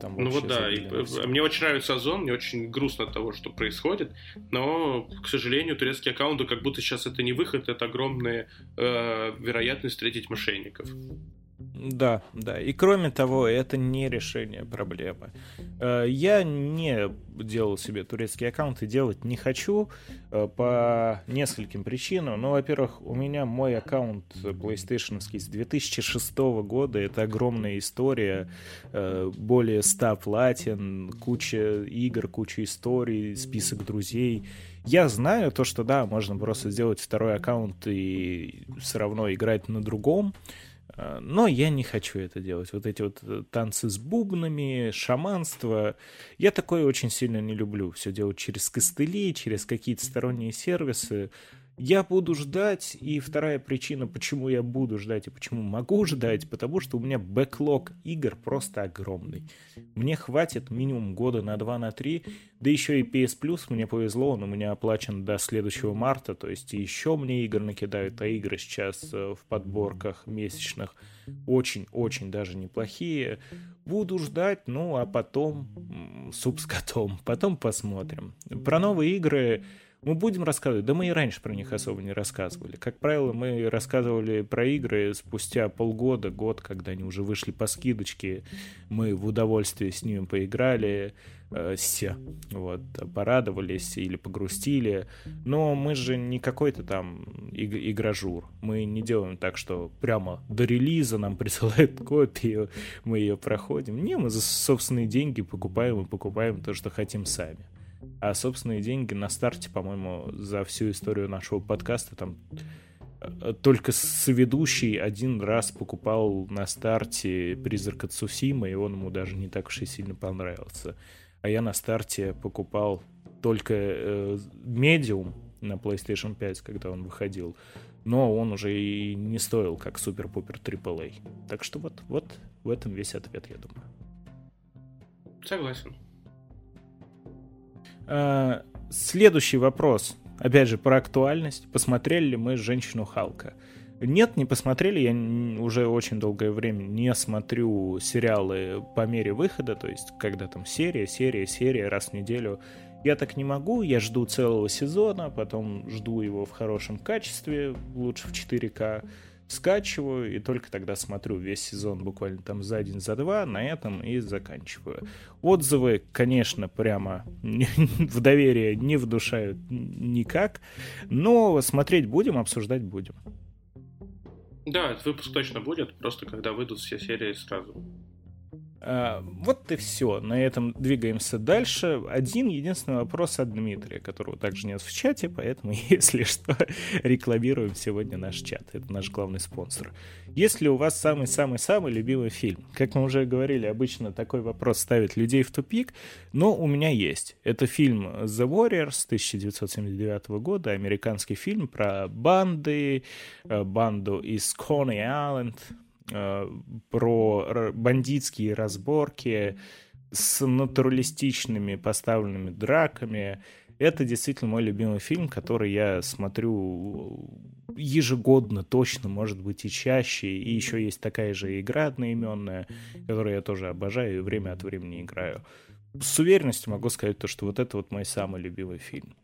Там ну вот да, и, мне очень нравится Озон, мне очень грустно от того, что происходит, но, к сожалению, турецкие аккаунты, как будто сейчас это не выход, это огромная э, вероятность встретить мошенников. Да, да. И кроме того, это не решение проблемы. Э, я не делал себе турецкий аккаунт и делать не хочу э, по нескольким причинам. Ну, во-первых, у меня мой аккаунт PlayStation с 2006 года. Это огромная история. Э, более 100 платин, куча игр, куча историй, список друзей. Я знаю то, что да, можно просто сделать второй аккаунт и все равно играть на другом. Но я не хочу это делать. Вот эти вот э, танцы с бубнами, шаманство. Я такое очень сильно не люблю. Все делать через костыли, через какие-то сторонние сервисы. Я буду ждать, и вторая причина, почему я буду ждать и почему могу ждать, потому что у меня бэклог игр просто огромный. Мне хватит минимум года на 2 на 3, да еще и PS Plus мне повезло, он у меня оплачен до следующего марта, то есть еще мне игр накидают, а игры сейчас э, в подборках месячных очень-очень даже неплохие. Буду ждать, ну а потом суп с котом, потом посмотрим. Про новые игры мы будем рассказывать, да мы и раньше про них особо не рассказывали. Как правило, мы рассказывали про игры спустя полгода, год, когда они уже вышли по скидочке, мы в удовольствие с ними поиграли, э, все, вот, порадовались или погрустили. Но мы же не какой-то там иг- игражур. Мы не делаем так, что прямо до релиза нам присылают копию, мы ее проходим. Не, мы за собственные деньги покупаем и покупаем то, что хотим сами. А собственные деньги на старте, по-моему, за всю историю нашего подкаста там э, только соведущий один раз покупал на старте «Призрак от Сусима», и он ему даже не так уж и сильно понравился. А я на старте покупал только э, «Медиум» на PlayStation 5, когда он выходил. Но он уже и не стоил как супер-пупер AAA. Так что вот, вот в этом весь ответ, я думаю. Согласен. Э, следующий вопрос. Опять же, про актуальность. Посмотрели ли мы «Женщину Халка»? Нет, не посмотрели. Я уже очень долгое время не смотрю сериалы по мере выхода, то есть когда там серия, серия, серия раз в неделю. Я так не могу, я жду целого сезона, потом жду его в хорошем качестве, лучше в 4К скачиваю и только тогда смотрю весь сезон буквально там за день, за два, на этом и заканчиваю. Отзывы, конечно, прямо в доверие не вдушают никак, но смотреть будем, обсуждать будем. Да, выпуск точно будет, просто когда выйдут все серии сразу. А, вот и все. На этом двигаемся дальше. Один единственный вопрос от Дмитрия, которого также нет в чате, поэтому, если что, рекламируем сегодня наш чат. Это наш главный спонсор. Есть ли у вас самый-самый-самый любимый фильм? Как мы уже говорили, обычно такой вопрос ставит людей в тупик, но у меня есть. Это фильм The Warriors 1979 года, американский фильм про банды, э, банду из Island, Э, про бандитские разборки с натуралистичными поставленными драками. Это действительно мой любимый фильм, который я смотрю ежегодно, точно, может быть, и чаще. И еще есть такая же игра одноименная, которую я тоже обожаю и время от времени играю. С уверенностью могу сказать то, что вот это вот мой самый любимый фильм.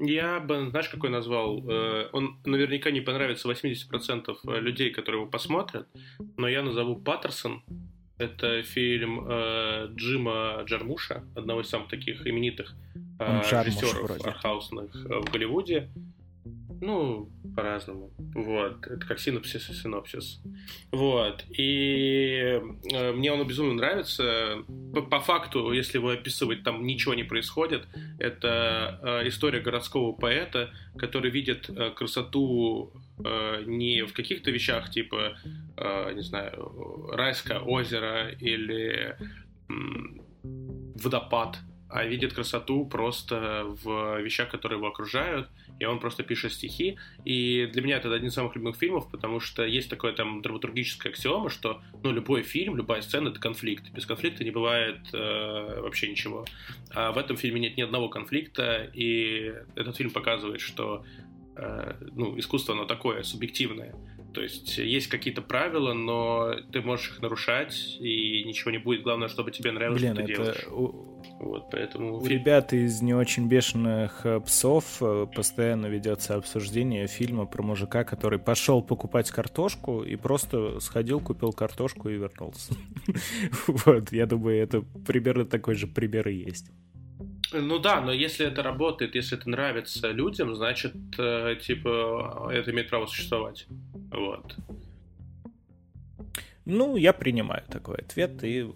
Я бы, знаешь, какой назвал? Э, он наверняка не понравится 80% людей, которые его посмотрят, но я назову Паттерсон. Это фильм э, Джима Джармуша, одного из самых таких именитых э, режиссеров артхаусных в Голливуде. Ну, по-разному. Вот. Это как синопсис и синопсис. Вот. И э, мне он безумно нравится. По, по факту, если его описывать, там ничего не происходит. Это э, история городского поэта, который видит э, красоту не в каких-то вещах, типа, не знаю, райское озеро или водопад, а видит красоту просто в вещах, которые его окружают, и он просто пишет стихи. И для меня это один из самых любимых фильмов, потому что есть такое там драматургическая аксиома, что ну, любой фильм, любая сцена — это конфликт. Без конфликта не бывает э, вообще ничего. А в этом фильме нет ни одного конфликта, и этот фильм показывает, что э, ну, искусство, оно такое, субъективное. То есть есть какие-то правила, но ты можешь их нарушать, и ничего не будет. Главное, чтобы тебе нравилось, Блин, что ты это... делаешь. Вот, поэтому... У ребят из не очень бешеных э, псов э, постоянно ведется обсуждение фильма про мужика, который пошел покупать картошку и просто сходил, купил картошку и вернулся. Вот, я думаю, это примерно такой же пример и есть. Ну да, но если это работает, если это нравится людям, значит, э, типа, это имеет право существовать. Вот. Ну, я принимаю такой ответ, и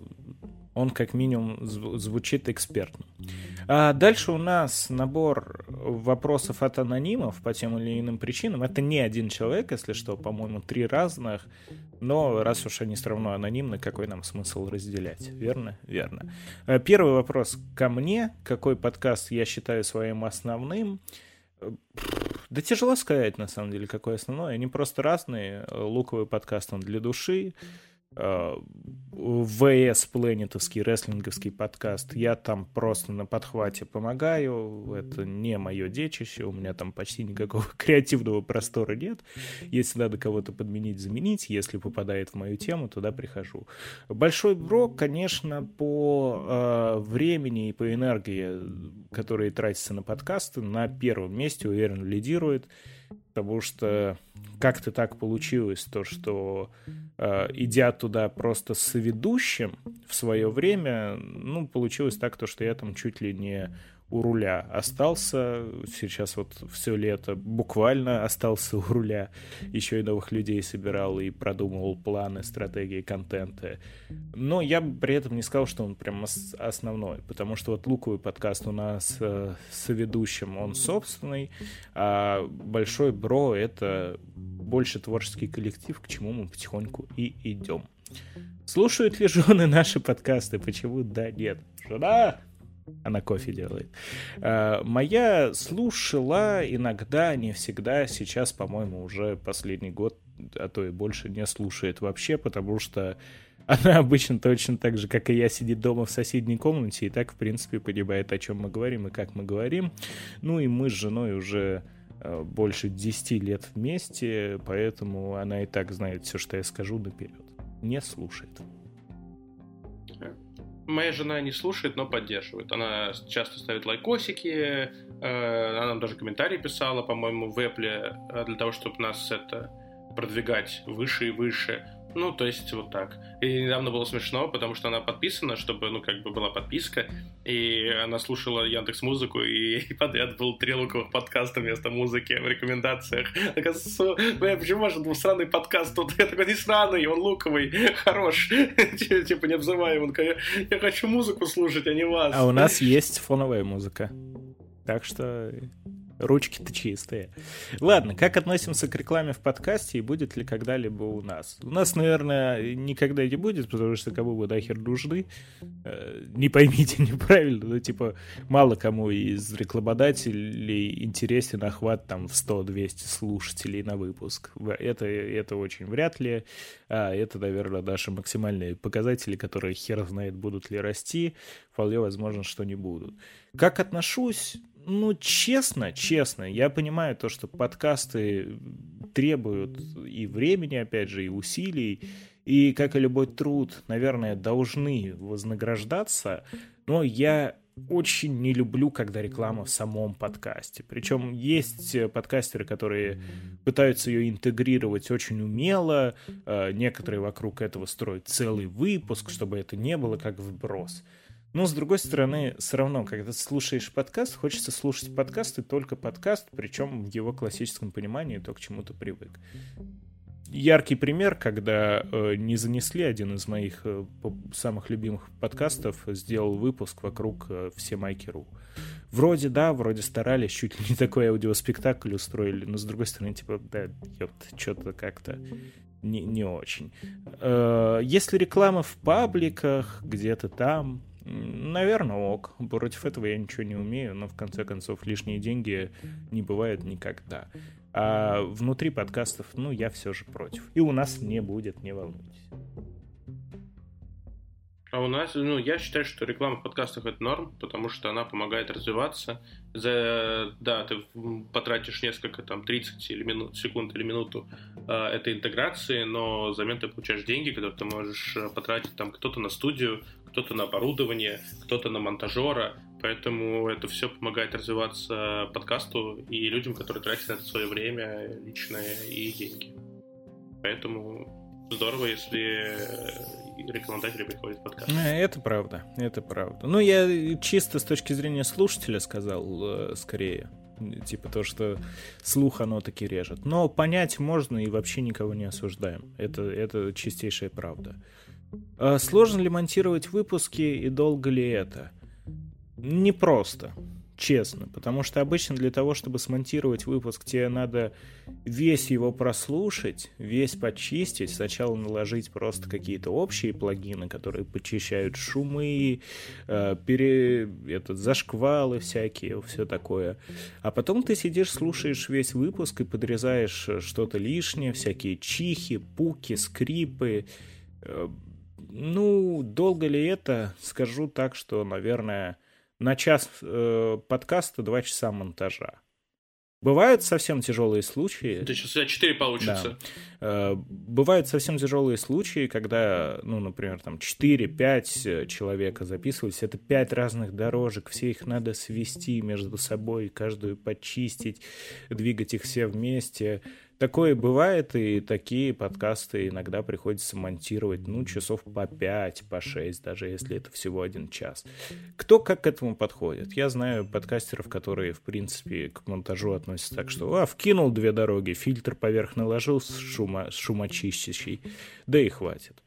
он как минимум звучит экспертно. А дальше у нас набор вопросов от анонимов по тем или иным причинам. Это не один человек, если что, по-моему, три разных. Но раз уж они все равно анонимны, какой нам смысл разделять? Верно? Верно. А первый вопрос ко мне. Какой подкаст я считаю своим основным? Да тяжело сказать, на самом деле, какой основной. Они просто разные. Луковый подкаст, он для души. Э, ВС Планетовский рестлинговский подкаст. Я там просто на подхвате помогаю. Это не мое детище. У меня там почти никакого креативного простора нет. Если надо кого-то подменить, заменить. Если попадает в мою тему, туда прихожу. Большой Бро, конечно, по э, времени и по энергии, которые тратятся на подкасты, на первом месте, уверен, лидирует потому что как-то так получилось, то, что э, идя туда просто с ведущим в свое время, ну, получилось так, то, что я там чуть ли не у руля остался. Сейчас вот все лето буквально остался у руля. Еще и новых людей собирал и продумывал планы, стратегии контента. Но я при этом не сказал, что он прям основной, потому что вот луковый подкаст у нас э, с ведущим, он собственный, а Большой Бро — это больше творческий коллектив, к чему мы потихоньку и идем. Слушают ли жены наши подкасты? Почему да, нет? Жена, она кофе делает. А, моя слушала иногда, не всегда. Сейчас, по-моему, уже последний год, а то и больше не слушает вообще, потому что она обычно точно так же, как и я, сидит дома в соседней комнате и так, в принципе, понимает, о чем мы говорим и как мы говорим. Ну и мы с женой уже а, больше 10 лет вместе, поэтому она и так знает все, что я скажу наперед. Не слушает. Моя жена не слушает, но поддерживает. Она часто ставит лайкосики, э, она нам даже комментарии писала, по-моему, в Apple э, для того, чтобы нас это продвигать выше и выше. Ну, то есть вот так. И недавно было смешно, потому что она подписана, чтобы, ну, как бы была подписка, и она слушала Яндекс Музыку, и, и подряд был три луковых подкаста вместо музыки в рекомендациях. Оказывается, бля, почему ваш двусраный подкаст тут? Я такой, не сраный, он луковый, хорош. Типа, не обзывай его. Я хочу музыку слушать, а не вас. А у нас есть фоновая музыка. Так что Ручки-то чистые. Ладно, как относимся к рекламе в подкасте и будет ли когда-либо у нас? У нас, наверное, никогда не будет, потому что кому бы нахер нужны. Э, не поймите неправильно, но типа мало кому из рекламодателей интересен охват там в 100-200 слушателей на выпуск. Это, это очень вряд ли. А это, наверное, наши максимальные показатели, которые хер знает, будут ли расти. Вполне возможно, что не будут. Как отношусь? Ну, честно, честно, я понимаю то, что подкасты требуют и времени, опять же, и усилий, и, как и любой труд, наверное, должны вознаграждаться, но я очень не люблю, когда реклама в самом подкасте. Причем есть подкастеры, которые пытаются ее интегрировать очень умело, э, некоторые вокруг этого строят целый выпуск, чтобы это не было как вброс. Но, с другой стороны, все равно, когда слушаешь подкаст, хочется слушать подкаст и только подкаст, причем в его классическом понимании, то, к чему ты привык яркий пример, когда э, не занесли один из моих э, самых любимых подкастов, сделал выпуск вокруг э, все майки.ру. Вроде да, вроде старались, чуть ли не такой аудиоспектакль устроили, но с другой стороны, типа, да, ёпт, что-то как-то не, не очень. Э, если реклама в пабликах, где-то там, наверное, ок. Против этого я ничего не умею, но в конце концов лишние деньги не бывают никогда. А внутри подкастов, ну, я все же против. И у нас не будет, не волнуйтесь. А у нас, ну, я считаю, что реклама в подкастах это норм, потому что она помогает развиваться. За, да, ты потратишь несколько, там, 30 или минут, секунд или минуту э, этой интеграции, но взамен ты получаешь деньги, которые ты можешь э, потратить, там, кто-то на студию, кто-то на оборудование, кто-то на монтажера, Поэтому это все помогает развиваться подкасту и людям, которые тратят на это свое время личное и деньги. Поэтому здорово, если рекламодатели приходят в подкаст. Э, это правда, это правда. Ну, я чисто с точки зрения слушателя сказал э, скорее. Типа то, что слух оно таки режет. Но понять можно и вообще никого не осуждаем. Это, это чистейшая правда. А сложно ли монтировать выпуски и долго ли это? непросто, честно, потому что обычно для того, чтобы смонтировать выпуск, тебе надо весь его прослушать, весь почистить, сначала наложить просто какие-то общие плагины, которые почищают шумы, э, пере, этот, зашквалы всякие, все такое. А потом ты сидишь, слушаешь весь выпуск и подрезаешь что-то лишнее, всякие чихи, пуки, скрипы. Э, ну, долго ли это? Скажу так, что, наверное, на час э, подкаста два часа монтажа. Бывают совсем тяжелые случаи. Это тебя 4 получится. Да. Э, бывают совсем тяжелые случаи, когда, ну, например, там 4-5 человека записывались. Это 5 разных дорожек, все их надо свести между собой, каждую почистить, двигать их все вместе. Такое бывает, и такие подкасты иногда приходится монтировать, ну, часов по 5, по 6, даже если это всего один час. Кто как к этому подходит? Я знаю подкастеров, которые, в принципе, к монтажу относятся так, что, а, вкинул две дороги, фильтр поверх наложил с, шума, с да и хватит.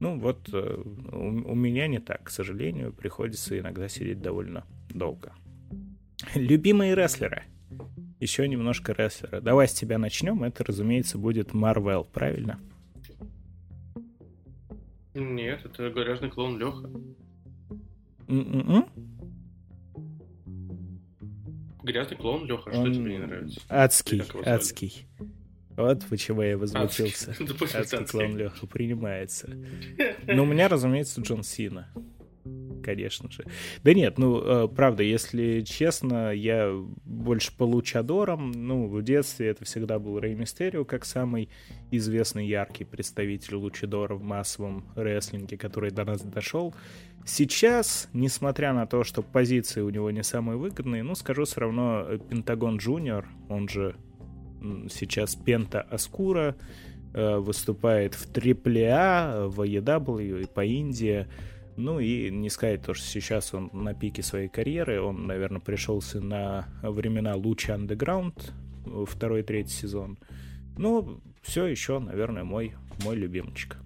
Ну, вот э, у меня не так, к сожалению, приходится иногда сидеть довольно долго. Любимые рестлеры — еще немножко рестлера. Давай с тебя начнем. Это, разумеется, будет Марвел, правильно? Нет, это гаражный клоун Леха. Mm-mm. Грязный клоун Леха, что Он... тебе не нравится? Адский, адский. Вот почему я возмутился. Адский клоун Леха принимается. Но у меня, разумеется, Джон Сина конечно же. Да нет, ну, э, правда, если честно, я больше по лучадорам. Ну, в детстве это всегда был Рэй Мистерио, как самый известный, яркий представитель лучадора в массовом рестлинге, который до нас дошел. Сейчас, несмотря на то, что позиции у него не самые выгодные, ну, скажу все равно, э, Пентагон Джуниор, он же сейчас Пента Аскура, э, выступает в AAA, в AEW и по Индии. Ну и не сказать то, что сейчас он на пике своей карьеры, он, наверное, пришелся на времена луча андеграунд, второй, третий сезон. Ну, все еще, наверное, мой, мой любимчик.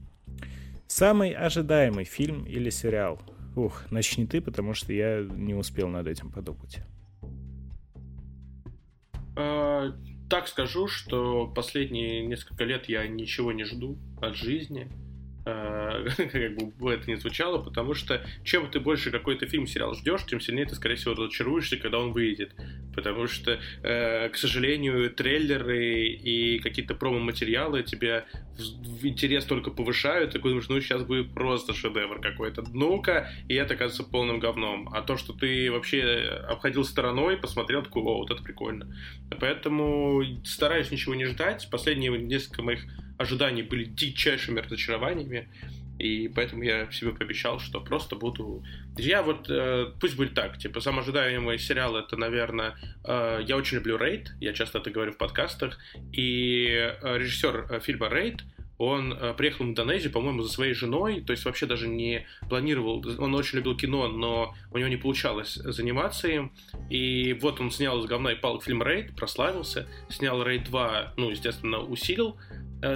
Самый ожидаемый фильм или сериал? Ух, начни ты, потому что я не успел над этим подумать. А, так скажу, что последние несколько лет я ничего не жду от жизни. Э, как бы это не звучало, потому что чем ты больше какой-то фильм, сериал ждешь, тем сильнее ты, скорее всего, разочаруешься, когда он выйдет. Потому что, э, к сожалению, трейлеры и какие-то промо-материалы тебе интерес только повышают, ты думаешь, ну, сейчас будет просто шедевр какой-то. Ну-ка, и это кажется полным говном. А то, что ты вообще обходил стороной, посмотрел, такой, о, вот это прикольно. Поэтому стараюсь ничего не ждать. Последние несколько моих ожиданий были дичайшими разочарованиями. И поэтому я себе пообещал, что просто буду... Я вот... Э, пусть будет так. Типа, самый ожидаемый сериал это, наверное... Э, я очень люблю Рейд. Я часто это говорю в подкастах. И э, режиссер э, фильма Рейд он э, приехал в Индонезию, по-моему, за своей женой, то есть вообще даже не планировал, он очень любил кино, но у него не получалось заниматься им, и вот он снял из говна и палок фильм «Рейд», прославился, снял «Рейд 2», ну, естественно, усилил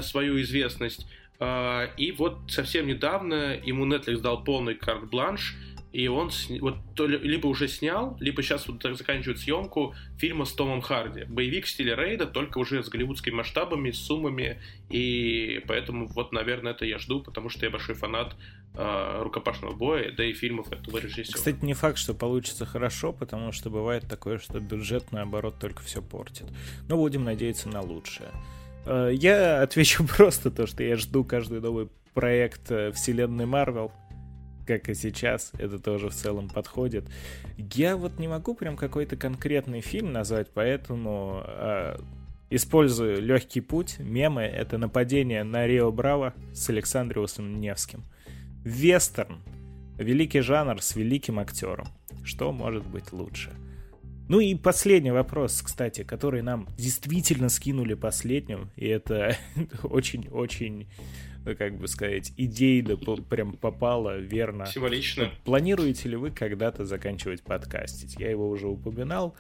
свою известность, э, и вот совсем недавно ему Netflix дал полный карт-бланш, и он вот либо уже снял, либо сейчас вот заканчивает съемку фильма с Томом Харди. Боевик в стиле Рейда, только уже с голливудскими масштабами, с суммами, и поэтому вот, наверное, это я жду, потому что я большой фанат э, рукопашного боя, да и фильмов этого режиссера. Кстати, не факт, что получится хорошо, потому что бывает такое, что бюджет, наоборот, только все портит. Но будем надеяться на лучшее. Э, я отвечу просто то, что я жду каждый новый проект э, вселенной Марвел как и сейчас, это тоже в целом подходит. Я вот не могу прям какой-то конкретный фильм назвать, поэтому э, использую легкий путь. Мемы — это нападение на Рио Браво с Александриусом Невским. Вестерн. Великий жанр с великим актером. Что может быть лучше? Ну и последний вопрос, кстати, который нам действительно скинули последним, и это очень-очень ну, как бы сказать, идейно прям попало верно. Символично. Планируете ли вы когда-то заканчивать подкастить? Я его уже упоминал.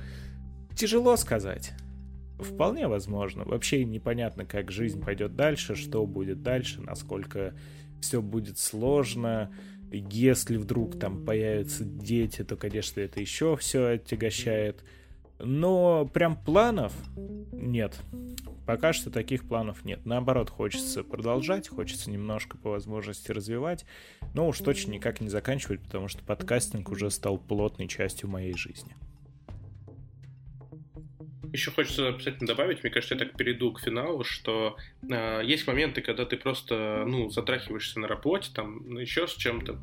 Тяжело сказать. Вполне возможно. Вообще непонятно, как жизнь пойдет дальше, что будет дальше, насколько все будет сложно. Если вдруг там появятся дети, то, конечно, это еще все отягощает. Но прям планов нет. Пока что таких планов нет. Наоборот, хочется продолжать, хочется немножко по возможности развивать, но уж точно никак не заканчивать, потому что подкастинг уже стал плотной частью моей жизни. Еще хочется обязательно добавить, мне кажется, я так перейду к финалу, что э, есть моменты, когда ты просто, ну, затрахиваешься на работе, там, еще с чем-то,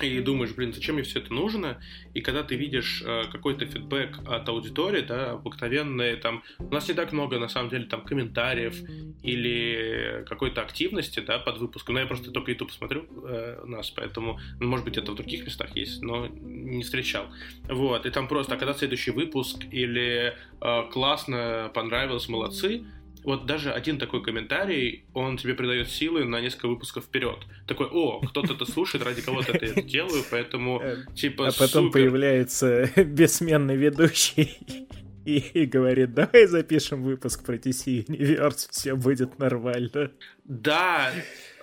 и думаешь, блин, зачем мне все это нужно? И когда ты видишь э, какой-то фидбэк от аудитории, да, обыкновенные там, у нас не так много, на самом деле, там, комментариев или какой-то активности, да, под выпуском. Но я просто только YouTube смотрю э, нас, поэтому, ну, может быть, это в других местах есть, но не встречал. Вот, и там просто, а когда следующий выпуск или э, классно, понравилось, молодцы, вот даже один такой комментарий, он тебе придает силы на несколько выпусков вперед. Такой, о, кто-то это слушает, ради кого-то это делаю, поэтому э, типа А потом супер. появляется бессменный ведущий и, и говорит, давай запишем выпуск про TC Universe, все будет нормально. Да,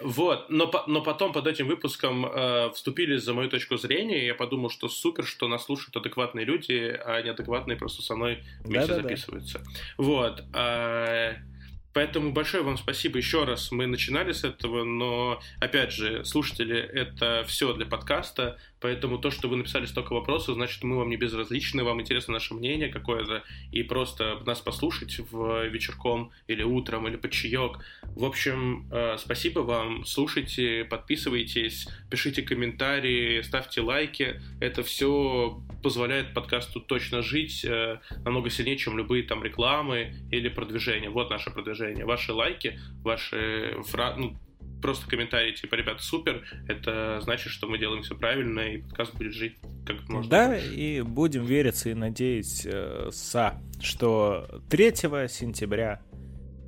вот, но, но потом под этим выпуском э, вступили за мою точку зрения, и я подумал, что супер, что нас слушают адекватные люди, а неадекватные просто со мной вместе Да-да-да. записываются. Вот. Э, Поэтому большое вам спасибо еще раз. Мы начинали с этого, но, опять же, слушатели, это все для подкаста. Поэтому то, что вы написали столько вопросов, значит, мы вам не безразличны, вам интересно наше мнение какое-то, и просто нас послушать в вечерком или утром, или под чаек. В общем, э, спасибо вам, слушайте, подписывайтесь, пишите комментарии, ставьте лайки. Это все позволяет подкасту точно жить э, намного сильнее, чем любые там рекламы или продвижения. Вот наше продвижение. Ваши лайки, ваши фра... ну, просто комментарий типа, ребята, супер, это значит, что мы делаем все правильно, и подкаст будет жить как можно Да, больше. и будем вериться и надеяться, что 3 сентября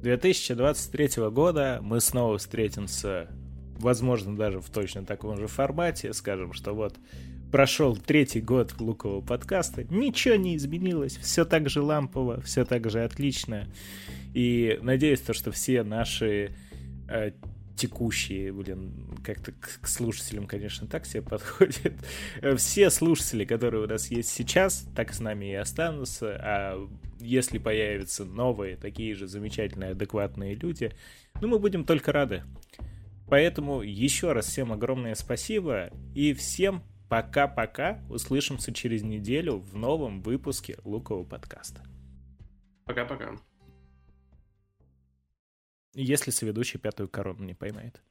2023 года мы снова встретимся, возможно, даже в точно таком же формате, скажем, что вот прошел третий год лукового подкаста, ничего не изменилось, все так же лампово, все так же отлично. И надеюсь, то, что все наши э, текущие, блин, как-то к, к слушателям, конечно, так себе подходит. Все слушатели, которые у нас есть сейчас, так с нами и останутся, а если появятся новые, такие же замечательные, адекватные люди, ну, мы будем только рады. Поэтому еще раз всем огромное спасибо и всем пока-пока. Услышимся через неделю в новом выпуске Лукового подкаста. Пока-пока. Если соведущий пятую корону не поймает.